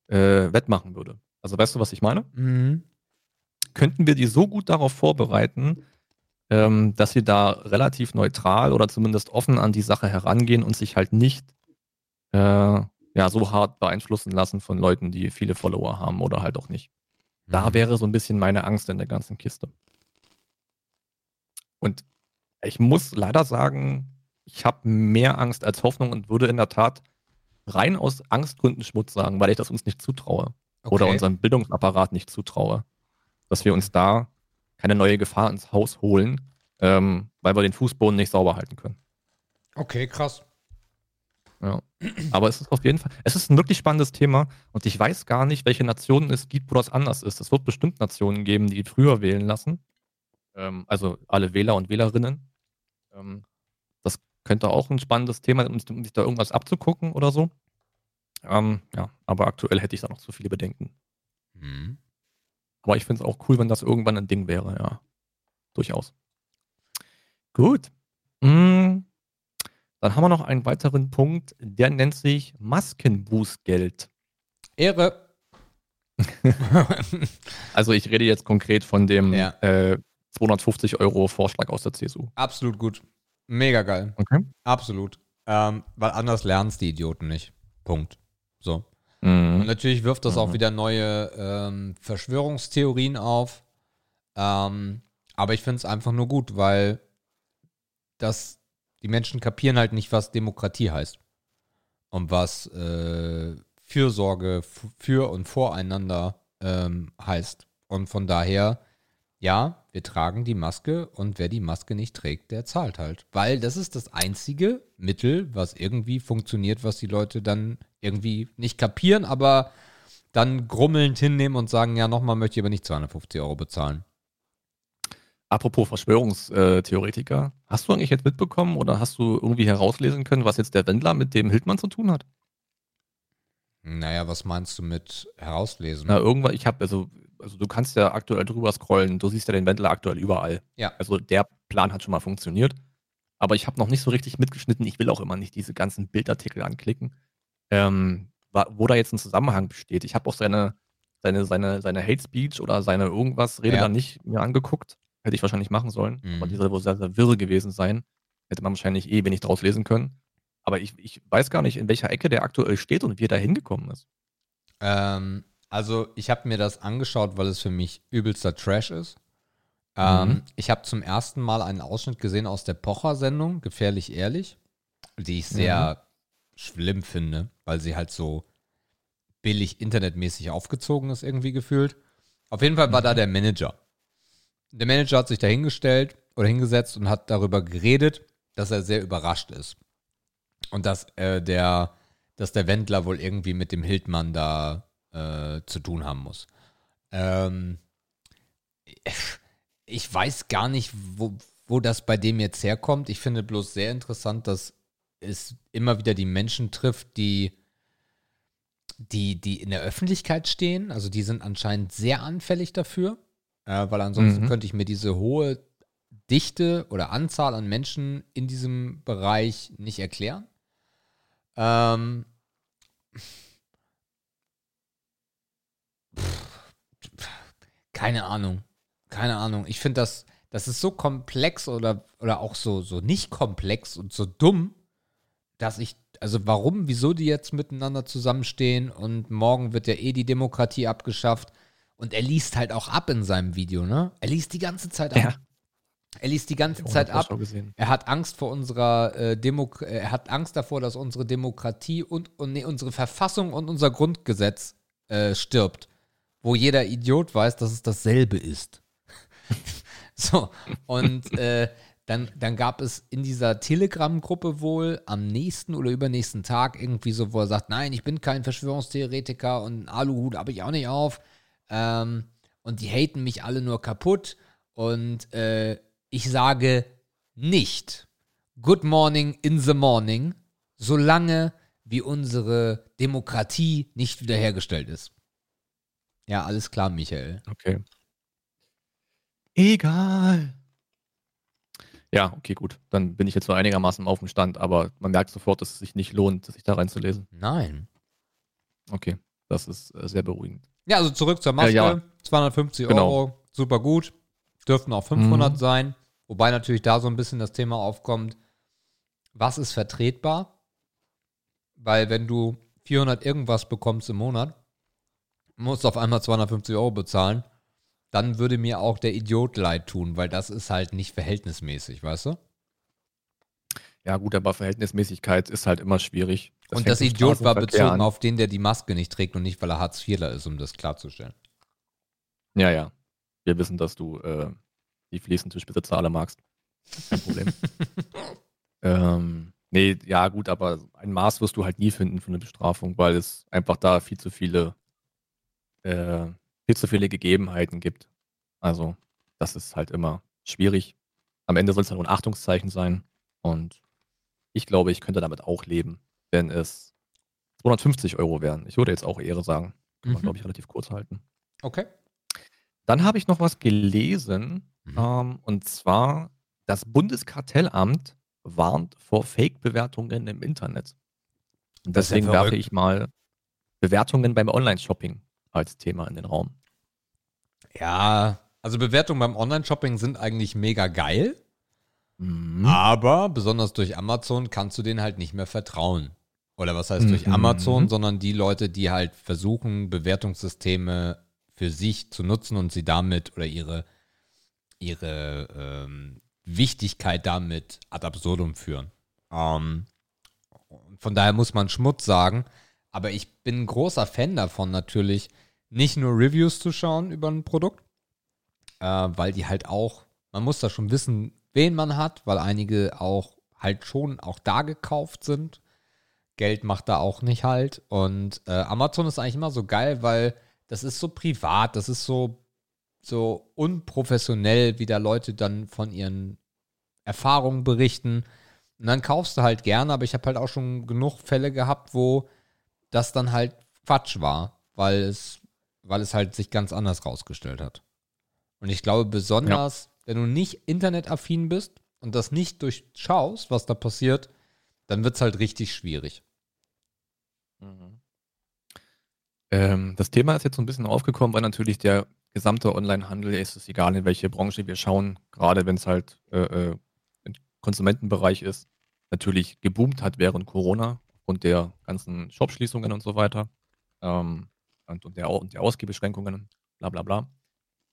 äh, wettmachen würde. Also weißt du, was ich meine? Mhm. könnten wir die so gut darauf vorbereiten, ähm, dass sie da relativ neutral oder zumindest offen an die Sache herangehen und sich halt nicht äh, ja, so hart beeinflussen lassen von Leuten, die viele Follower haben oder halt auch nicht. Da Mhm. wäre so ein bisschen meine Angst in der ganzen Kiste. Und ich muss leider sagen, ich habe mehr Angst als Hoffnung und würde in der Tat rein aus Angstgründen Schmutz sagen, weil ich das uns nicht zutraue oder Okay. unserem Bildungsapparat nicht zutraue, dass wir uns da keine neue Gefahr ins Haus holen, ähm, weil wir den Fußboden nicht sauber halten können. Okay, krass. Ja. Aber es ist auf jeden Fall, es ist ein wirklich spannendes Thema und ich weiß gar nicht, welche Nationen es gibt, wo das anders ist. Es wird bestimmt Nationen geben, die früher wählen lassen. Ähm, also alle Wähler und Wählerinnen. Ähm, könnte auch ein spannendes Thema, um, um sich da irgendwas abzugucken oder so. Ähm, ja, aber aktuell hätte ich da noch zu viele Bedenken. Mhm. Aber ich finde es auch cool, wenn das irgendwann ein Ding wäre, ja. Durchaus. Gut. Mm, Dann haben wir noch einen weiteren Punkt, der nennt sich Maskenbußgeld. Ehre. Also ich rede jetzt konkret von dem Ja. äh, 250 Euro Vorschlag aus der CSU. Absolut gut. Mega geil. Okay. Absolut. Ähm, weil anders lernen es die Idioten nicht. Punkt. So. Und Mhm. natürlich wirft das auch Mhm. wieder neue ähm, Verschwörungstheorien auf. Ähm, aber ich finde es einfach nur gut, weil das, die Menschen kapieren halt nicht, was Demokratie heißt. Und was äh, Fürsorge für und voreinander ähm, heißt. Und von daher, ja, wir tragen die Maske und wer die Maske nicht trägt, der zahlt halt. Weil das ist das einzige Mittel, was irgendwie funktioniert, was die Leute dann irgendwie nicht kapieren, aber dann grummelnd hinnehmen und sagen, ja, nochmal möchte ich aber nicht 250 Euro bezahlen. Apropos Verschwörungstheoretiker, hast du eigentlich jetzt mitbekommen oder hast du irgendwie herauslesen können, was jetzt der Wendler mit dem Hildmann zu tun hat? Naja, was meinst du mit herauslesen? Na, irgendwann, ich habe, also, also du kannst ja aktuell drüber scrollen, du siehst ja den Wendler aktuell überall. Ja. Also der Plan hat schon mal funktioniert. Aber ich habe noch nicht so richtig mitgeschnitten. Ich will auch immer nicht diese ganzen Bildartikel anklicken, ähm, wo da jetzt ein Zusammenhang besteht. Ich habe auch seine, seine, seine, seine Hate Speech oder seine irgendwas Rede Ja. dann nicht mir angeguckt. Hätte ich wahrscheinlich machen sollen. Mhm. Aber die soll wohl sehr, sehr wirre gewesen sein. Hätte man wahrscheinlich eh wenig draus lesen können. Aber ich, ich weiß gar nicht, in welcher Ecke der aktuell steht und wie er da hingekommen ist. Ähm, also ich habe mir das angeschaut, weil es für mich übelster Trash ist. Ähm, Mhm. Ich habe zum ersten Mal einen Ausschnitt gesehen aus der Pocher-Sendung, Gefährlich Ehrlich, die ich sehr schlimm finde, weil sie halt so billig internetmäßig aufgezogen ist, irgendwie gefühlt. Auf jeden Fall war da der Manager. Der Manager hat sich da hingestellt oder hingesetzt und hat darüber geredet, dass er sehr überrascht ist. Und dass äh, der, dass der Wendler wohl irgendwie mit dem Hildmann da äh, zu tun haben muss. Ähm, ich weiß gar nicht, wo, wo das bei dem jetzt herkommt. Ich finde bloß sehr interessant, dass es immer wieder die Menschen trifft, die, die, die in der Öffentlichkeit stehen. Also die sind anscheinend sehr anfällig dafür, äh, weil ansonsten Mhm. könnte ich mir diese hohe Dichte oder Anzahl an Menschen in diesem Bereich nicht erklären. Ähm, keine Ahnung. Keine Ahnung. Ich finde das, das ist so komplex oder, oder auch so, so nicht komplex und so dumm, dass ich, also warum, wieso die jetzt miteinander zusammenstehen und morgen wird ja eh die Demokratie abgeschafft. Und er liest halt auch ab in seinem Video, ne? Er liest die ganze Zeit ab. Ja. Er liest die ganze Zeit ab. Er hat Angst vor unserer äh, Demok äh, er hat Angst davor, dass unsere Demokratie und, und nee, unsere Verfassung und unser Grundgesetz äh, stirbt, wo jeder Idiot weiß, dass es dasselbe ist. so und äh, dann, dann gab es in dieser Telegram-Gruppe wohl am nächsten oder übernächsten Tag irgendwie so, wo er sagt, nein, ich bin kein Verschwörungstheoretiker und Aluhut habe ich auch nicht auf. Ähm, und die haten mich alle nur kaputt. Und äh, ich sage nicht Good Morning in the Morning, solange wie unsere Demokratie nicht wiederhergestellt ist. Ja, alles klar, Michael. Okay. Egal. Ja, okay, gut. Dann bin ich jetzt so einigermaßen auf dem Stand, aber man merkt sofort, dass es sich nicht lohnt, sich da reinzulesen. Nein. Okay, das ist äh, sehr beruhigend. Ja, also zurück zur Maske. Äh, ja. 250 Genau. Euro, super gut. Dürften auch 500 Mhm. sein. Wobei natürlich da so ein bisschen das Thema aufkommt, was ist vertretbar? Weil wenn du 400 irgendwas bekommst im Monat, musst auf einmal 250 Euro bezahlen, dann würde mir auch der Idiot leid tun, weil das ist halt nicht verhältnismäßig, weißt du? Ja, gut, aber Verhältnismäßigkeit ist halt immer schwierig. und fängt das Idiot war bezogen an. auf den, der die Maske nicht trägt und nicht, weil er Hartz-IVler ist, um das klarzustellen. Ja, ja. Wir wissen, dass du äh, die Fliesentischbesitzer alle magst. Kein Problem. ähm, nee, ja, gut, aber ein Maß wirst du halt nie finden für eine Bestrafung, weil es einfach da viel zu viele, äh, viel zu viele Gegebenheiten gibt. Also, das ist halt immer schwierig. Am Ende soll es halt nur ein Achtungszeichen sein. Und ich glaube, ich könnte damit auch leben, wenn es 250 Euro wären. Ich würde jetzt auch Ehre sagen. Kann man, Mhm. glaube ich, relativ kurz halten. Okay. Dann habe ich noch was gelesen, Mhm. ähm, und zwar, das Bundeskartellamt warnt vor Fake-Bewertungen im Internet. Und ja deswegen werfe ich mal Bewertungen beim Online-Shopping als Thema in den Raum. Ja, also Bewertungen beim Online-Shopping sind eigentlich mega geil, Mhm. aber besonders durch Amazon kannst du denen halt nicht mehr vertrauen. Oder was heißt durch Mhm. Amazon, sondern die Leute, die halt versuchen, Bewertungssysteme für sich zu nutzen und sie damit oder ihre, ihre ähm, Wichtigkeit damit ad absurdum führen. Ähm, von daher muss man Schmutz sagen. Aber ich bin ein großer Fan davon, natürlich nicht nur Reviews zu schauen über ein Produkt, äh, weil die halt auch, man muss da schon wissen, wen man hat, weil einige auch halt schon auch da gekauft sind. Geld macht da auch nicht halt. Und äh, Amazon ist eigentlich immer so geil, weil das ist so privat, das ist so, so unprofessionell, wie da Leute dann von ihren Erfahrungen berichten. Und dann kaufst du halt gerne, aber ich habe halt auch schon genug Fälle gehabt, wo das dann halt Quatsch war, weil es, weil es halt sich ganz anders rausgestellt hat. Und ich glaube, besonders, wenn du nicht internetaffin bist und das nicht durchschaust, was da passiert, dann wird es halt richtig schwierig. Mhm. Ähm, das Thema ist jetzt so ein bisschen aufgekommen, weil natürlich der gesamte Onlinehandel, ist es egal, in welche Branche wir schauen, gerade wenn es halt äh, äh, im Konsumentenbereich ist, natürlich geboomt hat während Corona und der ganzen Shopschließungen und so weiter ähm, und, und, der, und der Ausgehbeschränkungen, bla bla bla.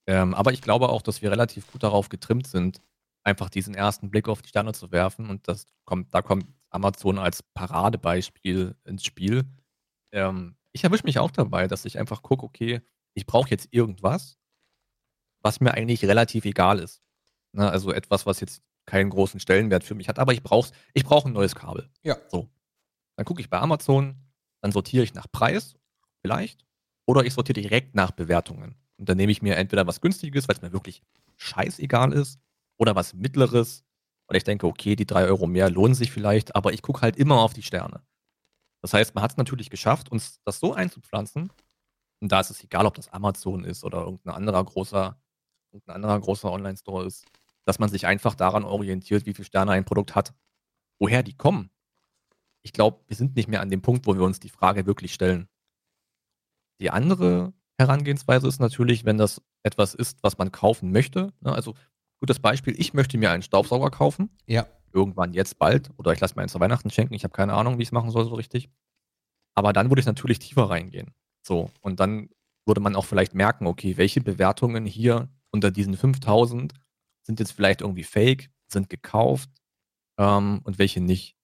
Ähm, aber ich glaube auch, dass wir relativ gut darauf getrimmt sind, einfach diesen ersten Blick auf die Sterne zu werfen und das kommt, da kommt Amazon als Paradebeispiel ins Spiel. Ähm, ich erwische mich auch dabei, dass ich einfach gucke, okay, ich brauche jetzt irgendwas, was mir eigentlich relativ egal ist. Ne, also etwas, was jetzt keinen großen Stellenwert für mich hat, aber ich brauche ich brauch ein neues Kabel. Ja. So. Dann gucke ich bei Amazon, dann sortiere ich nach Preis, vielleicht, oder ich sortiere direkt nach Bewertungen. Und dann nehme ich mir entweder was Günstiges, weil es mir wirklich scheißegal ist, oder was Mittleres. Und ich denke, okay, die drei Euro mehr lohnen sich vielleicht, aber ich gucke halt immer auf die Sterne. Das heißt, man hat es natürlich geschafft, uns das so einzupflanzen. Und da ist es egal, ob das Amazon ist oder irgendein anderer großer, irgendein anderer großer Online-Store ist, dass man sich einfach daran orientiert, wie viele Sterne ein Produkt hat. Woher die kommen? Ich glaube, wir sind nicht mehr an dem Punkt, wo wir uns die Frage wirklich stellen. Die andere Herangehensweise ist natürlich, wenn das etwas ist, was man kaufen möchte. Ne? Also, gutes Beispiel, ich möchte mir einen Staubsauger kaufen Ja. irgendwann jetzt bald oder ich lasse mir einen zu Weihnachten schenken. Ich habe keine Ahnung, wie ich es machen soll so richtig. Aber dann würde ich natürlich tiefer reingehen. So, und dann würde man auch vielleicht merken, okay, welche Bewertungen hier unter diesen 5000 sind jetzt vielleicht irgendwie fake, sind gekauft ähm, und welche nicht.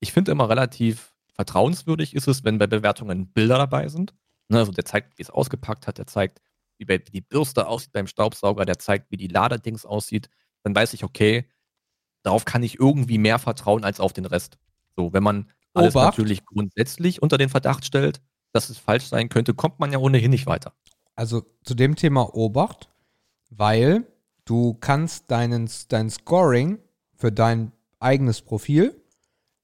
Ich finde immer relativ vertrauenswürdig ist es, wenn bei Bewertungen Bilder dabei sind. Ne, also der zeigt, wie es ausgepackt hat, der zeigt, wie, die Bürste aussieht beim Staubsauger, der zeigt, wie die Laderdings aussieht. Dann weiß ich, okay, darauf kann ich irgendwie mehr vertrauen als auf den Rest. So, wenn man alles Obacht. natürlich grundsätzlich unter den Verdacht stellt, dass es falsch sein könnte, kommt man ja ohnehin nicht weiter. Also zu dem Thema Obacht, weil du kannst deinen, dein Scoring für dein eigenes Profil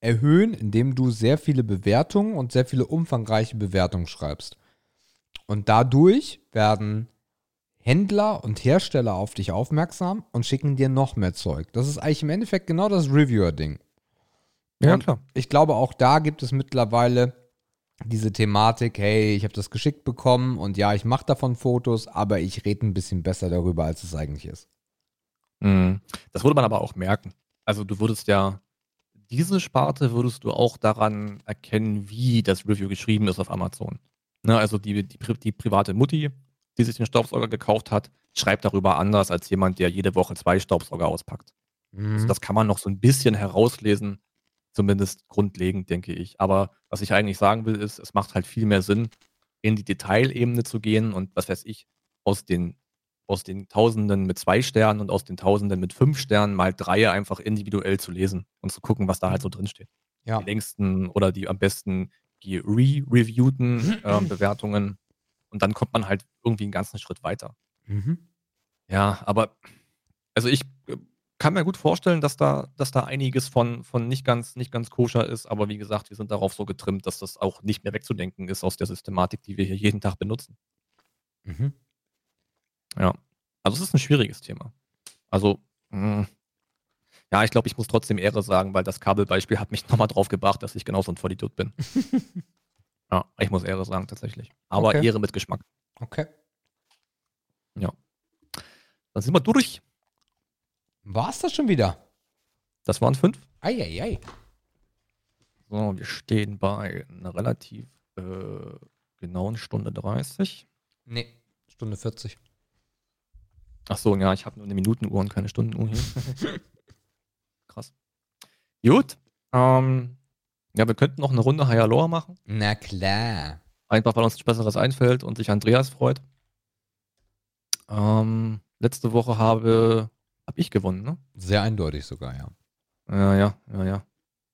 erhöhen, indem du sehr viele Bewertungen und sehr viele umfangreiche Bewertungen schreibst. Und dadurch werden Händler und Hersteller auf dich aufmerksam und schicken dir noch mehr Zeug. Das ist eigentlich im Endeffekt genau das Reviewer-Ding. Und klar. Ich glaube, auch da gibt es mittlerweile diese Thematik, hey, ich habe das geschickt bekommen und ja, ich mache davon Fotos, aber ich rede ein bisschen besser darüber, als es eigentlich ist. Mhm. Das würde man aber auch merken. Also du würdest ja, diese Sparte würdest du auch daran erkennen, wie das Review geschrieben ist auf Amazon. Ne, also die, die, die private Mutti, die sich den Staubsauger gekauft hat, schreibt darüber anders als jemand, der jede Woche zwei Staubsauger auspackt. Also das kann man noch so ein bisschen herauslesen, zumindest grundlegend, denke ich. Aber was ich eigentlich sagen will, ist, es macht halt viel mehr Sinn, in die Detailebene zu gehen und was weiß ich, aus den, aus den Tausenden mit zwei Sternen und aus den Tausenden mit fünf Sternen mal drei einfach individuell zu lesen und zu gucken, was da halt so drin steht. ja. Die längsten oder die am besten re-reviewten ähm, Bewertungen. Und dann kommt man halt irgendwie einen ganzen Schritt weiter. Mhm. Ja, aber also ich äh, kann mir gut vorstellen, dass da, dass da einiges von, von nicht ganz, nicht ganz koscher ist, aber wie gesagt, wir sind darauf so getrimmt, dass das auch nicht mehr wegzudenken ist aus der Systematik, die wir hier jeden Tag benutzen. Mhm. Ja. Also es ist ein schwieriges Thema. Also, mh, Ja, ich glaube, ich muss trotzdem Ehre sagen, weil das Kabelbeispiel hat mich nochmal drauf gebracht, dass ich genauso ein Vollidiot bin. ja, ich muss Ehre sagen, tatsächlich. Aber Okay. Ehre mit Geschmack. Okay. Dann sind wir durch. War's das schon wieder? Das waren fünf. Eieiei. So, wir stehen bei einer relativ äh, genauen Stunde 30. Nee, Stunde 40. Ach so, ja, ich habe nur eine Minutenuhr und keine Stundenuhr hier. Krass. Gut. Ähm, ja, wir könnten noch eine Runde Lower machen. Na klar. Einfach, weil uns nichts Besseres einfällt und sich Andreas freut. Ähm, letzte Woche habe, habe ich gewonnen, ne? Sehr eindeutig sogar, ja. Ja, ja, ja, ja.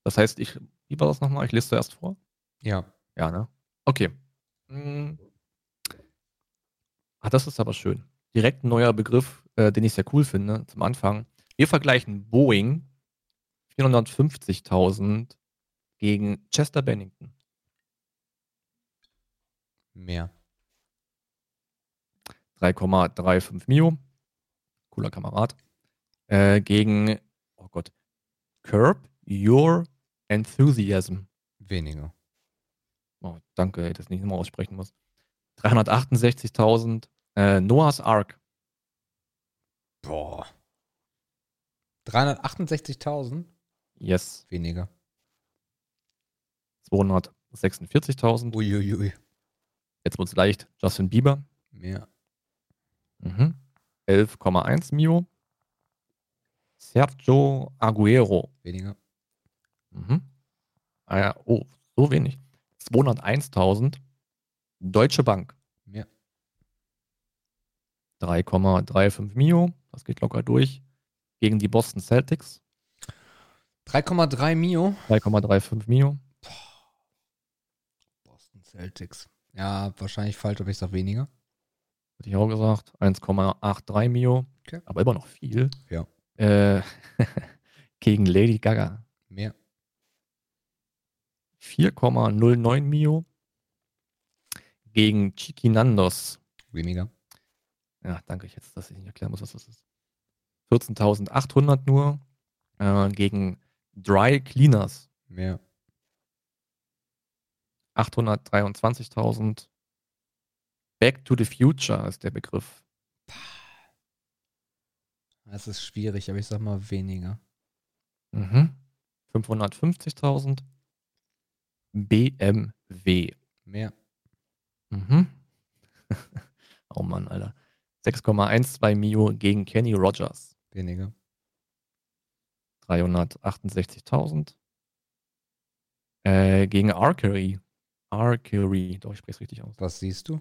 Das heißt, ich, wie war das nochmal? Ich lese zuerst vor. Ja. Ja, ne? Okay. Hm. Ah, das ist aber schön. Direkt ein neuer Begriff, äh, den ich sehr cool finde, zum Anfang. Wir vergleichen Boeing 450.000 gegen Chester Bennington. Mehr. 3,35 Mio. Cooler Kamerad. Äh, gegen, oh Gott, Curb Your Enthusiasm. Weniger. Oh, danke, dass ich nicht nochmal aussprechen muss. 368.000. Äh, Noah's Ark. Boah. 368.000? Yes. Weniger. 246.000. Uiuiui. Jetzt wird's leicht. Justin Bieber. Mehr. Mhm. 11,1 Mio. Sergio Aguero. Weniger. Mhm. Ah ja, oh, so wenig. 201.000. Deutsche Bank. Mehr. 3,35 Mio. Das geht locker durch. Gegen die Boston Celtics. 3,3 Mio. 3,35 Mio. Boston Celtics. Ja, wahrscheinlich falsch, aber ich sag weniger. Hätte ich auch gesagt. 1,83 Mio. Okay. Aber immer noch viel. Ja. Äh, gegen Lady Gaga. Mehr. 4,09 Mio. Gegen Chiquinandos. Weniger. Ja, danke ich jetzt, dass ich nicht erklären muss, was das ist. 14.800 nur. Äh, gegen Dry Cleaners. Mehr. 823.000. Back to the Future ist der Begriff. Das ist schwierig, aber ich sag mal weniger. Mhm. 550.000. BMW. Mehr. Mhm. oh Mann, Alter. 6,12 Mio gegen Kenny Rogers. Weniger. 368.000. Äh, gegen Archery. Archery. Doch, ich spreche es richtig aus. Was siehst du?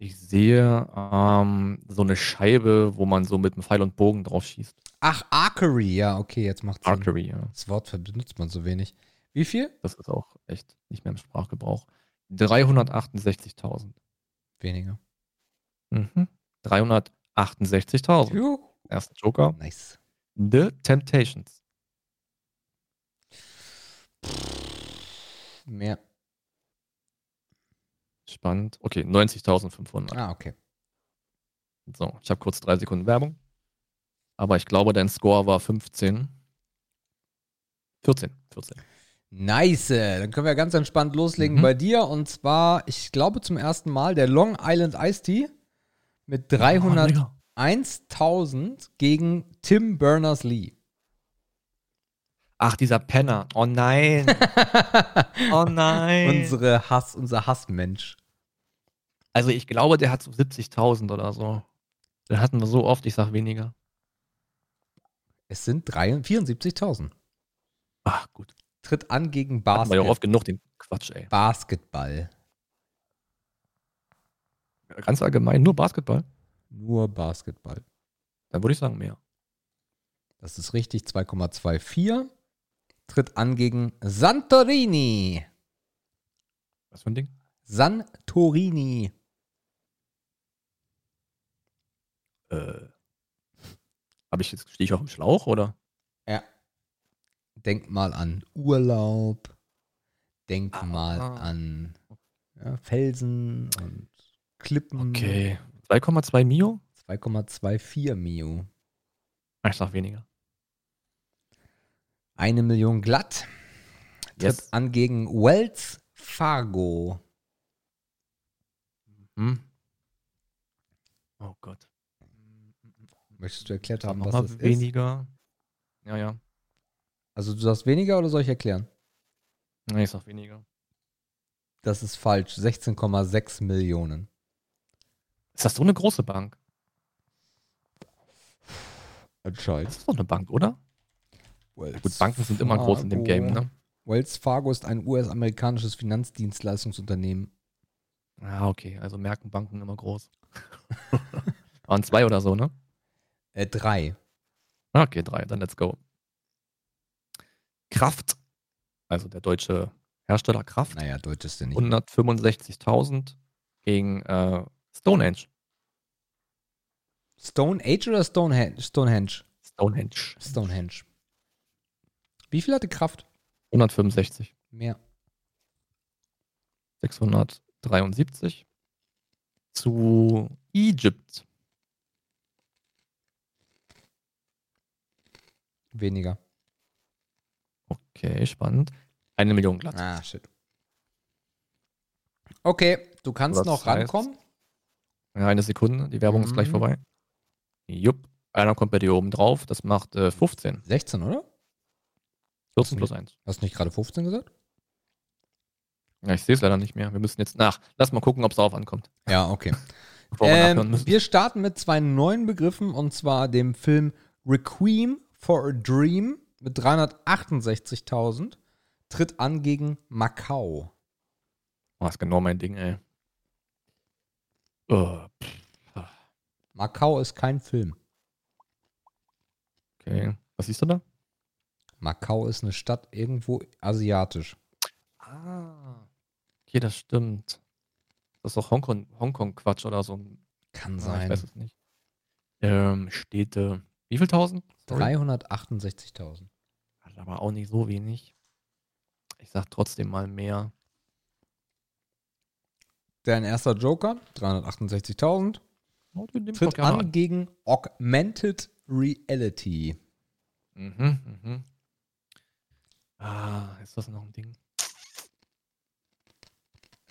Ich sehe ähm, so eine Scheibe, wo man so mit einem Pfeil und Bogen drauf schießt. Ach, Archery. Ja, okay, jetzt macht's Sinn. Archery, ja. Das Wort benutzt man so wenig. Wie viel? Das ist auch echt nicht mehr im Sprachgebrauch. 368.000. Weniger. Mhm. 368.000. Juhu. Erster Joker. Nice. The Temptations. Mehr. Spannend. Okay, 90.500. Ah, okay. So, ich habe kurz drei Sekunden Werbung. Aber ich glaube, dein Score war 15. 14. 14. Nice. Dann können wir ganz entspannt loslegen Mhm. bei dir. Und zwar, ich glaube zum ersten Mal, der Long Island Iced Tea mit Oh, 301.000 gegen Tim Berners-Lee. Ach, dieser Penner. Oh nein. oh nein. Unsere Hass, unser Hassmensch. Also ich glaube, der hat so 70.000 oder so. Den hatten wir so oft, ich sag weniger. Es sind 73 74.000. Ach, gut. Tritt an gegen Hatten wir ja oft genug den Quatsch, ey. Basketball. Ganz allgemein, nur Basketball. Nur Basketball. Dann würde ich sagen mehr. Das ist richtig, 2,24. Tritt an gegen Santorini. Was für ein Ding? Santorini. Äh. Habe ich jetzt, stehe ich auf dem Schlauch oder? Ja. Denk mal an Urlaub. Denk Ah. mal an ja, Felsen und Klippen. Okay. 2,2 Mio? 2,24 Mio. Ich sag weniger. Eine Million glatt. Tritt Yes. an gegen Wells Fargo. Hm. Oh Gott. Möchtest du erklärt haben, was das ist? weniger. Ja, ja. Also du sagst weniger oder soll ich erklären? Nee, ich sag weniger. Das ist falsch. 16,6 Millionen. Ist das so eine große Bank? Entscheid. Das ist doch eine Bank, oder? Wells Gut, Banken sind immer groß in dem Game, ne? Wells Fargo ist ein US-amerikanisches Finanzdienstleistungsunternehmen. Ja, okay. Also merken Banken immer groß. Waren zwei oder so, ne? Äh, drei. Okay, drei, dann let's go. Kraft, also der deutsche Hersteller Kraft, Naja, Deutsch ist der nicht. 165.000 gegen äh, Stonehenge. Stone Age oder Stonehenge? Stonehenge. Stonehenge. Stonehenge. Wie viel hatte Kraft? 165. Mehr. 673 zu Egypt. Weniger. Okay, spannend. Eine Million glatt. Ah, shit. Okay, du kannst Das noch heißt- rankommen. Ja, eine Sekunde, die Werbung ist gleich Mhm. vorbei. Jupp, einer kommt bei dir oben drauf, das macht äh, 15. 16, oder? 14 plus 1. Hast du nicht gerade 15 gesagt? Ja, ich sehe es leider nicht mehr. Wir müssen jetzt nach. Lass mal gucken, ob es darauf ankommt. Ja, okay. Wir Ähm, wir starten mit zwei neuen Begriffen und zwar dem Film Requiem for a Dream mit 368.000 tritt an gegen Macau. Oh, ist genau mein Ding, ey. Oh, Macau ist kein Film. okay. Was siehst du da? Macau ist eine Stadt irgendwo asiatisch. Ah. Okay, das stimmt. Das ist doch Hongkong, Hongkong-Quatsch oder so. Kann Ah, ich sein. weiß es nicht. Ähm, Städte. Wie viel tausend? Sorry. 368.000. Das ist aber auch nicht so wenig. Ich sag trotzdem mal mehr. Dein erster Joker, 368.000, Oh, tritt gerne an gegen Augmented Reality. Mhm, mhm. Ah, ist das noch ein Ding?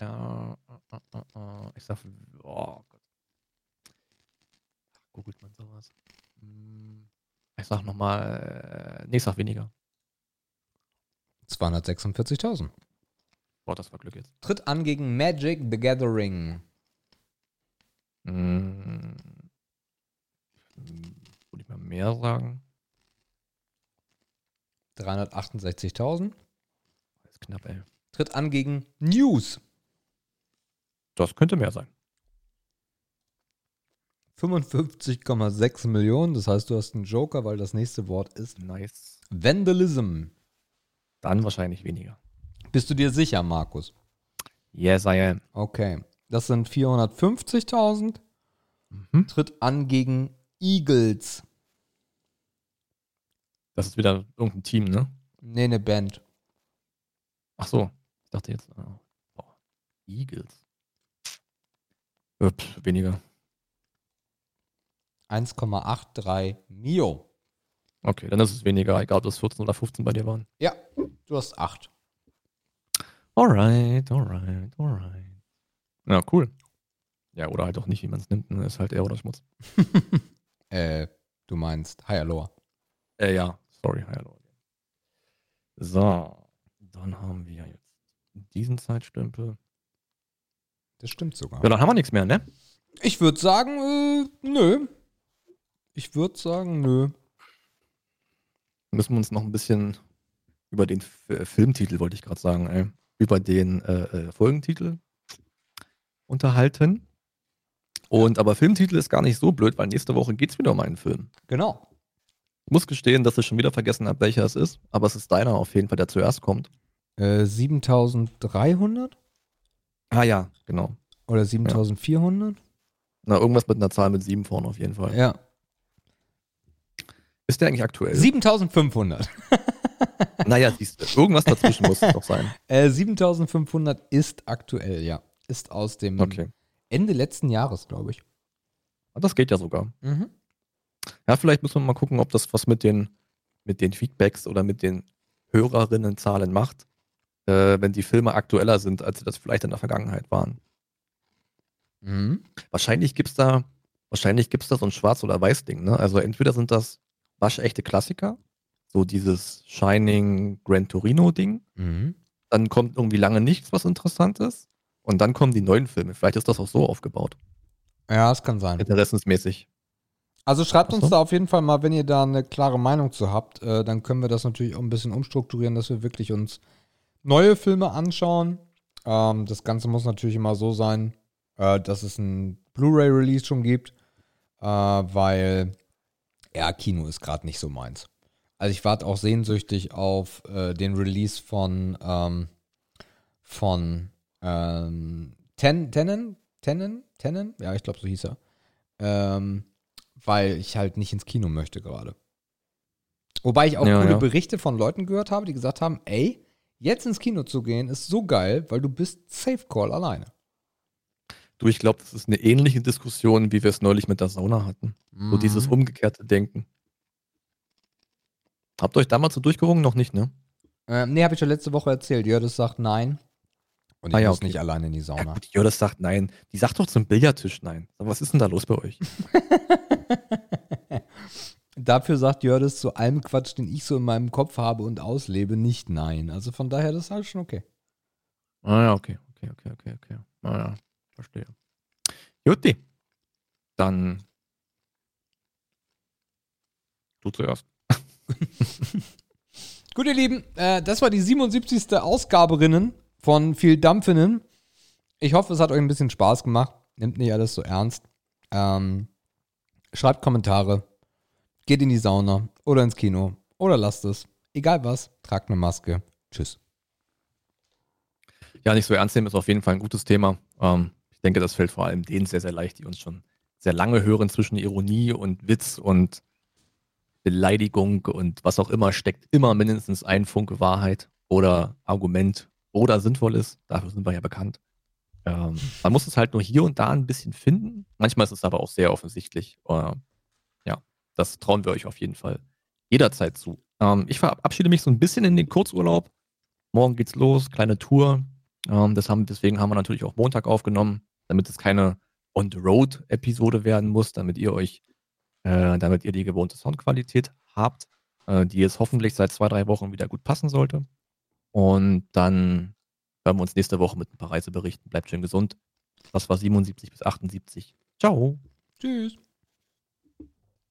Ja, äh, äh, äh, äh, ich sag, oh Gott. Googelt man sowas? Hm, Ich sag nochmal, nee, ich sag weniger. 246.000. Boah, das war Glück jetzt. Tritt an gegen Magic the Gathering. Hm, hm, Würde ich mal mehr sagen? 368.000. Das ist knapp, ey. Tritt an gegen News. Das könnte mehr sein. 55,6 Millionen. Das heißt, du hast einen Joker, weil das nächste Wort ist Nice. Vandalism. Dann wahrscheinlich weniger. Bist du dir sicher, Markus? Yes, I am. Okay. Das sind 450.000. Mhm. Tritt an gegen Eagles. Das ist wieder irgendein Team, ne? Nee, eine Band. Ach so, ich dachte jetzt. boah, Eagles. Äh, pff, weniger. 1,83 Mio. Okay, dann ist es weniger, egal ob das 14 oder 15 bei dir waren. Ja, du hast 8. Alright, alright, alright. Ja, cool. Ja, oder halt auch nicht, wie man es nimmt. Ne? Ist halt eher oder Schmutz. Äh, du meinst Higher Lower. Äh, ja, sorry, hallo. So, dann haben wir jetzt diesen Zeitstempel. Das stimmt sogar. Ja, dann haben wir nichts mehr, ne? Ich würde sagen, äh, nö. Ich würde sagen, nö. Müssen wir uns noch ein bisschen über den F Filmtitel, wollte ich gerade sagen, ey, über den äh, äh, Folgentitel unterhalten. Und aber Filmtitel ist gar nicht so blöd, weil nächste Woche geht es wieder um einen Film. Genau. Ich muss gestehen, dass ich schon wieder vergessen habe, welcher es ist, aber es ist deiner auf jeden Fall, der zuerst kommt. Äh, 7300 Ah ja, genau. oder 7400? Na, irgendwas mit einer Zahl mit sieben vorne auf jeden Fall. Ja. Ist der eigentlich aktuell? 7500. Naja, siehst du, irgendwas dazwischen muss es doch sein. Äh, 7500 ist aktuell, ja. Ist aus dem Okay. Ende letzten Jahres, glaube ich. Das geht ja sogar. Mhm. Ja, vielleicht müssen wir mal gucken, ob das was mit den, mit den Feedbacks oder mit den Hörerinnenzahlen macht, äh, wenn die Filme aktueller sind, als sie das vielleicht in der Vergangenheit waren. Mhm. Wahrscheinlich gibt's da, wahrscheinlich gibt's da so ein Schwarz- oder Weiß-Ding, ne? Also entweder sind das waschechte Klassiker, so dieses Shining Gran Torino-Ding, Mhm. dann kommt irgendwie lange nichts, was interessant ist, und dann kommen die neuen Filme. Vielleicht ist das auch so aufgebaut, Ja, es kann sein. interessensmäßig. Also schreibt uns so. da auf jeden Fall mal, wenn ihr da eine klare Meinung zu habt. Äh, dann können wir das natürlich auch ein bisschen umstrukturieren, dass wir wirklich uns neue Filme anschauen. Ähm, das Ganze muss natürlich immer so sein, äh, dass es ein Blu-ray-Release schon gibt, äh, weil ja, Kino ist gerade nicht so meins. Also ich warte auch sehnsüchtig auf äh, den Release von ähm, von ähm, Ten, Tennen, Tennen, Tennen, ja, ich glaube so hieß er. Ähm, weil ich halt nicht ins Kino möchte gerade. Wobei ich auch Ja, coole ja. Berichte von Leuten gehört habe, die gesagt haben, ey, jetzt ins Kino zu gehen ist so geil, weil du bist Safe Call alleine. Du, ich glaube, das ist eine ähnliche Diskussion, wie wir es neulich mit der Sauna hatten. So dieses Mhm. umgekehrte Denken. Habt ihr euch damals so durchgerungen? Noch nicht, ne? Ähm, nee, habe ich schon letzte Woche erzählt. Jördis sagt nein. Und ich Ah ja, muss okay. nicht alleine in die Ja, Sauna. gut, Jodas sagt nein. Die sagt doch zum Billardtisch nein. Was ist denn da los bei euch? Dafür sagt Jördis zu allem Quatsch, den ich so in meinem Kopf habe und auslebe, nicht nein. Also von daher, das ist alles schon okay. Ah ja, okay, okay, okay, okay, okay. Ah ja, verstehe. Jutti. Dann du zuerst. Gut, ihr Lieben, äh, das war die 77. Ausgaberinnen von viel Dampfinnen. Ich hoffe, es hat euch ein bisschen Spaß gemacht. Nehmt nicht alles so ernst. Ähm, schreibt Kommentare. Geht in die Sauna oder ins Kino oder lasst es. Egal was, tragt eine Maske. Tschüss. Ja, nicht so ernst nehmen ist auf jeden Fall ein gutes Thema. Ähm, ich denke, das fällt vor allem denen sehr, sehr leicht, die uns schon sehr lange hören zwischen Ironie und Witz und Beleidigung und was auch immer steckt immer mindestens ein Funke Wahrheit oder Argument oder Sinnvolles. Dafür sind wir ja bekannt. Ähm, man muss es halt nur hier und da ein bisschen finden. Manchmal ist es aber auch sehr offensichtlich. Äh, ja, das trauen wir euch auf jeden Fall jederzeit zu. Ähm, ich verabschiede mich so ein bisschen in den Kurzurlaub. Morgen geht's los, kleine Tour. Ähm, haben, deswegen haben wir natürlich auch Montag aufgenommen, damit es keine On-the-Road-Episode werden muss, damit ihr euch, äh, damit ihr die gewohnte Soundqualität habt, äh, die jetzt hoffentlich seit zwei, drei Wochen wieder gut passen sollte. Und dann hören wir uns nächste Woche mit ein paar Reiseberichten. Bleibt schön gesund. Das war 77 bis 78. Ciao. Tschüss.